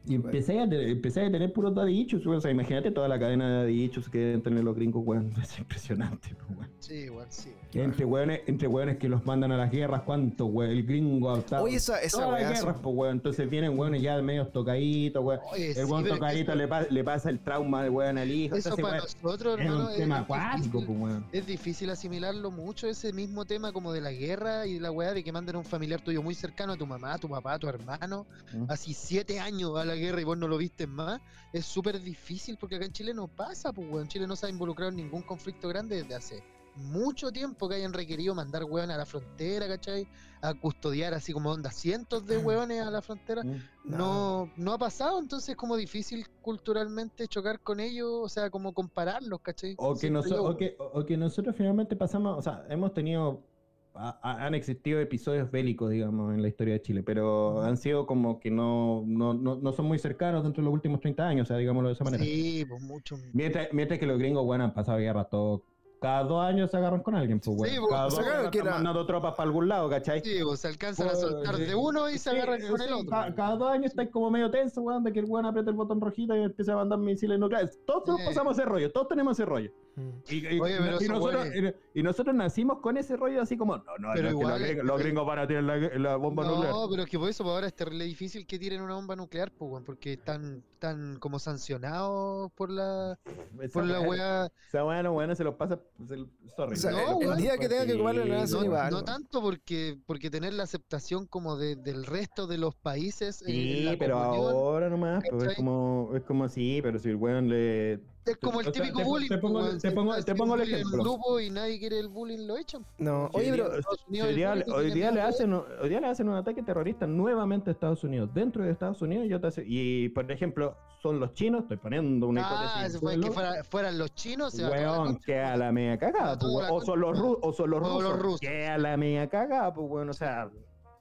Y empecé a, tener, empecé a tener puros daddy issues. O sea, imagínate toda la cadena de daddy issues que deben tener los gringos, weón. [LAUGHS] Es impresionante, pues, weón. Sí, sí. Entre weones, entre weones que los mandan a las guerras, ¿cuánto, weón? El gringo ha Oye, esa, esa todas las guerras, pues, weón. Entonces vienen weones ya medio tocaditos, weón. Oye, El weón tocadito eso- le, pa- le pasa el trauma de weón al hijo. Eso Entonces, para weón, nosotros, es hermano, un es tema acuático, pues, weón. Es difícil asimilarlo mucho, ese mismo tema como de la guerra y la weá de que manden a un familiar tuyo muy cercano, a tu mamá, a tu papá, a tu hermano, Mm. así siete años a la guerra y vos no lo viste más, es súper difícil porque acá en Chile no pasa, pues weón. Chile no se ha involucrado en ningún conflicto grande desde hace mucho tiempo que hayan requerido mandar weón a la frontera, ¿cachai? A custodiar así como onda cientos de [CLEARS THROAT] weones a la frontera. Mm. No, no ha pasado, entonces es como difícil culturalmente chocar con ellos, o sea, como compararlos, ¿cachai? O que, Siento noso- yo, o, que, o que nosotros finalmente pasamos, o sea, hemos tenido, ha- ha- han existido episodios bélicos, digamos, en la historia de Chile, pero han sido como que no, no, no, no son muy cercanos dentro de los últimos 30 años, o sea, digámoslo de esa manera. Sí, pues mucho. Mientras, mientras que los gringos, bueno, han pasado guerras todo. Cada dos años se agarran con alguien, pues, Sí, bueno. pues, Cada dos años están mandando tropas para algún lado, ¿cachai? Sí, pues se alcanzan a Pues, soltar sí. de uno y se Sí, agarran con sí, el otro. ca- cada dos años estáis como medio tenso, weón, de que el weón aprieta el botón rojito y empieza a mandar misiles nucleares. Todos pasamos ese rollo, todos tenemos ese rollo. Mm. Y, y- Oye, pero y nosotros, y, y nosotros nacimos con ese rollo así como, no, no, Pero no, es que igual, los, gringos, los eh, gringos van a tirar la, la bomba nuclear. No, pero es que por eso pues, ahora es terrible difícil que tiren una bomba nuclear, pues, weón, porque están, están como sancionados por la, Esa por la weá-. Esa weá no, weón, se los pasa. Se, sorry. O sea, No, el- el, día que tenga que ocuparlo la Sí, nación No, no tanto porque, porque tener la aceptación como de, del resto de los países. eh, en Sí, la pero ahora nomás, pues, es como, es como sí, pero si el weón le... Es como el o sea, típico te- bullying. te pongo- pues, te pongo- te pongo el ejemplo. grupo y nadie quiere el bullying, lo echan. No, oye, hoy pero día- hoy el hoy le hacen, hoy día le hacen un ataque terrorista nuevamente a Estados Unidos, dentro de Estados Unidos, yo te hace- y por ejemplo, son los chinos, estoy poniendo una Ah, hipótesis. se fue que fuera- fueran los chinos, se va a Weón, que a la media cagada, pues, o son los o son los los rusos, rusos. que a la media cagada, pues bueno, o sea,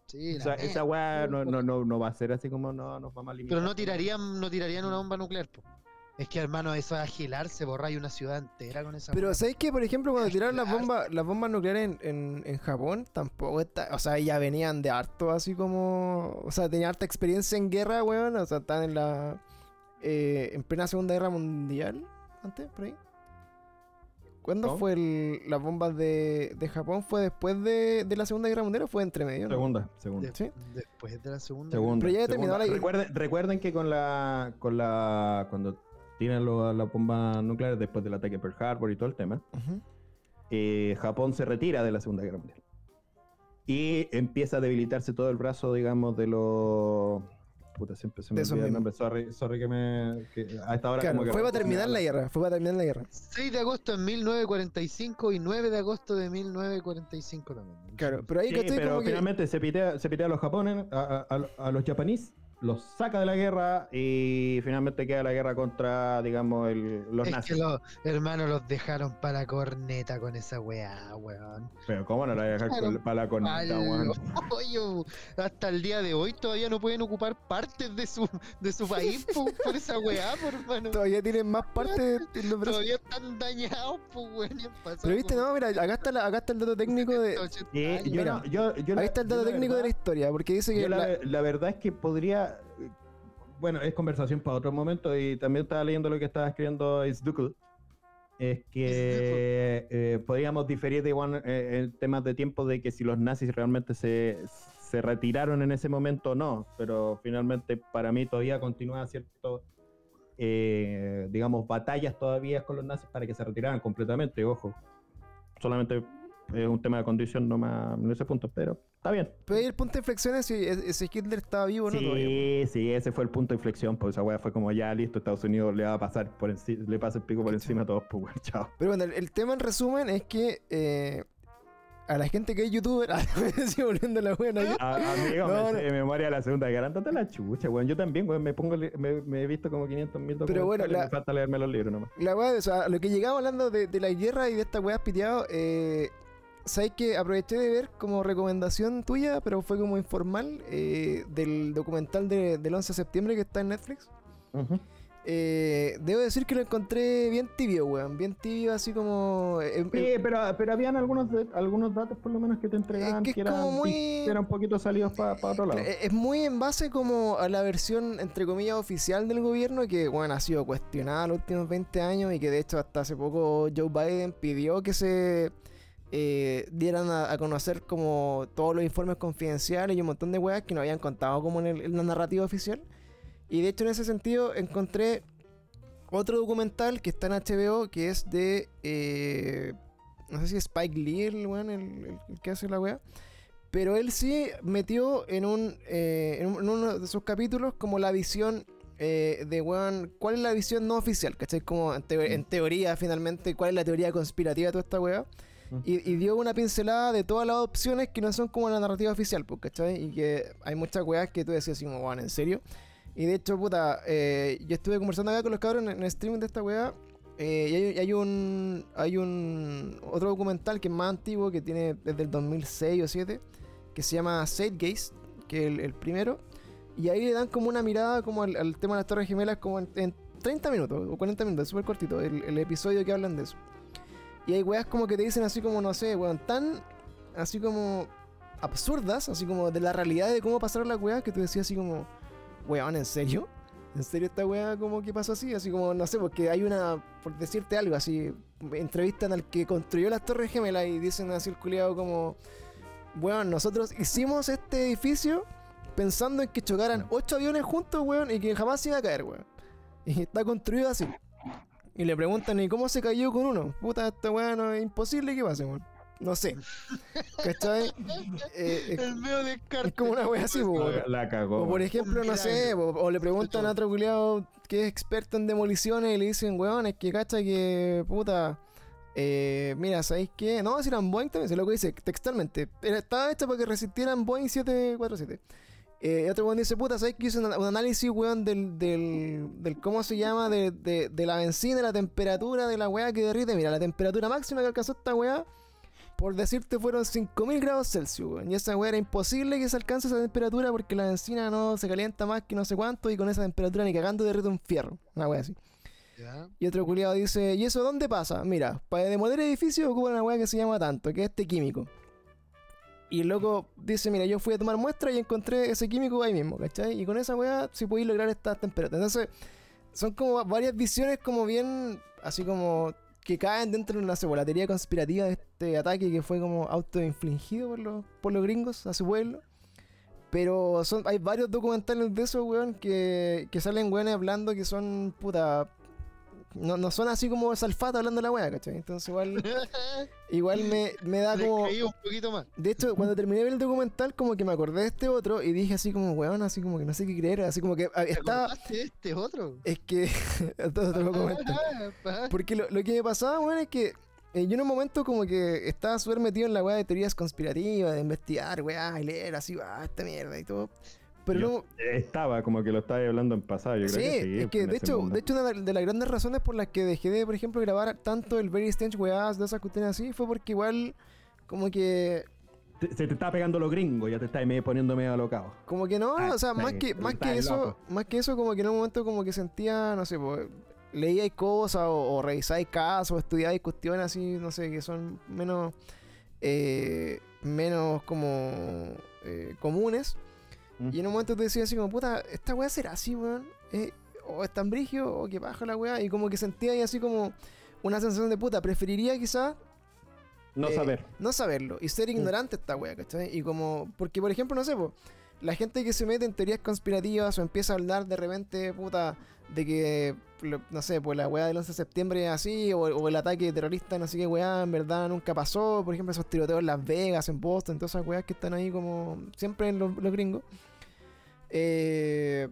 Sí, o sea, esa weá no, no, no, no va a ser así como no nos vamos a limitar. Pero no tirarían, no tirarían una bomba nuclear, po. Es que hermano, eso es agilarse, borrar una ciudad entera con esa Pero weá. ¿sabéis que, por ejemplo, cuando tiraron las bombas, las bombas nucleares en, en, en Japón, tampoco está, o sea, ya venían de harto, así como, o sea, tenían harta experiencia en guerra, weón, o sea, están en la, eh, en plena Segunda Guerra Mundial, antes, por ahí. ¿Cuándo ¿No? fue el, las bombas de, de Japón? ¿Fue después de, de la Segunda Guerra Mundial o fue entre medio? no? Segunda, segunda. De- ¿sí? Después de la segunda. Segunda, Pero ya segunda. terminó la- Recuerden, recuerden que con la, con la, cuando tiran lo- la bomba nuclear después del ataque a Pearl Harbor y todo el tema, Ujú. eh, Japón se retira de la Segunda Guerra Mundial. Y empieza a debilitarse todo el brazo, digamos, de los... Puta, siempre se me olvida el nombre. Sorry, sorry que me... Que a esta hora Claro, como que... fue para terminar la guerra, fue para terminar la guerra. 6 de agosto de 1945 y 9 de agosto de 1945 también. Claro, pero ahí Sí, ¿cachai? pero como que... finalmente se pitea, se pitea a los japoneses, a, a- a- a los japoneses, los saca de la guerra y finalmente queda la guerra contra, digamos, el- los Es nazis. que los hermanos los dejaron para la corneta con esa weá, weón. Pero ¿cómo no la voy a dejar para la corneta, Al- weón? Oye, hasta el día de hoy todavía no pueden ocupar partes de su, de su país [LAUGHS] po, por esa weá, por hermano. Todavía tienen más parte en [LAUGHS] los brazos. Todavía están dañados, pues, weón. Pero viste, no, mira, acá está, la- acá está el dato técnico de... 80 Sí, años. yo, Mira, no- yo- yo la- Ahí está el dato la técnico de la historia, porque dice que... la, la- la verdad es que podría. Bueno, es conversación para otro momento y también estaba leyendo lo que estaba escribiendo Isdukul. Es que eh, podríamos diferir de igual eh, en temas de tiempo de que si los nazis realmente se, se retiraron en ese momento o no, pero finalmente para mí todavía continúa cierto, eh, digamos, batallas todavía con los nazis para que se retiraran completamente, ojo. Solamente es un tema de condición nomás en ese punto, pero está bien. Pero ahí el punto de inflexión es si ese Hitler estaba vivo o no todavía. Sí, sí, ese fue el punto de inflexión, pues esa weá fue como ya listo, Estados Unidos le va a pasar por encima, le pasa el pico por encima a todos, pues weón, chao. Pero bueno, el, el tema en resumen es que eh, a la gente que es youtuber, [LAUGHS] ah, me sigo volviendo la buena. A- amigo, No, me no. sé de memoria la segunda guerra, andate a la chucha, weón. Yo también, weón, me pongo, me, me he visto como 500 mil Pero bueno, la- me falta leerme los libros nomás. La weá, o sea, lo que llegaba hablando de, de la guerra y de esta weá piteado, eh, ¿sabes que Aproveché de ver como recomendación tuya, pero fue como informal, eh, del documental de- del 11 de septiembre que está en Netflix. eh, debo decir que lo encontré bien tibio, weón. Bien tibio, así como. eh, eh, Sí, pero, pero habían algunos de- algunos datos por lo menos que te entregaban que es que, eran, como muy- eran un poquito salidos para otro lado. Eh, Es muy en base como a la versión, entre comillas, oficial del gobierno que, bueno, ha sido cuestionada los últimos 20 años y que de hecho hasta hace poco Joe Biden pidió que se eh, dieran a, a conocer como todos los informes confidenciales y un montón de weas que no habían contado como en, el- en la narrativa oficial. Y de hecho en ese sentido encontré otro documental que está en HBO que es de... eh, no sé si Spike Lee el, weón, el, el- el que hace la wea. Pero él sí metió en, un, eh, en, un- en uno de sus capítulos como la visión eh, de, weón, ¿cuál es la visión no oficial? ¿Cachai? Como en, teo- en teoría, finalmente, ¿cuál es la teoría conspirativa de toda esta weá? Y, dio una pincelada de todas las opciones que no son como la narrativa oficial, pues, ¿cachai? Y que hay muchas weas que tú decías así como, ¿en serio? Y de hecho, puta, eh, yo estuve conversando acá con los cabros en, streaming de esta weá. eh, y hay, un hay un otro documental que es más antiguo que tiene desde el 2006 o 7 que se llama Gaze que es el, primero y ahí le dan como una mirada como al, tema de las torres gemelas como en, en 30 minutos o 40 minutos, súper cortito el, el episodio que hablan de eso y hay weas como que te dicen así como no sé, weón, tan así como absurdas, así como de la realidad de cómo pasaron las weas que tú decías así como weón, ¿en serio? ¿En serio esta wea como que pasó así? Así como, no sé, porque hay una, por decirte algo, así, entrevistan al que construyó las Torres Gemelas y dicen así el culiado como, weón, nosotros hicimos este edificio pensando en que chocaran ocho aviones juntos, weón, y que jamás se iba a caer, weón. Y está construido así. Y le preguntan, ¿y cómo se cayó con uno? Puta, esta weá no es imposible que pase, weón. No sé. ¿Cachai? [LAUGHS] Eh, es- El medio descarte. es como una wea así, po, weón. La cagó. O por ejemplo, no sé, o, o le preguntan a otro culiado que es experto en demoliciones y le dicen, weón, es que cacha que, puta, eh, mira, ¿sabéis qué? No, si eran Boeing también, se lo que dice textualmente. Era- estaba hecha para que resistieran Boeing 747. Eh, otro weón dice, puta, ¿sabéis que hice un, un análisis, weón, del, del, del cómo se llama, de, de, de la benzina, la temperatura de la weá que derrite? Mira, la temperatura máxima que alcanzó esta weá por decirte, fueron 5000 grados Celsius, weón. Y esa weá era imposible que se alcance esa temperatura porque la benzina no se calienta más que no sé cuánto y con esa temperatura ni cagando derrite un fierro. Una weá así. Y otro culiado dice, ¿y eso dónde pasa? Mira, para demoler edificios ocupan una weá que se llama tanto, que es este químico. Y el loco dice, mira, yo fui a tomar muestra y encontré ese químico ahí mismo, ¿cachai? Y con esa weá sí podéis lograr estas temperaturas. Entonces, son como varias visiones como bien, así como que caen dentro de una la teoría conspirativa de este ataque que fue como autoinfligido por los, por los gringos a su pueblo. Pero hay varios documentales de eso, weón, que, que salen weones hablando que son puta. No, no son así como salfata hablando la weá, ¿cachai? Entonces igual, [LAUGHS] igual me, me da Le como. creí un poquito más. De hecho, cuando terminé de ver el documental, como que me acordé de este otro y dije así como, weón, así como que no sé qué creer, así como que ah, ¿Te estaba. acordaste de este otro? Es que. te. Ah, pa. Porque lo, lo que me pasaba, weón, es que eh, yo en un momento como que estaba súper metido en la weá de teorías conspirativas, de investigar, weá, y leer así, ah, esta mierda y todo. Pero Yo luego, Estaba como que lo estaba hablando en pasado. Yo sí, creo que sí. es que en de hecho, mundo. de hecho una de las grandes razones por las que dejé de, por ejemplo, grabar tanto el Very Strange weás de esas cuestiones así, fue porque igual como que Te- se te está pegando los gringos, ya te está medio poniendo medio alocado. Como que no, Ah, o sea, más que, más que eso, loco. más que eso, como que en un momento como que sentía, no sé, pues, leíais cosas o, o revisáis casos, o estudiáis cuestiones así, no sé, que son menos, eh, menos como eh, comunes. Mm. Y en un momento te decía así como, puta, esta weá será así, weón. Eh, o es tan brigio, o que baja la weá. Y como que sentía ahí así como una sensación de puta. Preferiría quizás No eh, saber. no saberlo y ser ignorante esta wea, ¿cachai? Y como, porque por ejemplo, no sé, po, la gente que se mete en teorías conspirativas o empieza a hablar de repente, puta, de que, no sé, pues la wea del 11 de septiembre es así, o, o el ataque terrorista, no sé qué wea, en verdad nunca pasó, por ejemplo, esos tiroteos en Las Vegas, en Boston, todas esas weas que están ahí como siempre en los, los gringos. Eh,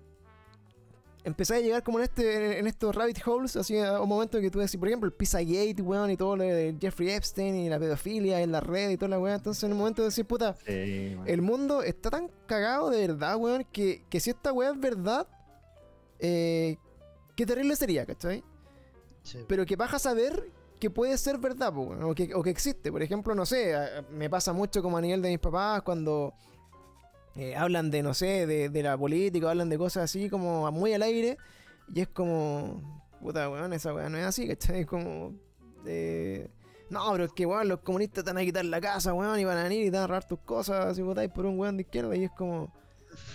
empecé a llegar como en este en estos rabbit holes, así a un momento que tú decís, por ejemplo, el Pizzagate, weón, y todo lo de Jeffrey Epstein y la pedofilia en la red y toda la weá. Entonces, en un momento de decir, puta, Sí, el mundo está tan cagado de verdad, weón, que, que si esta weá es verdad, eh, qué terrible sería, ¿cachai? Sí. Pero que baja saber que puede ser verdad, po, weón, o, que, o que existe. Por ejemplo, no sé, a- a- me pasa mucho como a nivel de mis papás cuando eh, hablan de, no sé, de, de la política, hablan de cosas así como muy al aire. Y es como, puta, weón, esa weá no es así, ¿cachai? Es como, eh, no, pero es que, weón, los comunistas te van a quitar la casa, weón, y van a venir y te van a robar tus cosas si votáis por un weón de izquierda. Y es como,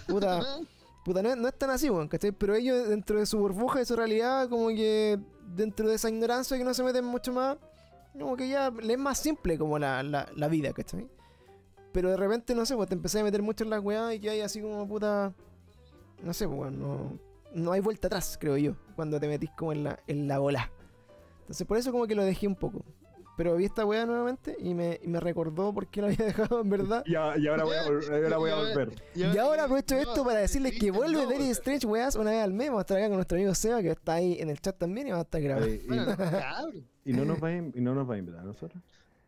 puta, [LAUGHS] puta, no, no es tan así, weón, ¿cachai? Pero ellos, dentro de su burbuja, de su realidad, como que dentro de esa ignorancia que no se meten mucho más, como que ya le es más simple como la, la, la vida, ¿cachai? Pero de repente, no sé, pues te empecé a meter mucho en las weas y que hay así como puta. No sé, pues weón, no, no hay vuelta atrás, creo yo, cuando te metís como en la, en la bola. Entonces por eso como que lo dejé un poco. Pero vi esta wea nuevamente y me, y me recordó por qué lo había [LAUGHS] dejado en verdad. Y, a- y ahora voy a, [LAUGHS] ahora voy a volver. Y ahora aprovecho no, esto para decirles que vuelve no, Very. Strange Weas una vez al mes. Vamos a estar acá con nuestro amigo Seba, que está ahí en el chat también y vamos a estar grabando. Y, Bueno, no, y nos va a, y no nos va a invitar a nosotros.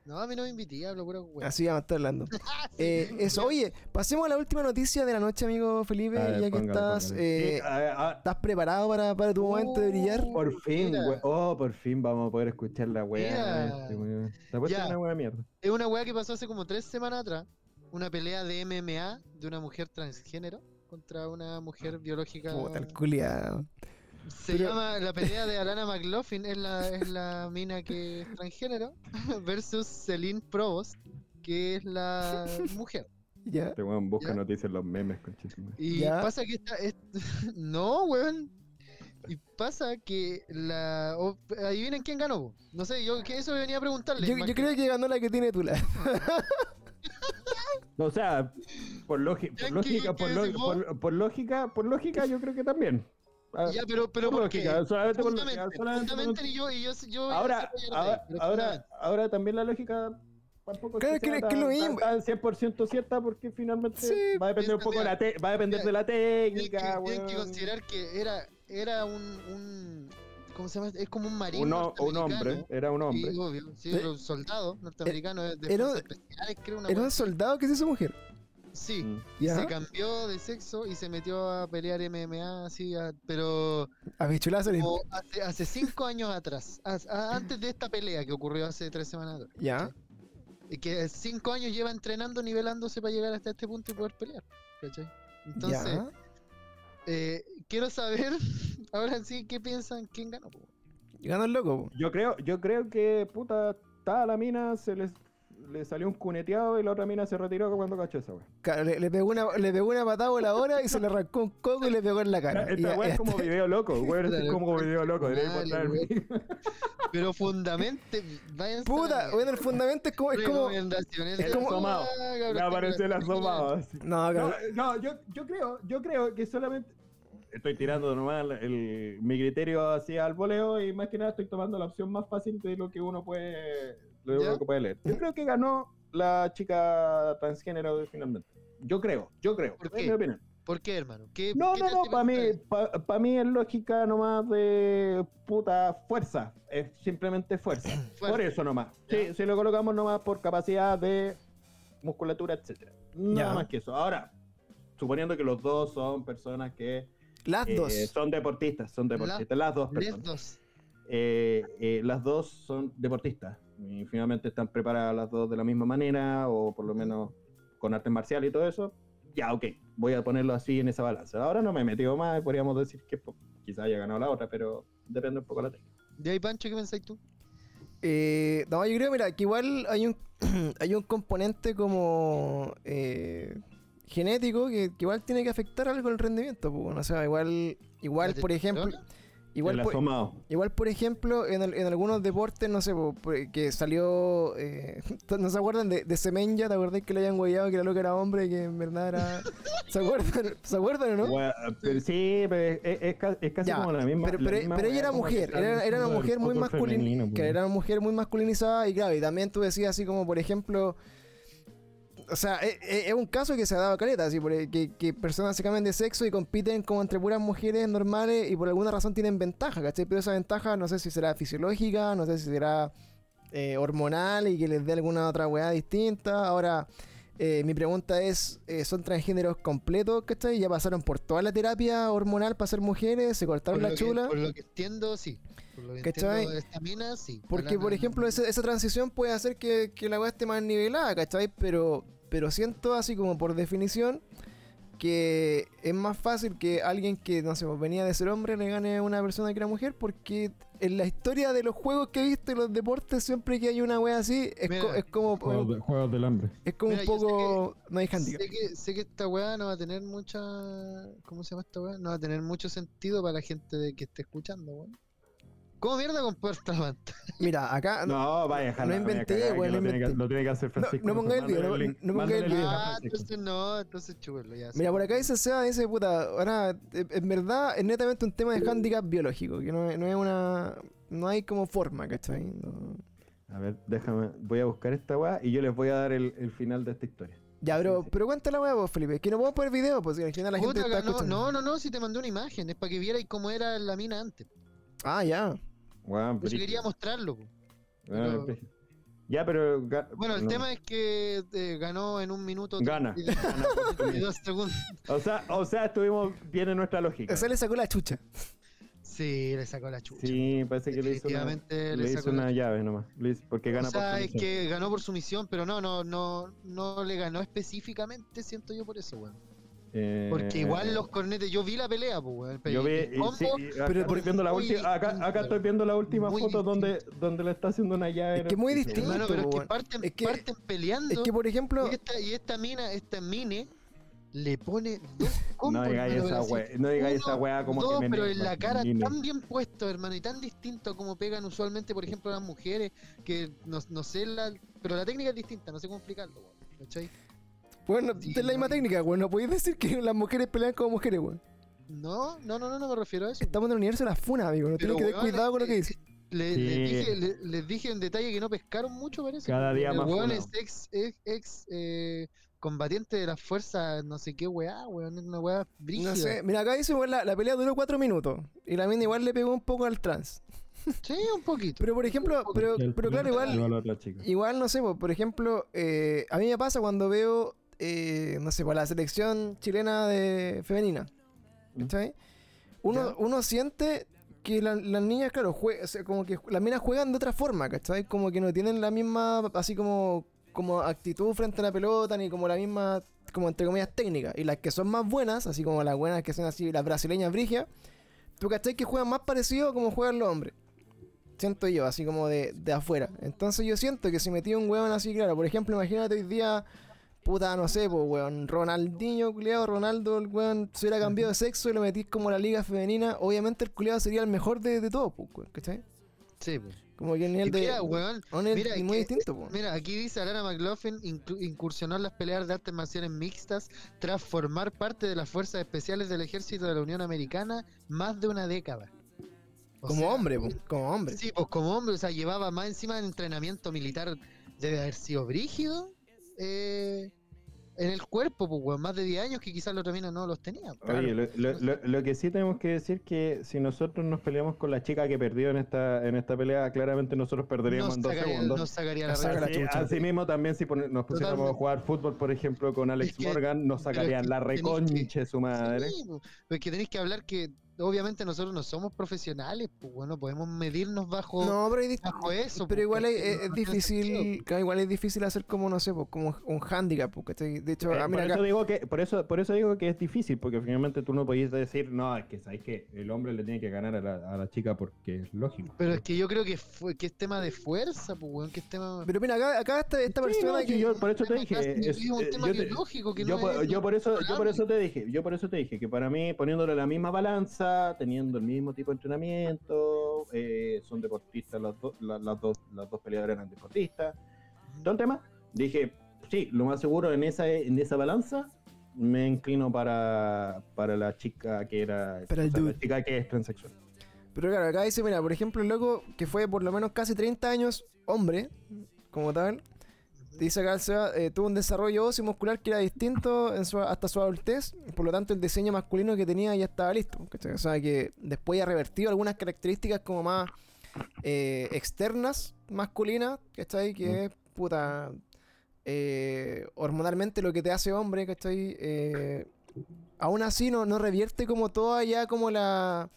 No, a mí no me invité, hablo pura weón. Así vamos a estar hablando. [LAUGHS] Eh, eso, oye, pasemos a la última noticia de la noche, amigo Felipe, ver, ya que póngale, estás, póngale. eh, Sí, ah, ah, ¿estás preparado para, para tu momento de brillar? por fin, we- oh, por fin vamos a poder escuchar la weá. Mira. este, weón. Te apuesto que Ya. es una weá de mierda. Es una weá que pasó hace como tres semanas atrás. Una pelea de MMA de una mujer transgénero contra una mujer biológica. Puta, el culiao. Se Pero- llama la pelea de Alana [LAUGHS] McLaughlin, es la, es la mina que es transgénero, [LAUGHS] versus Celine Provost, que es la [LAUGHS] mujer. Ya. Este weón busca Ya. noticias en los memes, conchísimo. Y Ya. pasa que esta. es- no, weón. Y pasa que la. o- adivinen quién ganó. No sé, yo que eso venía a preguntarle. Yo, yo creo que ganó la que tiene Tula. O sea, por, logi- por Ya, ¿qué- lógica, por, por- por lógica, por lógica, yo creo que también. Ah, Ya, pero, pero por ¿por qué? solamente por lógica, Fundamente, solamente y yo, y yo, yo Ahora, ahora, pero ahora, ahora también la lógica tampoco Claro, es que- que, sea que lo tan- tan- tan 100% cierta porque finalmente Sí, va a depender un poco de la te- va a depender de la Tienen que, técnica, tienen que weón. considerar que era, era un, un. ¿Cómo se llama? Es como un marino. un, o- un hombre, era un hombre. Sí, obvio. Sí, Eh, un soldado norteamericano de, de era- creo. Una Era un soldado que se hizo mujer. Sí. Mm. Ya. se cambió de sexo y se metió a pelear MMA así, a- pero A bichulazo hace, hace cinco años atrás, a- a- antes de esta pelea que ocurrió hace tres semanas atrás. Ya. Y que cinco años lleva entrenando, nivelándose para llegar hasta este punto y poder pelear. ¿cachai? Entonces, Ya. eh, quiero saber, [LAUGHS] ahora sí, ¿qué piensan? ¿Quién ganó? po? Ganó el loco. po. Yo creo, yo creo que puta, estaba la mina, se les le salió un cuneteado y la otra mina se retiró cuando cachó esa weá. Claro, le, le pegó una, le pegó una patada voladora y se le arrancó un coco y le pegó en la cara. Esta weá es como está. video loco, weón, es como video loco. Pero fundamente, vayan Puta, bueno, el fundamento es como. Es como. Es como- cabrón, Me apareció el asomado. así. no, No, cabrón. no, yo, yo creo, yo creo que solamente estoy tirando nomás el, mi criterio hacia el voleo y más que nada estoy tomando la opción más fácil de lo que uno puede, de lo ¿Ya? que puede leer. Yo creo que ganó la chica transgénero finalmente. Yo creo, yo creo. ¿Por es qué? mi opinión. ¿Por qué, hermano? ¿Qué, No, qué no, no, para mí, para mí es lógica nomás de puta fuerza. Es simplemente fuerza. [CLEARS THROAT] Fuerza. Por eso nomás. Sí, si lo colocamos nomás por capacidad de musculatura, etcétera. Nada Ya. más que eso. Ahora, suponiendo que los dos son personas que Las eh, dos. son deportistas, son deportistas, las dos personas. dos. Eh, eh, las dos son deportistas y finalmente están preparadas las dos de la misma manera o por lo menos con artes marciales y todo eso. Ya, ok, voy a ponerlo así en esa balanza. Ahora no me he metido más, podríamos decir que pues, quizás haya ganado la otra, pero depende un poco de la técnica. ¿De ahí, Pancho, qué pensáis tú? Eh, no, yo creo, mira, que igual hay un, [CLEARS THROAT] hay un componente como eh, genético que, que igual tiene que afectar algo el rendimiento. pues, bueno, o sea, igual, igual ¿La por ejemplo? Igual por, asomado. igual por ejemplo en, al- en algunos deportes, no sé, que salió, eh, [LAUGHS] ¿no se acuerdan de, de Semenya? ¿Te acordás que le habían huellado que la loca era hombre y que en verdad era... [LAUGHS] ¿Se acuerdan? ¿Se acuerdan o no? Pero sí, pero es, es ca- es casi Ya, como la misma. pero, la pero- misma pero ella era mujer, era, era una mujer muy masculina, que era una mujer muy masculinizada y claro, y también tú decías así como por ejemplo, o sea, es, es- es un caso que se ha dado a caleta, así, por- que, que personas se cambian de sexo y compiten como entre puras mujeres normales y por alguna razón tienen ventaja, ¿cachai? Pero esa ventaja no sé si será fisiológica, no sé si será eh, hormonal y que les dé alguna otra weá distinta. Ahora, eh, mi pregunta es, eh, ¿son transgéneros completos, cachai? ¿Ya pasaron por toda la terapia hormonal para ser mujeres? ¿Se cortaron Por la lo que- chula? por lo que entiendo, sí. Por lo que ¿Cachai? entiendo de esta mina, sí. Porque, por ejemplo, esa transición puede hacer que, que la weá esté más nivelada, ¿cachai? Pero, pero siento así como por definición que es más fácil que alguien que, no sé, pues, venía de ser hombre le gane a una persona que era mujer, porque en la historia de los juegos que he visto y los deportes, siempre que hay una wea así, es, Mira, co- es como, Juegos, de- juegos del hambre. es como Mira, un sé poco. No hay handicap. Sé que, sé que esta weá no va a tener mucha. ¿Cómo se llama esta weá? No va a tener mucho sentido para la gente de que esté escuchando, weón. ¿Cómo mierda comporta la pantalla? [LAUGHS] Mira, acá. No, No, vaya a dejarla, no inventé, weón, lo, no tiene que, inventé. lo tiene que hacer Francisco. no pongáis el video, no- no pongáis el video. Ah, entonces no, entonces chúbelo ya. Mira, por acá dice Seba, dice puta, ahora, eh, en verdad es netamente un tema de handicap biológico, que no, es- no es una. No hay como forma, ¿cachai? No- A ver, déjame, voy a buscar esta weá y yo les voy a dar el, el final de esta historia. Ya, pero, Sí, sí. pero cuéntala, weá, vos, Felipe, que no podemos poner video, pues si al final la gente Puta, está escuchando. no, no, no, si te mandé una imagen, es para que vierais cómo era la mina antes. Ah, ya. Eso brígido. quería mostrarlo. pero- brígido. Ya, pero. Bueno, el no. tema es que eh, ganó en un minuto Gana. y y dos segundos. O sea, o sea, estuvimos bien en nuestra lógica. O sea, le sacó la chucha. Sí, le sacó la chucha. Sí, parece que le hizo una, le hizo una llave nomás. Hizo- porque gana o sea, por es que ganó por sumisión, pero no, no, no, no le ganó específicamente, siento yo por eso, weón. Eh, Porque igual los cornetes, yo vi la pelea, pues. Yo vi, sí, pero por- viendo la última, acá, acá estoy viendo la última foto donde, distinto. donde le está haciendo una llave. Es que muy distinto. Hermano, pero es que parten, Es que- parten peleando. Es que, por ejemplo, y, esta, y esta mina, esta mine, le pone dos [LAUGHS] No combos. digáis esa wea, no digáis esa weá como dos, que me pero me- en la cara mine. tan bien puesto, hermano, y tan distinto como pegan usualmente, por ejemplo, las mujeres, que no, no sé, la, pero la técnica es distinta, no sé cómo explicarlo, weón, ¿cachai? Bueno, Sí, es la misma no. técnica, weón. No podéis decir que las mujeres pelean como mujeres, weón. No, no, no, no, no me refiero a eso. Estamos en el universo de las funas, amigo. No tienes que tener cuidado con lo que eh, dices. Le- Sí. les, dije, le- les dije en detalle que no pescaron mucho, parece. Cada día el más weón es ex, ex, ex, eh, combatiente de las fuerzas, no sé qué weá, weón, es una weá brígida. No sé, mira, acá dice, weón, la, la pelea duró cuatro minutos. Y la mina igual le pegó un poco al trans. [LAUGHS] Sí, un poquito. Pero, por ejemplo, pero, pero claro, igual, la. Igual, no sé, po, por ejemplo, eh, a mí me pasa cuando veo, eh, no sé, por la selección chilena de femenina. Mm. ¿Cachai? Uno, uno siente que la- las niñas, claro, jue- o sea, como que las minas juegan de otra forma, ¿cachai? Como que no tienen la misma, así como, como actitud frente a la pelota, ni como la misma, como entre comillas, técnica. Y las que son más buenas, así como las buenas que son así, las brasileñas brigias, tú cachai que juegan más parecido a como juegan los hombres. Siento yo, así como de, de afuera. Entonces yo siento que si metí un weón así, claro, por ejemplo, imagínate hoy día, puta, no sé, pues weón, Ronaldinho, culiado, Ronaldo, el weón, se hubiera cambiado de sexo y lo metís como la liga femenina, obviamente el culiado sería el mejor de, de todos, pues, weón, ¿cachai? Sí, pues. Como que el nivel de... mira, weón, nivel mira, muy que- distinto, pues. Mira, aquí dice Alana McLaughlin incursionó en las peleas de artes marciales mixtas tras formar parte de las fuerzas especiales del ejército de la Unión Americana más de una década. O Como sea, hombre, pues, como hombre. Sí, pues como hombre, o sea, llevaba más encima de entrenamiento militar, debe haber sido brígido eh, en el cuerpo, pues, weón, más de 10 años que quizás la otra mina no los tenía. Oye, lo, lo- lo- lo que sí tenemos que decir que si nosotros nos peleamos con la chica que perdió en esta en esta pelea, claramente nosotros perderíamos Nos en dos sacaría, segundos. nos sacaría La la saca la revancha. Así, chucha. así mismo también si pone- nos pusiéramos Totalmente. a jugar fútbol, por ejemplo, con Alex Es que- Morgan, nos es sacarían la reconche su madre. Sí, pues, pues que tenéis que hablar que obviamente nosotros no somos profesionales, pues bueno, podemos medirnos bajo, No, pero, bajo eso. pero pues, igual es, es- es difícil, claro, igual es difícil hacer como, no sé, pues, como un handicap, pues, ¿cachai? De hecho, Eh, ah, por mira eso acá, digo que por eso por eso digo que es difícil porque finalmente tú no podías decir no es que sabes que el hombre le tiene que ganar a la, a la chica porque es lógico Pero es que yo creo que, fue, que es tema de fuerza, pues weón, que es tema... pero mira, acá, acá esta, esta Sí, persona no, que... yo por eso te dije es- es un eh, tema yo te- biológico que yo, no por, es- yo por eso yo por eso te dije yo por eso te dije que para mí poniéndole la misma balanza teniendo el mismo tipo de entrenamiento eh, son deportistas las dos la- las dos las dos peleadoras eran deportistas. Todo el tema. Dije sí lo más seguro en esa en esa balanza me inclino para para la chica que era Para el o sea, la chica que es transexual. Pero claro, acá dice, mira, por ejemplo, el loco que fue por lo menos casi 30 años hombre, como tal, dice acá el Seba, eh, tuvo un desarrollo óseo y muscular que era distinto en su- hasta su adultez, por lo tanto el diseño masculino que tenía ya estaba listo. ¿cachai? O sea que después ha revertido algunas características como más eh, externas, masculinas, ¿cachai? Que Mm. es, puta, eh, hormonalmente lo que te hace hombre, ¿cachai? Aún así no, no revierte como toda ya como la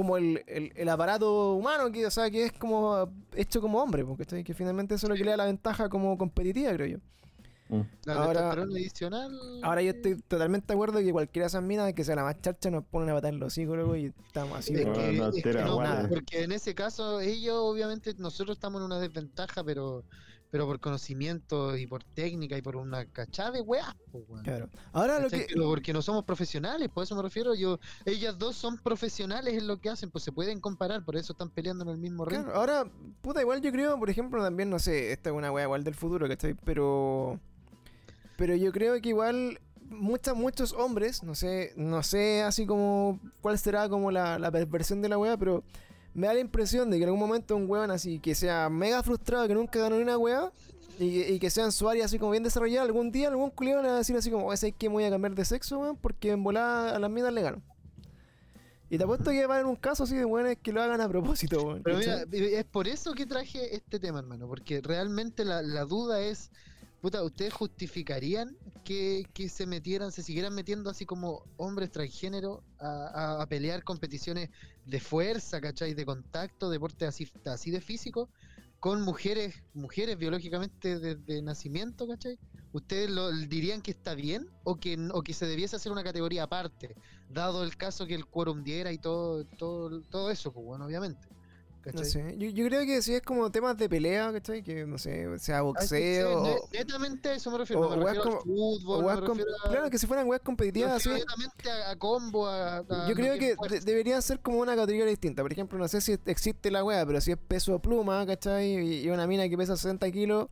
como el, el- el aparato humano que o sea que es como hecho como hombre porque que finalmente eso es lo que le da la ventaja como competitiva creo yo Mm. La Ahora- adicional. Ahora yo estoy totalmente de acuerdo que cualquiera de esas minas que sea la más charcha nos ponen a patar los loco, y estamos así. Es No, que- no, es que no, guarda. porque en ese caso ellos obviamente nosotros estamos en una desventaja pero pero por conocimiento y por técnica y por una cachada de weá pues, weón. Claro. Ahora lo que... Pero porque no somos profesionales, por eso me refiero yo. Ellas dos son profesionales en lo que hacen, pues se pueden comparar, por eso están peleando en el mismo ring. Claro, ahora, puta, igual yo creo, por ejemplo, también, no sé, esta es una wea igual del futuro, ¿cachai? Pero. Pero yo creo que igual muchas, muchos hombres, no sé, no sé así como cuál será como la, la perversión de la wea, pero me da la impresión de que en algún momento un weón así que sea mega frustrado, que nunca ganó ni una wea, y, que- y que sea en su área así como bien desarrollada, algún día algún culiado le va a decir así como, ese es que me voy a cambiar de sexo, weón, porque en volada a las minas le gano. Y te apuesto que va a haber un caso así de weones que lo hagan a propósito, weón. Pero mira, es por eso que traje este tema, hermano, porque realmente la, la duda es, puta, ¿ustedes justificarían que, que se metieran, se siguieran metiendo así como hombres transgénero a, a- pelear competiciones de fuerza, ¿cachai? De contacto, deporte así, así de físico, con mujeres, mujeres biológicamente desde nacimiento, ¿cachai? ¿Ustedes lo, dirían que está bien o que, o que se debiese hacer una categoría aparte, dado el caso que el quórum diera y todo, todo, todo eso, pues bueno, obviamente. No ¿cachai? sé, yo, yo creo que si es como temas de pelea, ¿cachai? Que no sé, sea Ah, sí, boxeo sí, o, ne- netamente a eso me refiero. o me refiero al como- fútbol, o me com- refiero a- Claro, que si fueran weas competitivas así. netamente a, a combo, a, a Yo creo que fuerza. de- deberían ser como una categoría distinta. Por ejemplo, no sé si existe la wea, pero si es peso pluma, ¿cachai? Y, y una mina que pesa 60 kilos,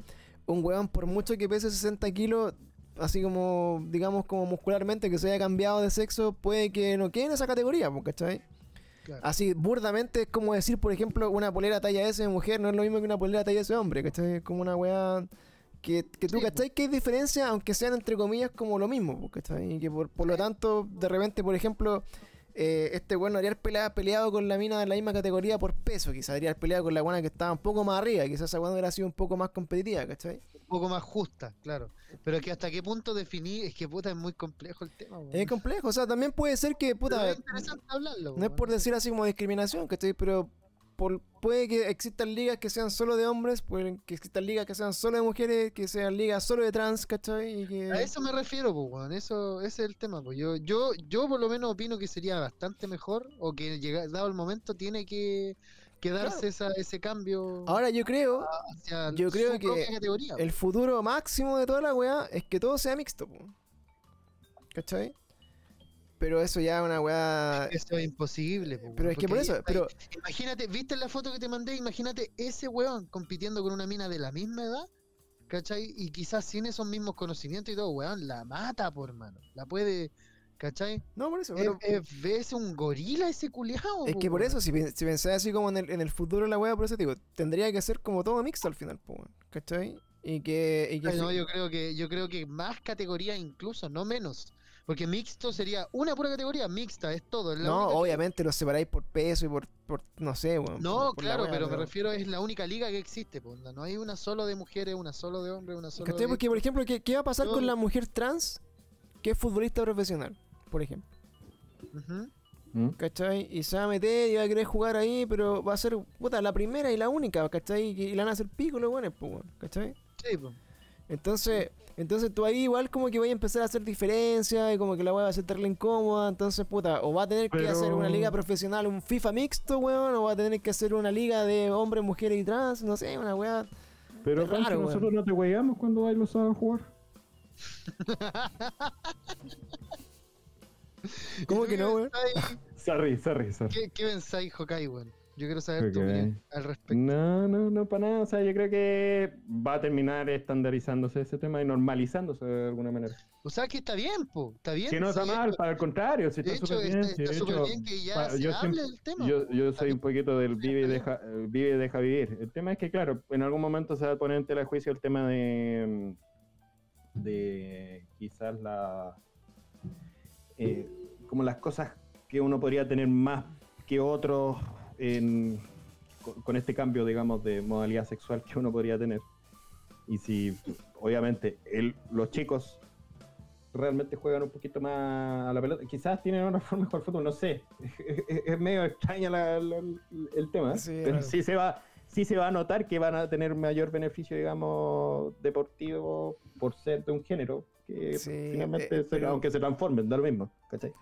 un weón por mucho que pese 60 kilos, así como, digamos, como muscularmente, que se haya cambiado de sexo, puede que no quede en esa categoría, ¿cachai? Claro. Así, burdamente, es como decir, por ejemplo, una polera talla S de mujer no es lo mismo que una polera talla S de hombre, ¿cachai? Es como una weá que, que tú, Sí. ¿cachai? Que hay diferencia, aunque sean entre comillas como lo mismo, ¿cachai? Y que por, por lo tanto, de repente, por ejemplo, eh, este weón no haría pelea, peleado con la mina de la misma categoría por peso, quizás habría peleado con la buena que estaba un poco más arriba, quizás esa buena hubiera sido un poco más competitiva, ¿cachai? Un poco más justa, claro. Pero que hasta qué punto definir, es que puta es muy complejo el tema. weón. Es complejo, o sea, también puede ser que, puta, es interesante hablarlo. No es por decir así como discriminación, ¿cachai? Pero por- puede que existan ligas que sean solo de hombres, pueden que existan ligas que sean solo de mujeres, que sean ligas solo de trans, ¿cachai? Y que... A eso me refiero, pues, weón. Eso, ese es el tema, pues. Yo, yo, yo por lo menos opino que sería bastante mejor, o que llega, dado el momento tiene que, que darse esa, ese cambio Ahora yo creo, hacia yo creo que categoría. el futuro máximo de toda la weá es que todo sea mixto, po. ¿cachai? Pero eso ya es una weá... Eso es imposible, pues, Pero es que por eso, ahí- pero Imagínate, ¿viste la foto que te mandé? Imagínate ese weón compitiendo con una mina de la misma edad, ¿cachai? Y quizás sin esos mismos conocimientos y todo, weón, la mata, por mano. La puede, ¿cachai? no por eso, Es, pero es- ves un gorila ese culiao. es que por eso, si, si pensáis así como en el, en el futuro de la weá, por eso digo, tendría que ser como todo mixto al final, po, ¿cachai? Y que... Y que Ay, no, yo creo que, yo creo que más categorías incluso, no menos. Porque mixto sería una pura categoría, mixta, es todo. es No, obviamente los separáis por peso y por, por no sé, weón. No, por- por la claro, wea, pero me refiero, es la única liga que existe, po, no hay una solo de mujeres, una solo de hombres, una solo ¿Cachai? de... Porque, por ejemplo, ¿qué, qué va a pasar con la mujer trans que es futbolista profesional? Por ejemplo. ¿Mm? ¿Cachai? Y se va a meter y va a querer jugar ahí, pero va a ser, puta, la primera y la única, ¿cachai? Y, y le van a hacer pico los buenos, pues, ¿cachai? Sí, po. Entonces, entonces tú ahí igual como que vas a empezar a hacer diferencia y como que la weá va a terrible incómoda, entonces puta, o va a tener que Pero- hacer una liga profesional, un FIFA mixto, weón, o va a tener que hacer una liga de hombres, mujeres y trans, no sé, una weá. Pero Pancho, raro, nosotros no te hueamos cuando vais los sábados a jugar. [LAUGHS] [LAUGHS] ¿Cómo ¿Y que no, qué weón? pensáis- [LAUGHS] Sorry, sorry, sorry. ¿Qué, qué pensáis, Hokai, weón? Yo quiero saber tu opinión al respecto. No, no, no, para nada. O sea, yo creo que va a terminar estandarizándose ese tema y normalizándose de alguna manera. O sea que está bien, po, está bien. Si no está sí, mal, para el contrario, si De está súper bien. está, si está hecho, bien que ya pa- se yo hable siempre- del tema. Yo, soy un poquito del vive y, deja, vive y deja vivir. El tema es que, claro, en algún momento se va a poner en tela de juicio el tema de, mm, de quizás la... eh, como las cosas que uno podría tener más que otros en- con, con este cambio, digamos, de modalidad sexual que uno podría tener. Y si, obviamente, el, los chicos realmente juegan un poquito más a la pelota. Quizás tienen otra forma de jugar fútbol, no sé. Es, [LAUGHS] es- es medio extraña la- la- el tema, Sí, pero sí se va, sí se va a notar que van a tener mayor beneficio, digamos, deportivo por ser de un género que Sí, finalmente, eh, se- pero- aunque se transformen, da lo mismo, ¿cachai?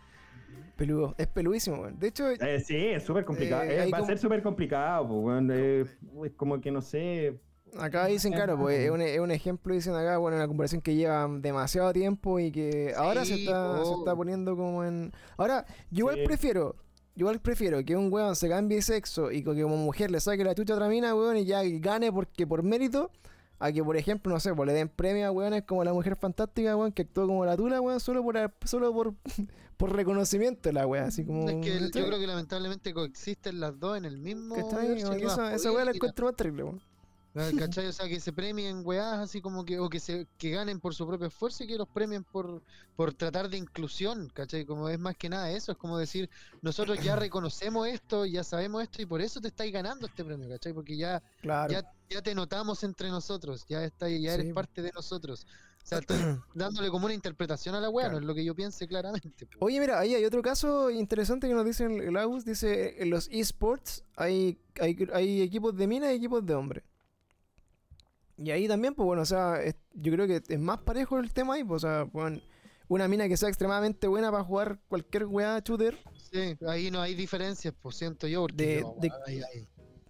Peludo. Es peludísimo, weón. De hecho, Eh, sí, es súper complicado. Eh, va a ser súper complicado, pues, weón, es como que no sé. acá dicen, claro, pues es un, es un ejemplo, dicen acá, bueno, una conversación que lleva demasiado tiempo y que ahora se está, se está poniendo como en. Ahora, yo igual Sí. prefiero. Yo igual prefiero que un weón se cambie de sexo y que como mujer le saque la chucha a otra mina, weón, y ya gane porque por mérito, a que por ejemplo, no sé, pues le den premio a weones como la mujer fantástica, weón, que actuó como la tula, weón, solo por solo por, [LAUGHS] por reconocimiento la weá, así como. Es que el- yo creo que lamentablemente coexisten las dos en el mismo. Esa, weá la encuentro más terrible, weón. Ah, [LAUGHS] ¿Cachai? O sea, que se premien weás así como que, o que se que ganen por su propio esfuerzo y que los premien por, por tratar de inclusión, ¿cachai? Como es más que nada eso, es como decir, nosotros ya [CLEARS THROAT] reconocemos esto, ya sabemos esto y por eso te estáis ganando este premio, ¿cachai? Porque ya, Claro. ya, ya te notamos entre nosotros, ya está, ya eres Sí. parte de nosotros. O sea, estoy [CLEARS THROAT] dándole como una interpretación a la weá, Claro. no es lo que yo piense claramente. Oye, mira, ahí hay otro caso interesante que nos dice el, el Agus. Dice, en los esports hay, hay, hay equipos de mina y equipos de hombre. Y ahí también, pues bueno, o sea, es- yo creo que es más parejo el tema ahí, pues, o sea, bueno, una mina que sea extremadamente buena para jugar cualquier weá shooter, Sí, ahí no hay diferencias, pues siento yo, porque De-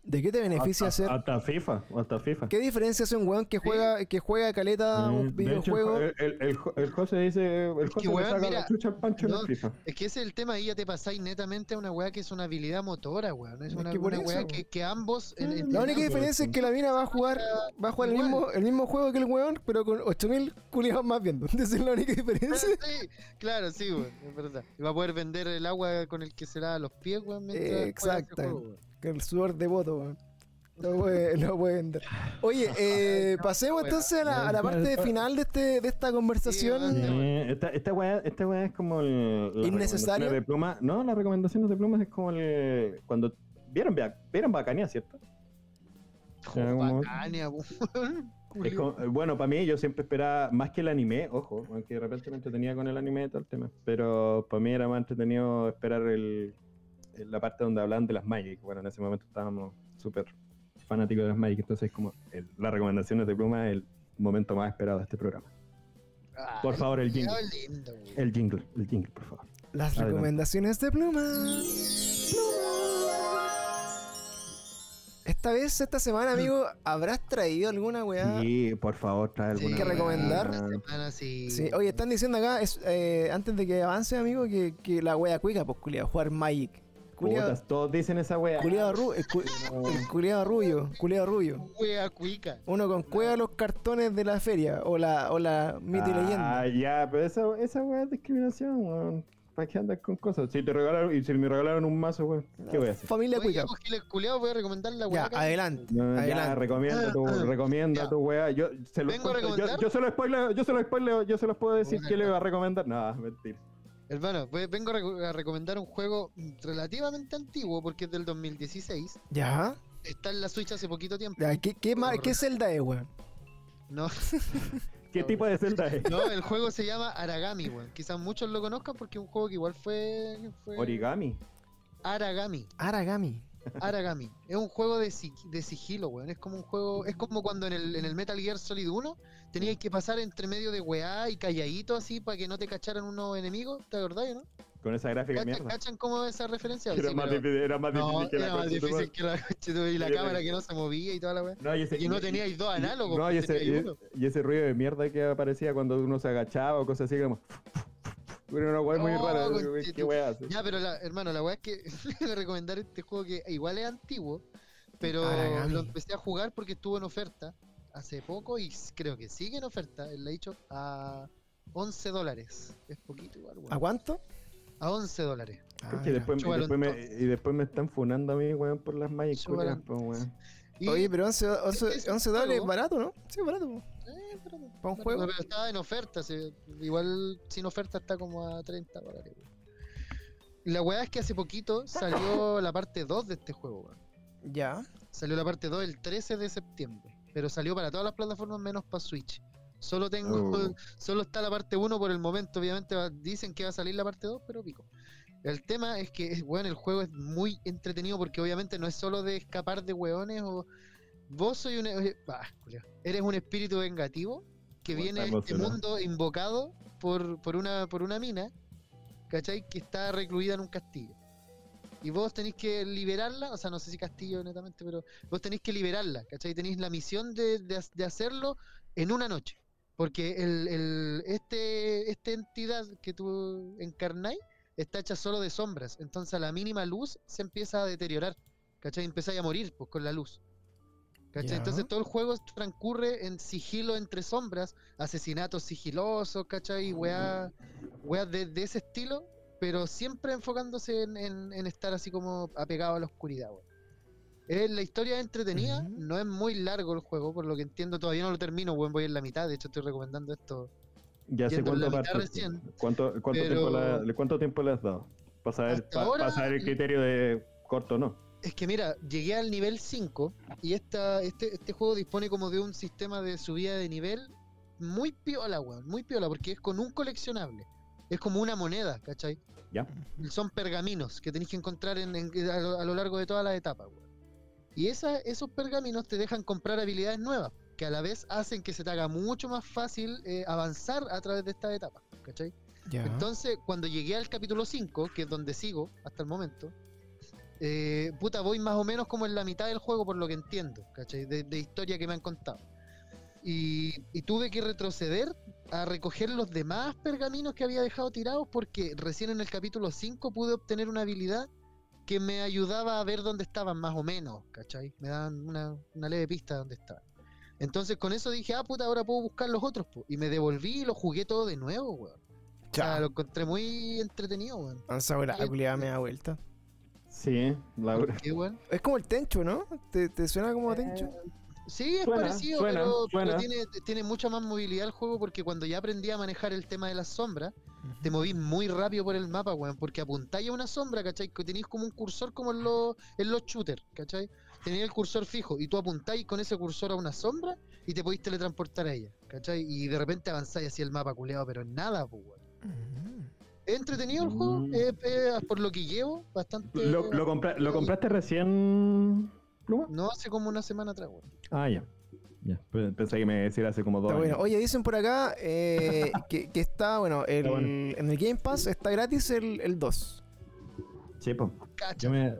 ¿de qué te beneficia hasta, hacer? hasta FIFA, hasta FIFA. ¿Qué diferencia hace un weón que juega, que juega caleta Mm, un de hecho, videojuego? el, el, el, el José dice, el José que, le weón, saca mira, la chucha al pancho no, FIFA. Es que ese es el tema, ahí ya te pasáis netamente a una weá que es una habilidad motora, weón. Es Es una, que una eso, weá que, que ambos. Sí, La única en- diferencia es que la mina va a jugar, va a jugar el mismo, el mismo juego que el weón, pero con 8000 culiados más viendo. [LAUGHS] Esa es la única diferencia. Sí, claro, sí, weón, es verdad. Y va a poder vender el agua con el que se lava los pies, weón. mientras Eh, juega ese exacto. El sudor de voto, weón. Lo puede, [LAUGHS] lo vender. Oye, [LAUGHS] eh, pasemos entonces a la, a la parte de final de, este, de esta conversación. Sí, Eh, esta, esta weá, esta weá es como el, ¿Innecesario? de pluma. No, las recomendaciones de plumas es como el. Cuando. ¿Vieron, ¿vieron Bacanía, cierto? Joder, bacania. [LAUGHS] Es como- eh, bueno, para mí yo siempre esperaba más que el anime, ojo, aunque de repente me entretenía con el anime y todo el tema, pero para mí era más entretenido esperar el, el- la parte donde hablaban de las Magic. Bueno, en ese momento estábamos súper fanáticos de las Magic, entonces como el- las recomendaciones de pluma es el momento más esperado de este programa. por Ay, favor, el jingle. lindo. El jingle, el jingle, por favor. Las Adelante. recomendaciones de Pluma. Esta vez, esta semana, amigo, ¿habrás traído alguna weá? Sí, por favor, trae Sí, alguna. ¿Qué recomendar? esta semana sí. Sí, oye, están diciendo acá, es, eh, antes de que avance, amigo, que, que la wea cuica, pues, culiado, jugar Magic. Culiado, Putas, todos dicen esa wea. culiado, ru el, cu- el culiado rubio, culiado rubio. Wea cuica. Uno con cueva los cartones de la feria, o la, o la mito y leyenda. Ah, ya, pero esa, esa weá es discriminación, weón. ¿Para qué andas con cosas? Si te regalaron, y si me regalaron un mazo, weón, ¿qué voy a hacer? Familia cuica. pues, culiao, voy a recomendar la Ya, wea. acá. adelante. Ya, adelante. recomienda tu, Ah, recomienda ya. tu weá. Yo se lo Vengo a cuento- yo, yo se lo spoileo, yo se lo spoileo, yo se los puedo decir que le va a recomendar. No, mentira. Hermano, pues, vengo a, reco- a recomendar un juego relativamente antiguo porque es del 2016. Ya. Está en la Switch hace poquito tiempo. ya ¿qué, qué, ma- ¿Qué Zelda es, weón? No, [LAUGHS] ¿Qué No. tipo de celda es? no, el juego se llama Aragami, weón. Quizás muchos lo conozcan porque es un juego que igual fue, fue Origami. Aragami. Aragami. Aragami. Es un juego de, de sigilo, weón. Es como un juego. Es como cuando en el, en el Metal Gear Solid 1 tenías que pasar entre medio de weá y calladito así para que no te cacharan unos enemigos. ¿Te acordás, no? Con esa gráfica de ¿Cachan, mierda. cachan cómo es esa referencia? Era, Sí, más pero- difícil, era más No, difícil que la era más de tu difícil que la y la cámara que no se movía y toda la weá. No, y, ese, Y no teníais dos análogos. No, y pues, ese, y, y ese ruido de mierda que aparecía cuando uno se agachaba o cosas así como. [LAUGHS] Era una weá muy Oh, rara. ¿Qué weá hace? Ya, pero la, hermano, la weá es que [LAUGHS] voy a recomendar este juego que igual es antiguo, pero lo empecé a jugar porque estuvo en oferta hace poco y creo que sigue en oferta en la hecho a 11 dólares. Es poquito igual, weón. ¿A cuánto? A 11 dólares. Ah, ya. después, y, después me, y después me están funando a mí, weón, por las Magic po, weón. Y, Oye, pero 11, 11, Ese 11 dólares es barato, ¿no? Sí, barato. eh, pero- ¿Para un pero- juego? pero estaba en oferta, sí, igual sin oferta está como a 30 dólares. Y La weá es que hace poquito salió la parte 2 de este juego, weón. Ya. Salió la parte 2 el 13 de septiembre, pero salió para todas las plataformas menos para Switch. Solo tengo, Oh. [LAUGHS] solo está la parte 1 por el momento, obviamente va- dicen que va a salir la parte 2, pero pico. El tema es que, [LAUGHS] bueno, el juego es muy entretenido porque obviamente no es solo de escapar de hueones o... Vos soy un... eh, eres un espíritu vengativo que Bueno, viene a está este mundo invocado por, por, una, por una mina, ¿cachai? Que está recluida en un castillo. Y vos tenéis que liberarla, o sea, no sé si castillo netamente, pero vos tenéis que liberarla, ¿cachai? Tenéis la misión de, de ha- de hacerlo en una noche. Porque el, el, este, esta entidad que tú encarnáis está hecha solo de sombras. Entonces a la mínima luz se empieza a deteriorar. ¿Cachai? Empezáis a morir pues, con la luz. ¿Cachai? Ya. Entonces todo el juego transcurre en sigilo entre sombras, asesinatos sigilosos, ¿cachai? Weá, weas de, de ese estilo, pero siempre enfocándose en, en- en estar así como apegado a la oscuridad, weón. Eh, la historia es entretenida, no es muy largo el juego, por lo que entiendo, todavía no lo termino, weón, voy en la mitad, de hecho estoy recomendando esto. Ya sé cuánto parte. recién, ¿Cuánto, cuánto, pero- tiempo le, ¿Cuánto tiempo le has dado? Para saber, Hasta pa- ahora- pa saber el criterio de corto o no. Es que mira, llegué al nivel 5 y esta, este, este juego dispone como de un sistema de subida de nivel muy piola, weón, muy piola, porque es con un coleccionable. Es como una moneda, ¿cachai? Ya. Son pergaminos que tenéis que encontrar en, en- a, lo, a lo largo de todas las etapas, weón. Y esa, esos pergaminos te dejan comprar habilidades nuevas, que a la vez hacen que se te haga mucho más fácil eh, avanzar a través de estas etapas, ¿cachai? Ya. Entonces, cuando llegué al capítulo 5, que es donde sigo hasta el momento, eh, puta, voy más o menos como en la mitad del juego, por lo que entiendo, ¿cachai? De, de historia que me han contado. Y, y tuve que retroceder a recoger los demás pergaminos que había dejado tirados, porque recién en el capítulo 5 pude obtener una habilidad que me ayudaba a ver dónde estaban más o menos, ¿cachai? Me daban una, una leve pista de dónde estaban. Entonces con eso dije, ah, puta, ahora puedo buscar los otros, po. y me devolví y lo jugué todo de nuevo, weón. O sea, lo encontré muy entretenido, weón. La culiada me da vuelta. Sí, la ¿Qué, weón? Es como el Tencho, ¿no? ¿Te, te suena como a Tencho? Sí, es Suena, parecido, suena, pero, tiene, tiene mucha más movilidad el juego porque cuando ya aprendí a manejar el tema de las sombras, te moví muy rápido por el mapa, weón, porque apuntáis a una sombra, ¿cachai? Que tenéis como un cursor como en los, en los shooters, ¿cachai? Tenéis el cursor fijo y tú apuntáis con ese cursor a una sombra y te podéis teletransportar a ella, ¿cachai? Y de repente avanzáis así el mapa culeado, pero en nada, pues, weón. Es entretenido el juego, es- es, por lo que llevo, bastante... ¿Lo, lo, compra- ¿Lo compraste recién, Pluma? No hace como una semana atrás, weón. Ah, ya. Ya, pe- pensé que me decía hace como dos Está bueno. años. Oye, dicen por acá eh, [LAUGHS] que, que está, bueno, el- Está bueno. en el Game Pass está gratis el, el 2. Sí, po. Cacha. Yo me...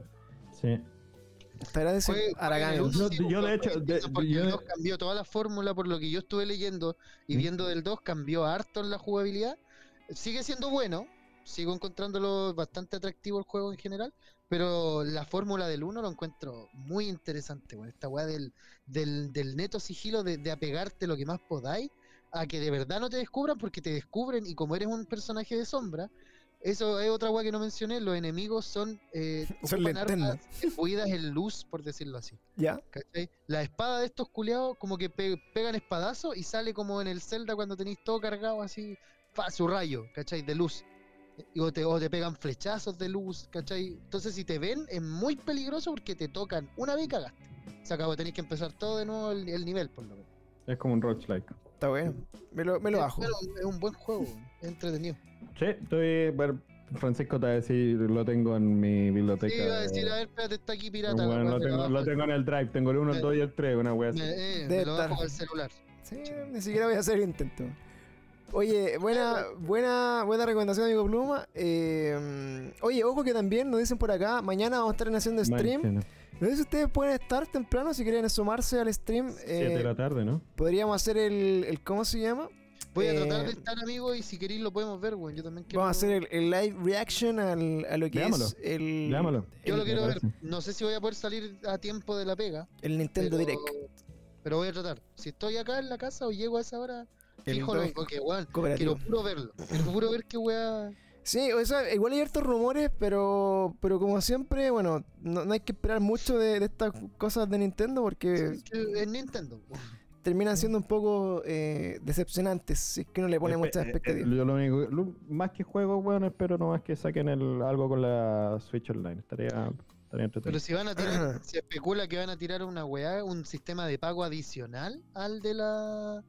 Sí. Está gratis el Fue- Aragán. Yo- sí, yo de hecho, de- porque yo- el 2 cambió toda la fórmula por lo que yo estuve leyendo y ¿Mm? viendo del 2 cambió harto en la jugabilidad. Sigue siendo bueno, sigo encontrándolo bastante atractivo el juego en general, pero la fórmula del 1 lo encuentro muy interesante, bueno, esta weá del, del, del neto sigilo de, de apegarte lo que más podáis a que de verdad no te descubran porque te descubren y como eres un personaje de sombra, eso es otra weá que no mencioné, los enemigos son, eh, [LAUGHS] Son armas imbuidas en luz, por decirlo así. ¿Ya? ¿Cachai? La espada de estos culiados como que pe- pegan espadazo y sale como en el Zelda cuando tenéis todo cargado así, fa, su rayo, ¿cachai? De luz. Y O te, o te pegan flechazos de luz, ¿cachai? Entonces si te ven es muy peligroso porque te tocan una vez y cagaste. Se acabó, tenéis que empezar todo de nuevo el, el nivel, por lo menos. Es como un roguelike. Está bueno. Me lo, me lo bajo. pero es un buen juego, es entretenido. Sí, estoy... Bueno, Francisco te va a decir, lo tengo en mi biblioteca. Sí, iba a decir, de- a ver, espérate, está aquí pirata. Bueno, lo, tengo, lo tengo en el drive, tengo el 1, el Me- 2 y el 3, una wea así. Eh, Debe me lo bajo al celular. Sí, ni siquiera voy a hacer intento. Oye, buena, buena, buena recomendación, amigo Pluma. Eh, oye, ojo que también nos dicen por acá, mañana vamos a estar en haciendo stream. No sé si ustedes pueden estar temprano, si quieren sumarse al stream. Siete eh, de la tarde, ¿no? podríamos hacer el, el- ¿cómo se llama? Voy a Eh, tratar de estar, amigo, y si queréis lo podemos ver, weón. Yo también quiero. Vamos a hacer el, el live reaction al- a lo que es el. Yo el, lo quiero ver. No sé si voy a poder salir a tiempo de la pega. el Nintendo pero, Direct. Pero voy a tratar. Si estoy acá en la casa o llego a esa hora, fijo lo porque, weón. Quiero puro verlo. Quiero puro ver qué weá. Sí, o sea, igual hay hartos rumores, pero pero como siempre, bueno, no, no hay que esperar mucho de, de estas cosas de Nintendo porque Es que Es Nintendo. weón. terminan siendo un poco eh, decepcionantes si es que no le pone muchas eh, eh, expectativas. Yo lo único, lo- más que juego, weón, espero nomás que saquen el, algo con la Switch Online. Estaría, estaría Pero entretenido. si van a [CLEARS THROAT] tirar, se especula que van a tirar una weá, un sistema de pago adicional al de la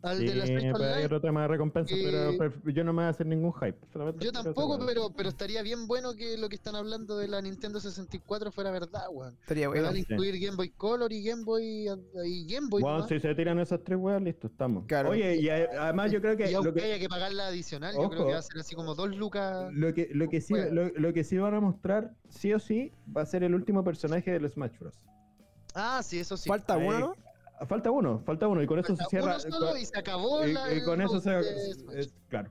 Al Sí, de la Switch pero hay Online. otro tema de recompensa, pero, Eh, pero yo no me voy a hacer ningún hype. solamente Yo tampoco, pero, pero estaría bien bueno que lo que están hablando de la Nintendo 64 fuera verdad, weón. Estaría bueno. van a incluir Game Boy Color y Game Boy y Game Boy. Bueno, si se tiran esas tres weas, listo, estamos. Claro. Oye, y además yo creo que y lo aunque que, haya que pagar la adicional, yo creo Ojo. que va a ser así como dos lucas. lo que, lo que sí, lo, lo que sí van a mostrar, sí o sí, va a ser el último personaje del Smash Bros. Ah, sí, eso sí. Falta uno, ¿no? Falta uno, falta uno, y con eso se cierra. uno solo y se acabó y- la- y con eso se, es- claro.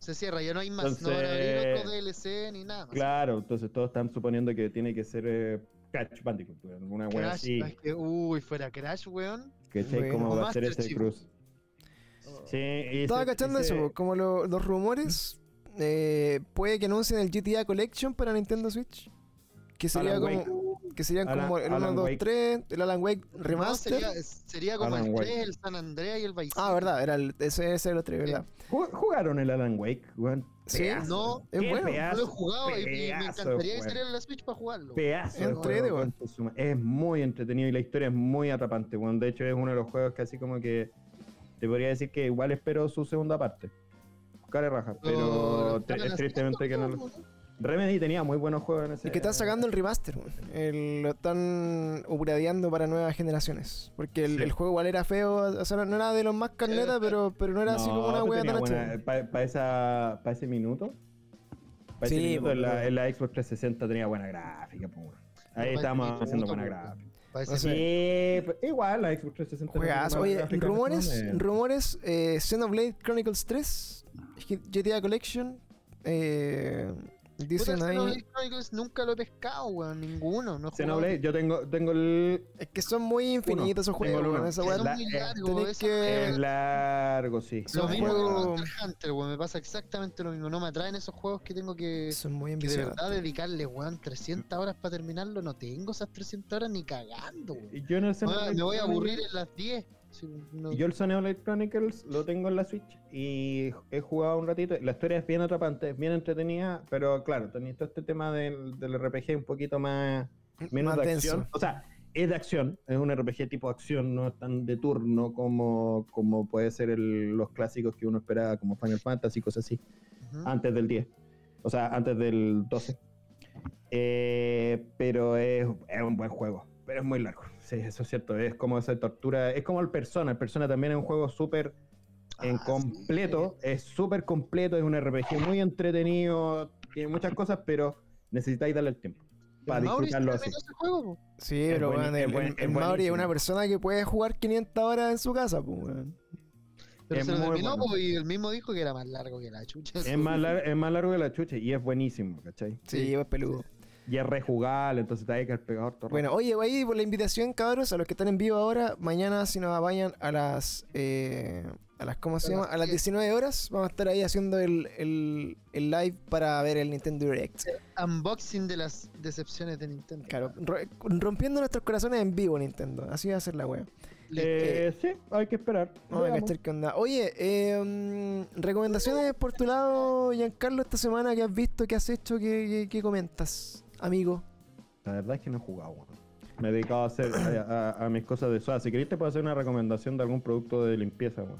Se cierra, ya no hay más. no van a abrir Entonces- otro DLC ni nada más. Claro, entonces todos están suponiendo que tiene que ser eh, Crash Bandicoot, weón, una wea así, que, uy, fuera Crash, weón. ¿cachai? Bueno. ¿Cómo O va a ser Master ese Chief. cruz? Oh. Sí, y Estaba ese- cachando ese- eso, como lo- los rumores. eh, puede que anuncien el GTA Collection para Nintendo Switch. Que sería Alan como. Que serían Alan- como el 1, Alan 2, Wake. 3, el Alan Wake No, Remaster. sería, sería como Alan el Wake. 3, el San Andreas y el Vice Ah, verdad, era el, ese, ese era el 3, ¿verdad? Ju- ¿Jugaron el Alan Wake, weón? Sí, Pedazo, no, es bueno. No lo he jugado y- y, me encantaría que saliera en la Switch para jugarlo. Pedazo Entrete, Es muy entretenido y la historia es muy atrapante, weón. De hecho, es uno de los juegos que así como que te podría decir que igual espero su segunda parte. Care raja, pero es tristemente que no lo... Remedy tenía muy buenos juegos en ese... El que están sacando el remaster, weón. El- lo están upgradeando para nuevas generaciones. Porque el, Sí. el juego igual era feo, o sea, no era de los más carnetas, pero, pero no era así como una wea tan. Para esa, pa ese minuto, para ese Sí, minuto en, la, porque- en la Xbox 360 tenía buena gráfica, po, weón. Ahí ese haciendo minuto, buena gráfica. Sé. Sí, pues, igual la Xbox 360 tenía Juegazo. buena Oye, ese rumores, rumores, eh, Xenoblade Chronicles 3, GTA Collection, eh, dicen el ahí, Chronicles nunca lo he pescado, weón. Ninguno. No he jugado. Xenoblade, yo tengo, tengo el... es que son muy infinitos esos juegos, weón, esa Es weá- la- muy largo. esa- que- Es largo, sí. Lo son mismo juegos- que Hunter, weón. Me pasa exactamente lo mismo. No me atraen esos juegos que tengo que, son muy que de verdad dedicarle, weón, 300 horas para terminarlo. No tengo esas 300 horas ni cagando, weón. Yo en el Me voy a- aburrir en las 10. Sí, no- Yo el Xenoblade Chronicles lo tengo en la Switch y he jugado un ratito. La historia es bien atrapante, es bien entretenida, pero claro, tenéis todo este tema del, del RPG un poquito más menos Más de denso. acción. O sea, es de acción, es un RPG tipo acción, no es tan de turno como, como puede ser el- los clásicos que uno esperaba, como Final Fantasy y cosas así, antes del 10. O sea, antes del 12. Eh, pero es, es un buen juego, pero es muy largo. Sí, eso es cierto. Es como esa tortura. Es como el Persona. El Persona también es un juego súper en Ah, sí. completo. Es súper completo. Es un RPG muy entretenido. Tiene muchas cosas, pero necesitáis darle el tiempo. Para El Mauri disfrutarlo así. juego. Sí, Es pero es el, buen- el- es el Mauri es una persona que puede jugar 500 horas en su casa, pues, weón. Pero Es se lo terminó, bueno. y el mismo dijo que era más largo que la chucha. Es más, lar- es más largo que la chucha y es buenísimo, ¿cachai? Sí, es peludo. Y es rejugable, entonces te hay que el pegador todo Bueno, oye, ahí por la invitación, cabros, a los que están en vivo ahora, mañana si nos vayan a las, eh, a las, ¿cómo se A llama? A las 10. 19 horas, vamos a estar ahí haciendo el, el, el live para ver el Nintendo Direct. Unboxing de las decepciones de Nintendo. Claro, ro- rompiendo nuestros corazones en vivo, Nintendo. Así va a ser la wea. Eh, sí, hay que esperar. Vamos a qué onda. Oye, eh, recomendaciones por tu lado, Giancarlo, esta semana que has visto, que has hecho, que, que- que comentas, amigo. La verdad es que no he jugado, weón. Me he dedicado a hacer a, a- a mis cosas de SOA. Si queréis te puedo hacer una recomendación de algún producto de limpieza, weón.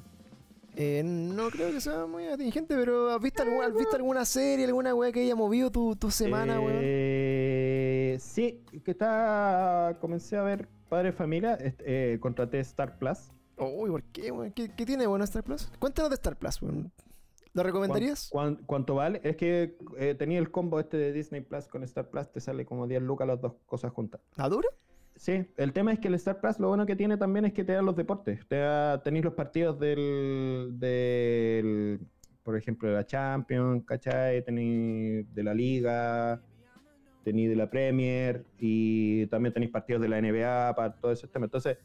Eh, no creo que sea muy atingente, pero ¿has visto, alguna, has visto alguna serie, alguna weá que haya movido tu, tu semana, weón? Eh, sí, que está. Comencé a ver Padre Familia. eh, contraté Star Plus. Uy, ¿por qué, weón? ¿Qué, qué tiene bueno Star Plus? Cuéntanos de Star Plus, weón. ¿Lo recomendarías? ¿Cuán- ¿Cuánto vale? Es que eh, tenía el combo este de Disney Plus con Star Plus. Te sale como 10 lucas las dos cosas juntas. ¿La dura? Sí, el tema es que el Star Plus lo bueno que tiene también es que te da los deportes. Te da, tenéis los partidos del, del, por ejemplo, de la Champions, ¿cachai? Tenéis de la Liga, tenéis de la Premier y también tenéis partidos de la NBA para todo ese tema. Entonces,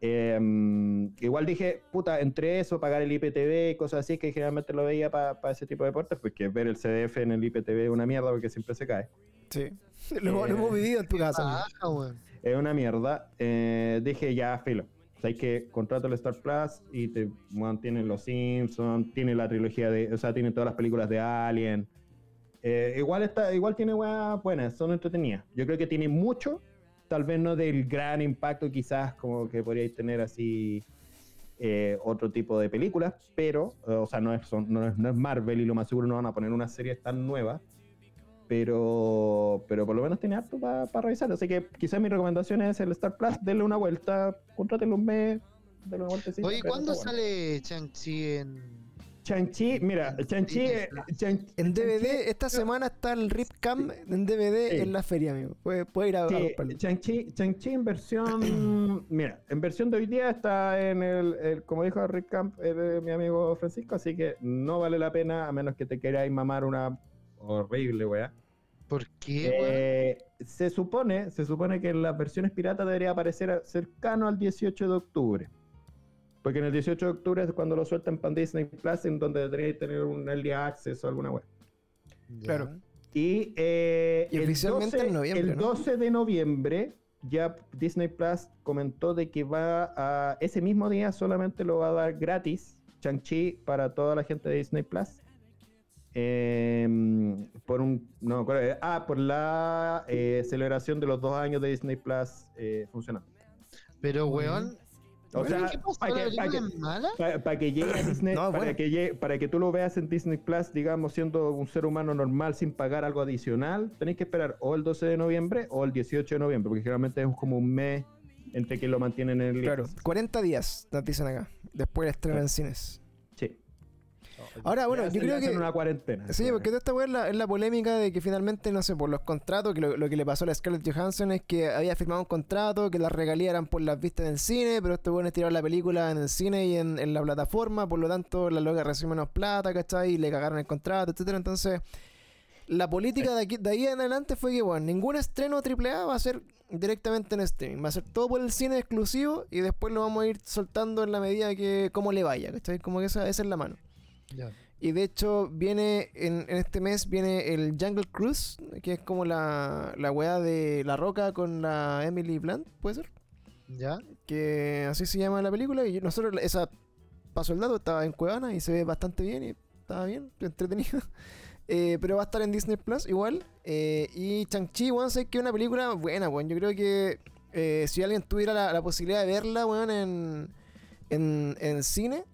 em, igual dije, puta, entre eso, pagar el IPTV y cosas así, que generalmente lo veía para ese tipo de deportes, pues que ver el CDF en el IPTV es una mierda porque siempre se cae. Sí. [LAUGHS] Lo, lo Eh, hemos vivido en tu casa. weón. es una mierda. Eh, dije ya, filo. O sea, hay que contrato el Star Plus y te mantienen los Simpsons, tiene la trilogía de, o sea, tiene todas las películas de Alien. Eh, igual está, igual tiene weas buenas, son entretenidas. Yo creo que tiene mucho, tal vez no del gran impacto quizás como que podríais tener así eh, otro tipo de películas, pero, eh, o sea, no es, son- no, es, no es Marvel y lo más seguro no van a poner una serie tan nueva, pero, pero por lo menos tiene harto para revisar. Así que quizás mi recomendación es el Star Plus, denle una vuelta, contrátenlo un mes, denle una vueltecita. Oye, ¿cuándo está bueno. sale Chang-Chi en. Chanchi, mira, Chanchi, eh, Chan- En DVD, esta semana está el Rip Cam en DVD Sí. en la feria, amigo. Puede, puede ir a, a Sí, comprarlo. Shang-Chi, Shang-Chi en versión. [CLEARS THROAT] mira, en versión de hoy día está en el. el- como dijo Rick Camp, eh, mi amigo Francisco, así que no vale la pena a menos que te queráis mamar una horrible, weá. ¿Por qué? Eh, se supone, se supone que en las versiones piratas debería aparecer a- cercano al 18 de octubre. Porque en el 18 de octubre es cuando lo sueltan para Disney Plus, en donde debería tener un early access o alguna web. Claro. Y, eh, Y el oficialmente 12, en noviembre, El ¿no? 12 de noviembre ya Disney Plus comentó de que va a ese mismo día solamente lo va a dar gratis Shang-Chi para toda la gente de Disney Plus. Em, por un no eh, ah por la eh, celebración de los dos años de Disney Plus eh, funcionando Pero, weón. O sea para ¿La que, para película que- es mala? para que llegue a [CLEARS THROAT] Disney, No, para, bueno. que llegue- para que tú lo veas en Disney Plus, digamos, siendo un ser humano normal sin pagar algo adicional, tenéis que esperar o el 12 de noviembre o el 18 de noviembre, porque generalmente es como un mes entre que lo mantienen en el Claro, 40 días nos dicen acá. Después Claro. en cines. Ahora, bueno, yo creo que. una cuarentena. Sí, porque toda esta weá es la, es la polémica de que finalmente, no sé, por los contratos, que lo, lo que le pasó a la Scarlett Johansson es que había firmado un contrato, que las regalías eran por las vistas en el cine, pero estos weones tiraron la película en el cine y en, en la plataforma, por lo tanto la loca recibe menos plata, ¿cachai? Y le cagaron el contrato, etcétera. Entonces, la política de, aquí, de ahí en adelante fue que, bueno, ningún estreno AAA va a ser directamente en streaming, va a ser todo por el cine exclusivo y después lo vamos a ir soltando en la medida que como le vaya, ¿cachai? Como que esa, esa es la mano. Y de hecho, viene en, en este mes viene el Jungle Cruise, que es como la, la weá de La Roca con la Emily Blunt, ¿puede ser? ¿Ya? Que así se llama la película. Y nosotros, esa pasó el dato, estaba en Cuevana y se ve bastante bien y estaba bien, [LAUGHS] entretenido. Eh, pero va a estar en Disney Plus igual. Eh, y Chang-Chi, weón, sé que es una película buena, weón. Yo creo que eh, si alguien tuviera la, la posibilidad de verla, weón, en, en, en cine,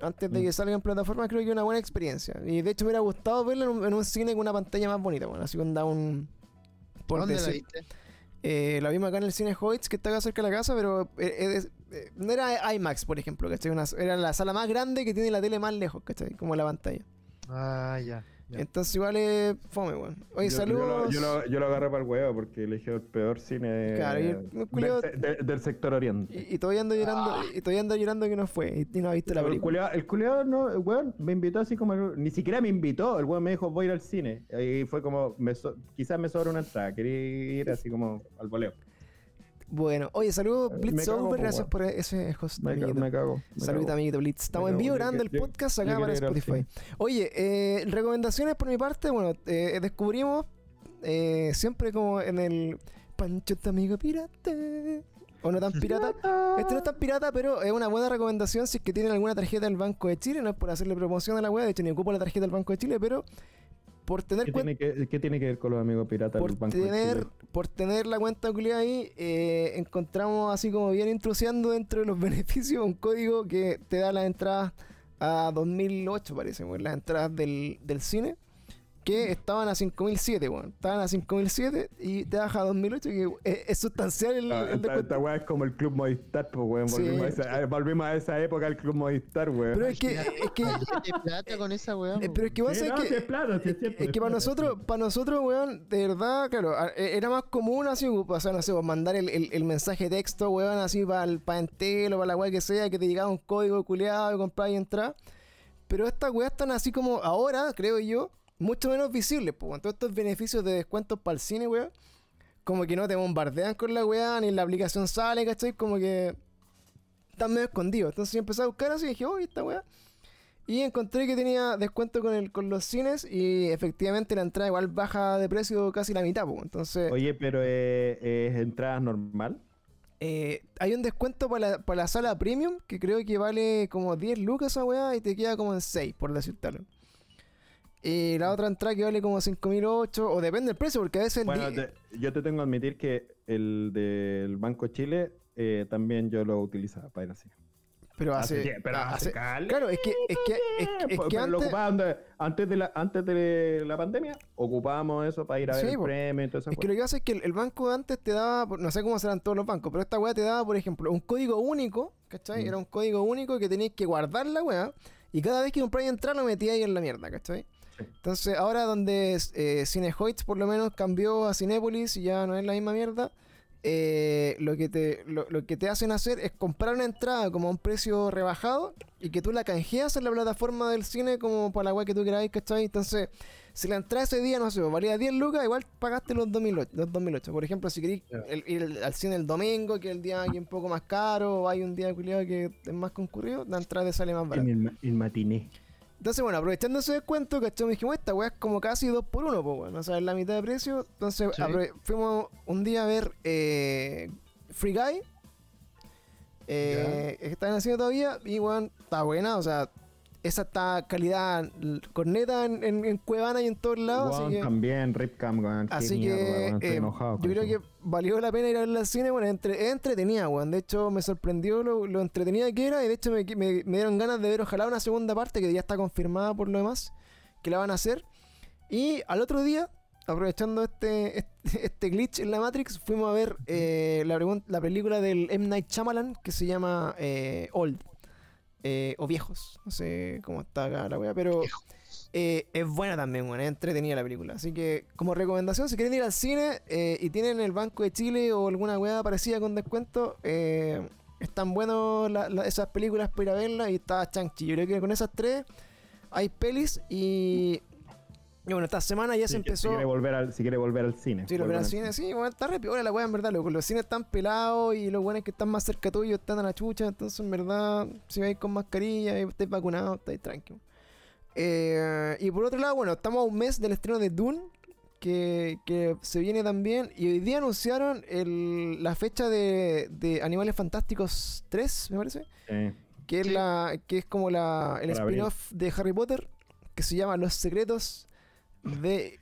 antes de Mm. que salga en plataforma, creo que es una buena experiencia. Y de hecho me hubiera gustado verla en un, en un cine con una pantalla más bonita, bueno, así con da un... Por ¿Dónde la decir- viste? eh, la vimos acá en el cine Hoyts, que está acá cerca de la casa, pero eh, eh, eh, no era IMAX, por ejemplo, ¿cachai? Una- era la sala más grande que tiene la tele más lejos, ¿cachai? Como la pantalla. Ah, ya. Ya. Entonces igual es fome, weón. Oye, yo, saludos. Yo lo, yo lo- yo lo agarré para el huevo porque eligió el peor cine Claro, y el- del, el culiao- se- de- del sector oriente. Y, y todavía ando llorando, y todavía ando llorando que no fue, y, y no ha visto la el película. el culiao no, el weón me invitó así como, ni siquiera me invitó, el weón me dijo voy a ir al cine. Y fue como, me so- quizás me sobra una entrada, quería ir así como al voleo. Bueno, oye, saludos Me Blitz cago, Over, po, gracias por ese host. Me, ca- amiguito. me cago. cago. amiguito Blitz. Estamos en vivo grabando el podcast acá para Spotify. Oye, eh, recomendaciones por mi parte. Bueno, eh, descubrimos eh, siempre como en el Pancho amigo pirata. O no tan pirata. Este no es tan pirata, pero es una buena recomendación si es que tienen alguna tarjeta del Banco de Chile. No es por hacerle promoción a la web, de hecho ni ocupo la tarjeta del Banco de Chile, pero por tener ¿Qué tiene, que, ¿Qué tiene que ver con los amigos piratas por del Banco de tener, por tener la cuenta culiada ahí, eh, encontramos así como bien intrusiando dentro de los [LAUGHS] beneficios un código que te da las entradas a 2008, parece, las entradas del, del cine, que estaban a 5007, weón. Estaban a 5007 y te baja a 2008, que es, es sustancial el, Ah, el esta, weá es como el Club Movistar, pues weón. Sí. Volvimos, a esa, eh, volvimos a esa época del Club Movistar, weón. Pero es que, es que, plata con esa weá. eh, pero es que vos Sí, sabés no, que... sí es plata, sí es Es que para nosotros, para nosotros, weón, de verdad, claro, e- era más común así, o sea, no sé, mandar el, el- el mensaje de texto, weón, así para el pa Entel o para la weá que sea, que te llegaba un código culeado y comprar y entrar. Pero estas weas están así como ahora, creo yo, mucho menos visibles, pues, weón. todos estos beneficios de descuentos para el cine, weón, como que no te bombardean con la weá, ni la aplicación sale, ¿cachai? Como que están medio escondidos. Entonces yo empecé a buscar así y dije, oye, esta weá. Y encontré que tenía descuento con, el, con los cines y efectivamente la entrada igual baja de precio casi la mitad. pues. Entonces Oye, pero eh, es entrada normal. eh, hay un descuento para la, para la sala premium que creo que vale como 10 lucas esa weá y te queda como en 6, por decirte algo. Y la otra entrada que vale como 5.008 o depende del precio porque a veces... Bueno, te- yo te tengo que admitir que el del Banco Chile eh, también yo lo utilizaba para ir así. Pero Hace hace. tie- pero hace- hace claro, es que, es que, es, es que pero lo antes. ocupaban de- antes, de la, antes de la pandemia, ocupábamos eso para ir a ver el premio y todo eso. Es que lo que pasa es que el, el banco de antes te daba, no sé cómo serán todos los bancos, pero esta weá te daba, por ejemplo, un código único, ¿cachai? Mm. Era un código único que tenías que guardar la weá y cada vez que compráis entrar lo ahí en la mierda, ¿cachai? Entonces, ahora donde eh, Cinehoids por lo menos cambió a Cinépolis y ya no es la misma mierda, eh, lo, que te, lo, lo que te hacen hacer es comprar una entrada como a un precio rebajado y que tú la canjeas en la plataforma del cine como para la weá que tú queráis, ¿cachai? Entonces, si la entrada ese día, no sé, valía 10 lucas, igual pagaste los 2008. Los 2008. Por ejemplo, si queréis el- ir al- cine el domingo, que el día aquí un poco más caro, o hay un día culiado que es más concurrido, la entrada te sale más barata. El matiné. Entonces, bueno, aprovechando ese descuento, ¿cachai? Me dijimos, esta weá es como casi 2 por 1 pues, bueno, o sea, es la mitad de precio. Entonces, Sí. fuimos un día a ver eh, Free Guy. Eh, que están haciendo todavía y, bueno, está buena, o sea, esa está calidad corneta en, en, en Cuevana y en todos lados. Así que, también, Ripcam, weón. así que eh, enojado yo creo eso. que valió la pena ir a ver al cine. Bueno, entre, entretenida, weón. De hecho, me sorprendió lo, lo entretenida que era. Y de hecho, me, me- me dieron ganas de ver, ojalá, una segunda parte que ya está confirmada por lo demás, que la van a hacer. Y al otro día, aprovechando este, este, [LAUGHS] este glitch en la Matrix, fuimos a ver eh, la, la película del M. Night Shyamalan que se llama eh, Old. Eh, o Viejos. No sé cómo está acá la wea, pero eh, es buena también, weón. Es entretenida la película. Así que, como recomendación, si quieren ir al cine eh, y tienen el Banco de Chile o alguna weá parecida con descuento, están la- esas películas para ir a verlas y está Chanchi. Yo creo que con esas tres hay pelis y. y bueno, esta semana ya Sí, se empezó. Si quiere volver al, si quiere volver al cine. Sí, volver al cine, sí, bueno, está re piola la weá, en verdad, loco. Los cines están pelados y los buenos que están más cerca tuyo están a la chucha. Entonces, en verdad, si vais con mascarilla y estáis vacunados, estáis tranquilos. Eh, y por otro lado, bueno, estamos a un mes del estreno de Dune, que, que se viene también. Y hoy día anunciaron el- la fecha de, de Animales Fantásticos 3, me parece. Sí. Que es, la, que es como la, el spin-off de Harry Potter, que se llama Los Secretos de.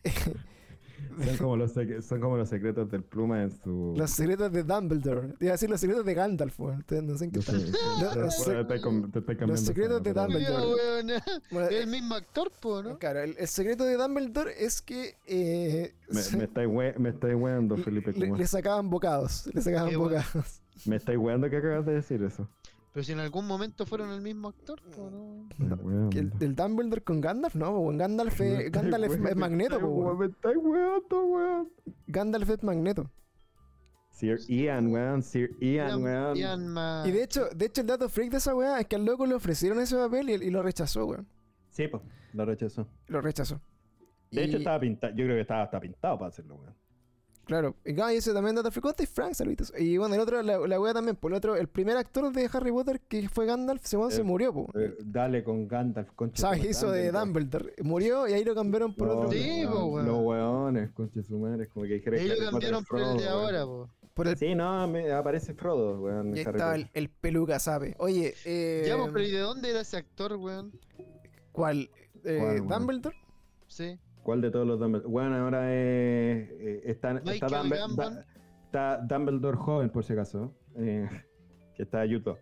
Son como, los son como los secretos del pluma en su. Los secretos de Dumbledore. Te iba a decir los secretos de Gandalf, weón. No sé en qué sé- Los- los sec- secretos de Dumbledore. Mira, weón, bueno, Es eh, el mismo actor, po, ¿no? Claro, el, el secreto de Dumbledore es que eh, Me, se- me estáis we- me estáis weando, Felipe. le, le sacaban bocados. Le sacaban bocados. Me estáis weando que acabas de decir eso. Pero si en algún momento fueron el mismo actor, ¿no? Weando. ¿El, ¿El Dumbledore con Gandalf? No, weón. Gandalf, es- Gandalf es, Magneto, weón. Me estáis weando, weón. Gandalf es Magneto. Sir Ian, weón. Sir Ian, weón. Ian Y de hecho, de hecho, el dato freak de esa weá es que al loco le ofrecieron ese papel y, y lo rechazó, weón. Sí, pues. Lo rechazó. Lo rechazó. De hecho, estaba pintado. Yo creo que estaba hasta pintado para hacerlo, weón. Claro, y ah, ese también Data Freak, y Frank, saluditos. Y bueno, el otro, la, la wea también, por el otro, el primer actor de Harry Potter que fue Gandalf, se, se Eh, murió, po. Eh, dale con Gandalf, concha. ¿Sabes? su Hizo de Dumbledore. Murió y ahí lo cambiaron por No, otro. Sí, weón, po, weón. Los weones, concha su madre. Como que dijeron Harry Potter cambiaron por el de ahora, po. Por el, Sí, no, me aparece Frodo, weón. y ahí estaba el, el peluca, ¿sabe? Oye, eh, Ya, pero ¿y de dónde era ese actor, weón? ¿cuál? Eh, ¿Cuál, weón? ¿Dumbledore? Sí. ¿Cuál de todos los Dumbledore? Bueno, ahora es, eh, está, está, Dumbledore joven, por si acaso. eh, [LAUGHS] que está Utah.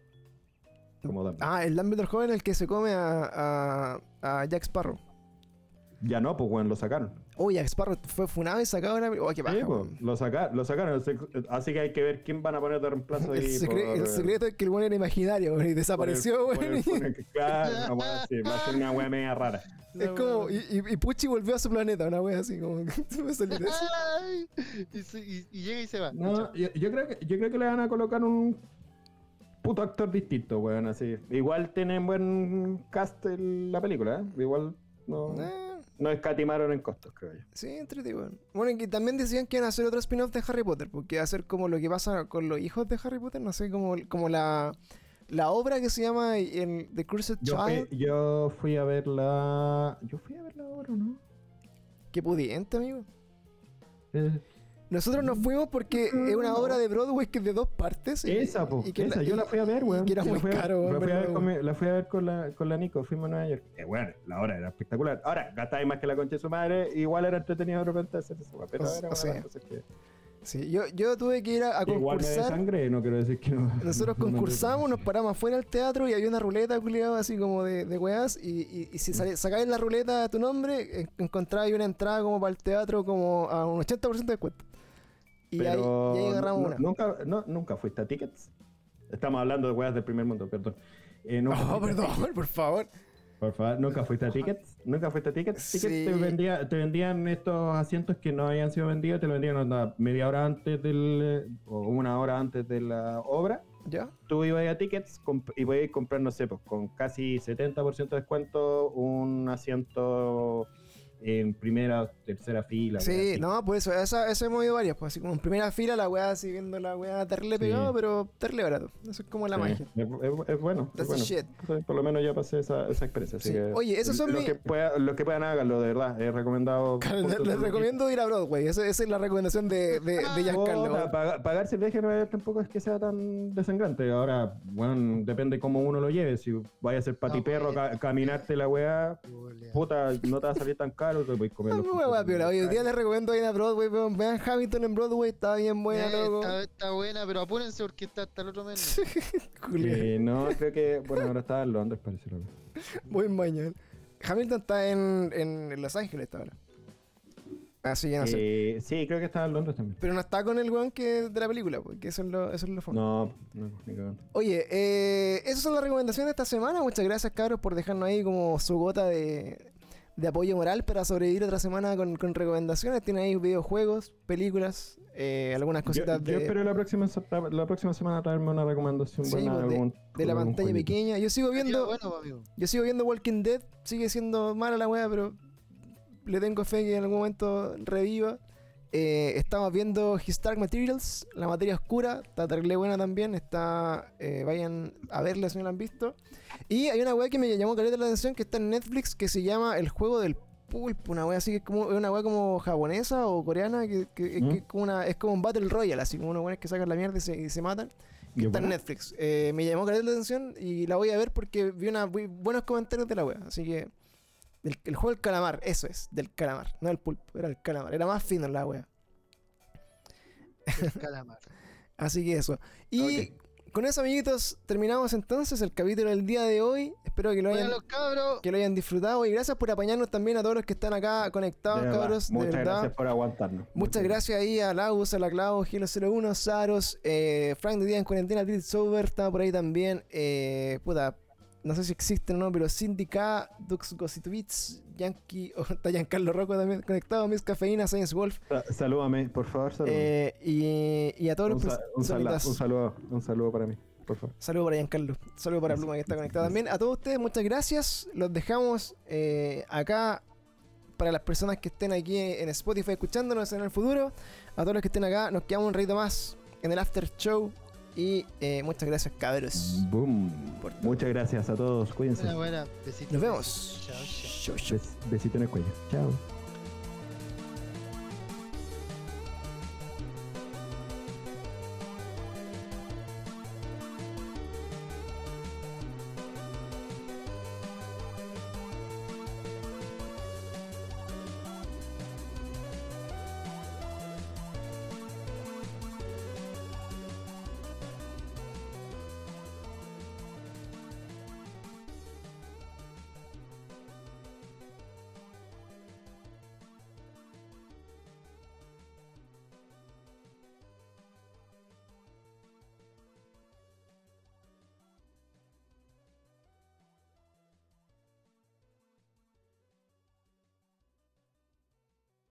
Como Dumbledore. Ah, el Dumbledore joven, el que se come a, a, a Jack Sparrow. Ya no, pues, weón, lo sacaron. Jack Sparrow fue funado y sacado una. Oh, qué Sí, paja, pues, weón. lo, saca- lo sacaron. Así que hay que ver quién van a poner de reemplazo [LAUGHS] El, ahí. secre- por- el secreto es que el weón era imaginario, y desapareció, por weón. el- y- por el- Claro, [LAUGHS] una wea así, va a ser una wea media rara. [LAUGHS] Es como, y, y, y Pucci volvió a su planeta, una wea así, como que me salió de eso. Ay, y, se- y- y llega y se va. No, yo, yo creo que, yo creo que le van a colocar un puto actor distinto, weón, así. Igual tienen buen cast en la película, ¿eh? Igual no, Eh, no escatimaron en costos, creo yo. sí, entrete, weón. Bueno, y que también decían que iban a hacer otro spin-off de Harry Potter, porque iba a ser como lo que pasa con los hijos de Harry Potter, no sé, como, como la, la obra que se llama el, The Cursed Yo Child. fui, yo fui a ver la... Yo fui a verla ahora, ¿no? Qué pudiente, amigo. Eh, Nosotros nos fuimos porque es una obra de Broadway que es de dos partes. y- esa, po, y que esa, la- yo la fui a ver, weón. que era muy a- caro, weón, la fui, a ver con mi- la fui a ver con la, con la Nico, fuimos a Nueva York. Eh, bueno, la hora era espectacular. Ahora, gastáis más que la concha de su madre, igual era entretenido de repente hacer eso, weón, pero O- era o sea. que, Sí, yo, yo tuve que ir a, a Igual me de concursar. sangre, no quiero decir que no. Nosotros [LAUGHS] no- no- concursamos, nos paramos afuera del teatro y había una ruleta culiada así como de, de weas. Y, y, y si sacabas en la ruleta tu nombre, en- encontrabas una entrada como para el teatro como a un 80% de descuento. Y ahí, Pero ahí agarramos una. Nunca, no, nunca fuiste a tickets. Estamos hablando de weas del primer mundo, perdón. Eh, Oh, perdón, [LAUGHS] por favor. Por favor, ¿nunca fuiste a Tickets? ¿Nunca fuiste a Tickets? Tickets Sí. te, vendía, te vendían estos asientos que no habían sido vendidos, te lo vendían media hora antes del, o una hora antes de la obra. ¿Ya? Tú ibas a Tickets y podías comprar, no sé, pues, con casi 70% de descuento un asiento en primera tercera fila. Sí, no, pues eso, eso hemos ido varias, pues así como en primera fila la weá así viendo la weá terrible Sí. pegado, pero terrible barato. Eso es como la Sí, magia. Es, es- es bueno. es bueno. shit. Por lo menos ya pasé esa, esa experiencia. así Sí. que Oye, esos son los mi- que, pueda- los que puedan háganlo, de verdad. Es recomendado. [LAUGHS] Les, les recomiendo ir a Broadway, esa, esa es la recomendación de, de, de Giancarlo. Puta, paga- pagarse el viaje York tampoco es que sea tan desangrante. Ahora, bueno, depende cómo uno lo lleve. Si vaya a ser patiperro, pues. ca- caminarte la weá, puta, no te va a salir tan caro, te puedes comer. Hoy día les recomiendo ir a Broadway, weón. vean Hamilton en Broadway, está bien buena, Eh, loco. está, está buena, pero apúrense porque está hasta el otro mes. Eh, [LAUGHS] no, creo que, bueno, ahora está en Londres, parece. loco. Muy mañana. Hamilton está en, en Los Ángeles está ahora. Así que no sé. Eh, sí, creo que está en Londres también. Pero no está con el weón que de la película, porque eso es lo, eso es lo. No, no, ni cagando. Oye, eh, esas son las recomendaciones de esta semana. Muchas gracias, cabros, por dejarnos ahí como su gota de, de apoyo moral para sobrevivir otra semana con, con recomendaciones. Tienen ahí videojuegos, películas, eh, algunas Yo, cositas yo de, espero la próxima, la próxima semana traerme una recomendación Sí, buena pues, de, algún, de la pantalla jueguito. pequeña. Yo sigo viendo, Bueno, pues, amigo. yo sigo viendo Walking Dead. Sigue siendo mala la wea, pero le tengo fe que en algún momento reviva. Eh, estamos viendo His Dark Materials, la materia oscura, está terrible buena también, está, eh, vayan a verla si no la han visto. Y hay una weá que me llamó caleta la atención que está en Netflix que se llama El Juego del Pulpo, una weá así que es como una weá como japonesa o coreana que, que- ¿Mm? que es como una es como un Battle Royale, así como unos weones que sacan la mierda y se, y se matan. ¿Y Está en? Netflix. Eh, me llamó caleta la atención y la voy a ver porque vi una, vi buenos comentarios de la wea. Así que el, el juego del calamar, eso es, del calamar, no del pulpo, era el calamar, era más fino la wea. El calamar. [LAUGHS] Así que eso. Y con eso, amiguitos, terminamos entonces el capítulo del día de hoy. Espero que lo hayan, que lo hayan disfrutado. Y gracias por apañarnos también a todos los que están acá conectados, De cabros. De Muchas verdad. gracias por aguantarnos. Muchas gracias ahí a Lagus, a la Clau, Gilo01, Saros, eh, Frank de Día en Cuarentena, Tilt Sober, estaba por ahí también. Eh, puta, no sé si existen o no, pero Cindy K, Dux Gossitwitz, Yankee, o [LAUGHS] está Giancarlo Rocco también conectado, Miss Cafeína, Science Wolf. Sa- Salúdame, por favor, salúdame. eh, y, y a todos un, los un un saludo, un saludo para mí, por favor. Saludo para Giancarlo. Saludo para. Pluma que está conectado también. A todos ustedes, muchas gracias. Los dejamos eh, acá para las personas que estén aquí en Spotify escuchándonos en el futuro. A todos los que estén acá, nos quedamos un ratito más en el after show. Y eh, muchas gracias, cabros. Boom. Por todo. Muchas gracias a todos, cuídense. Buena, buena. Besitos. Nos vemos. Chao, besito en el cuello. Chao.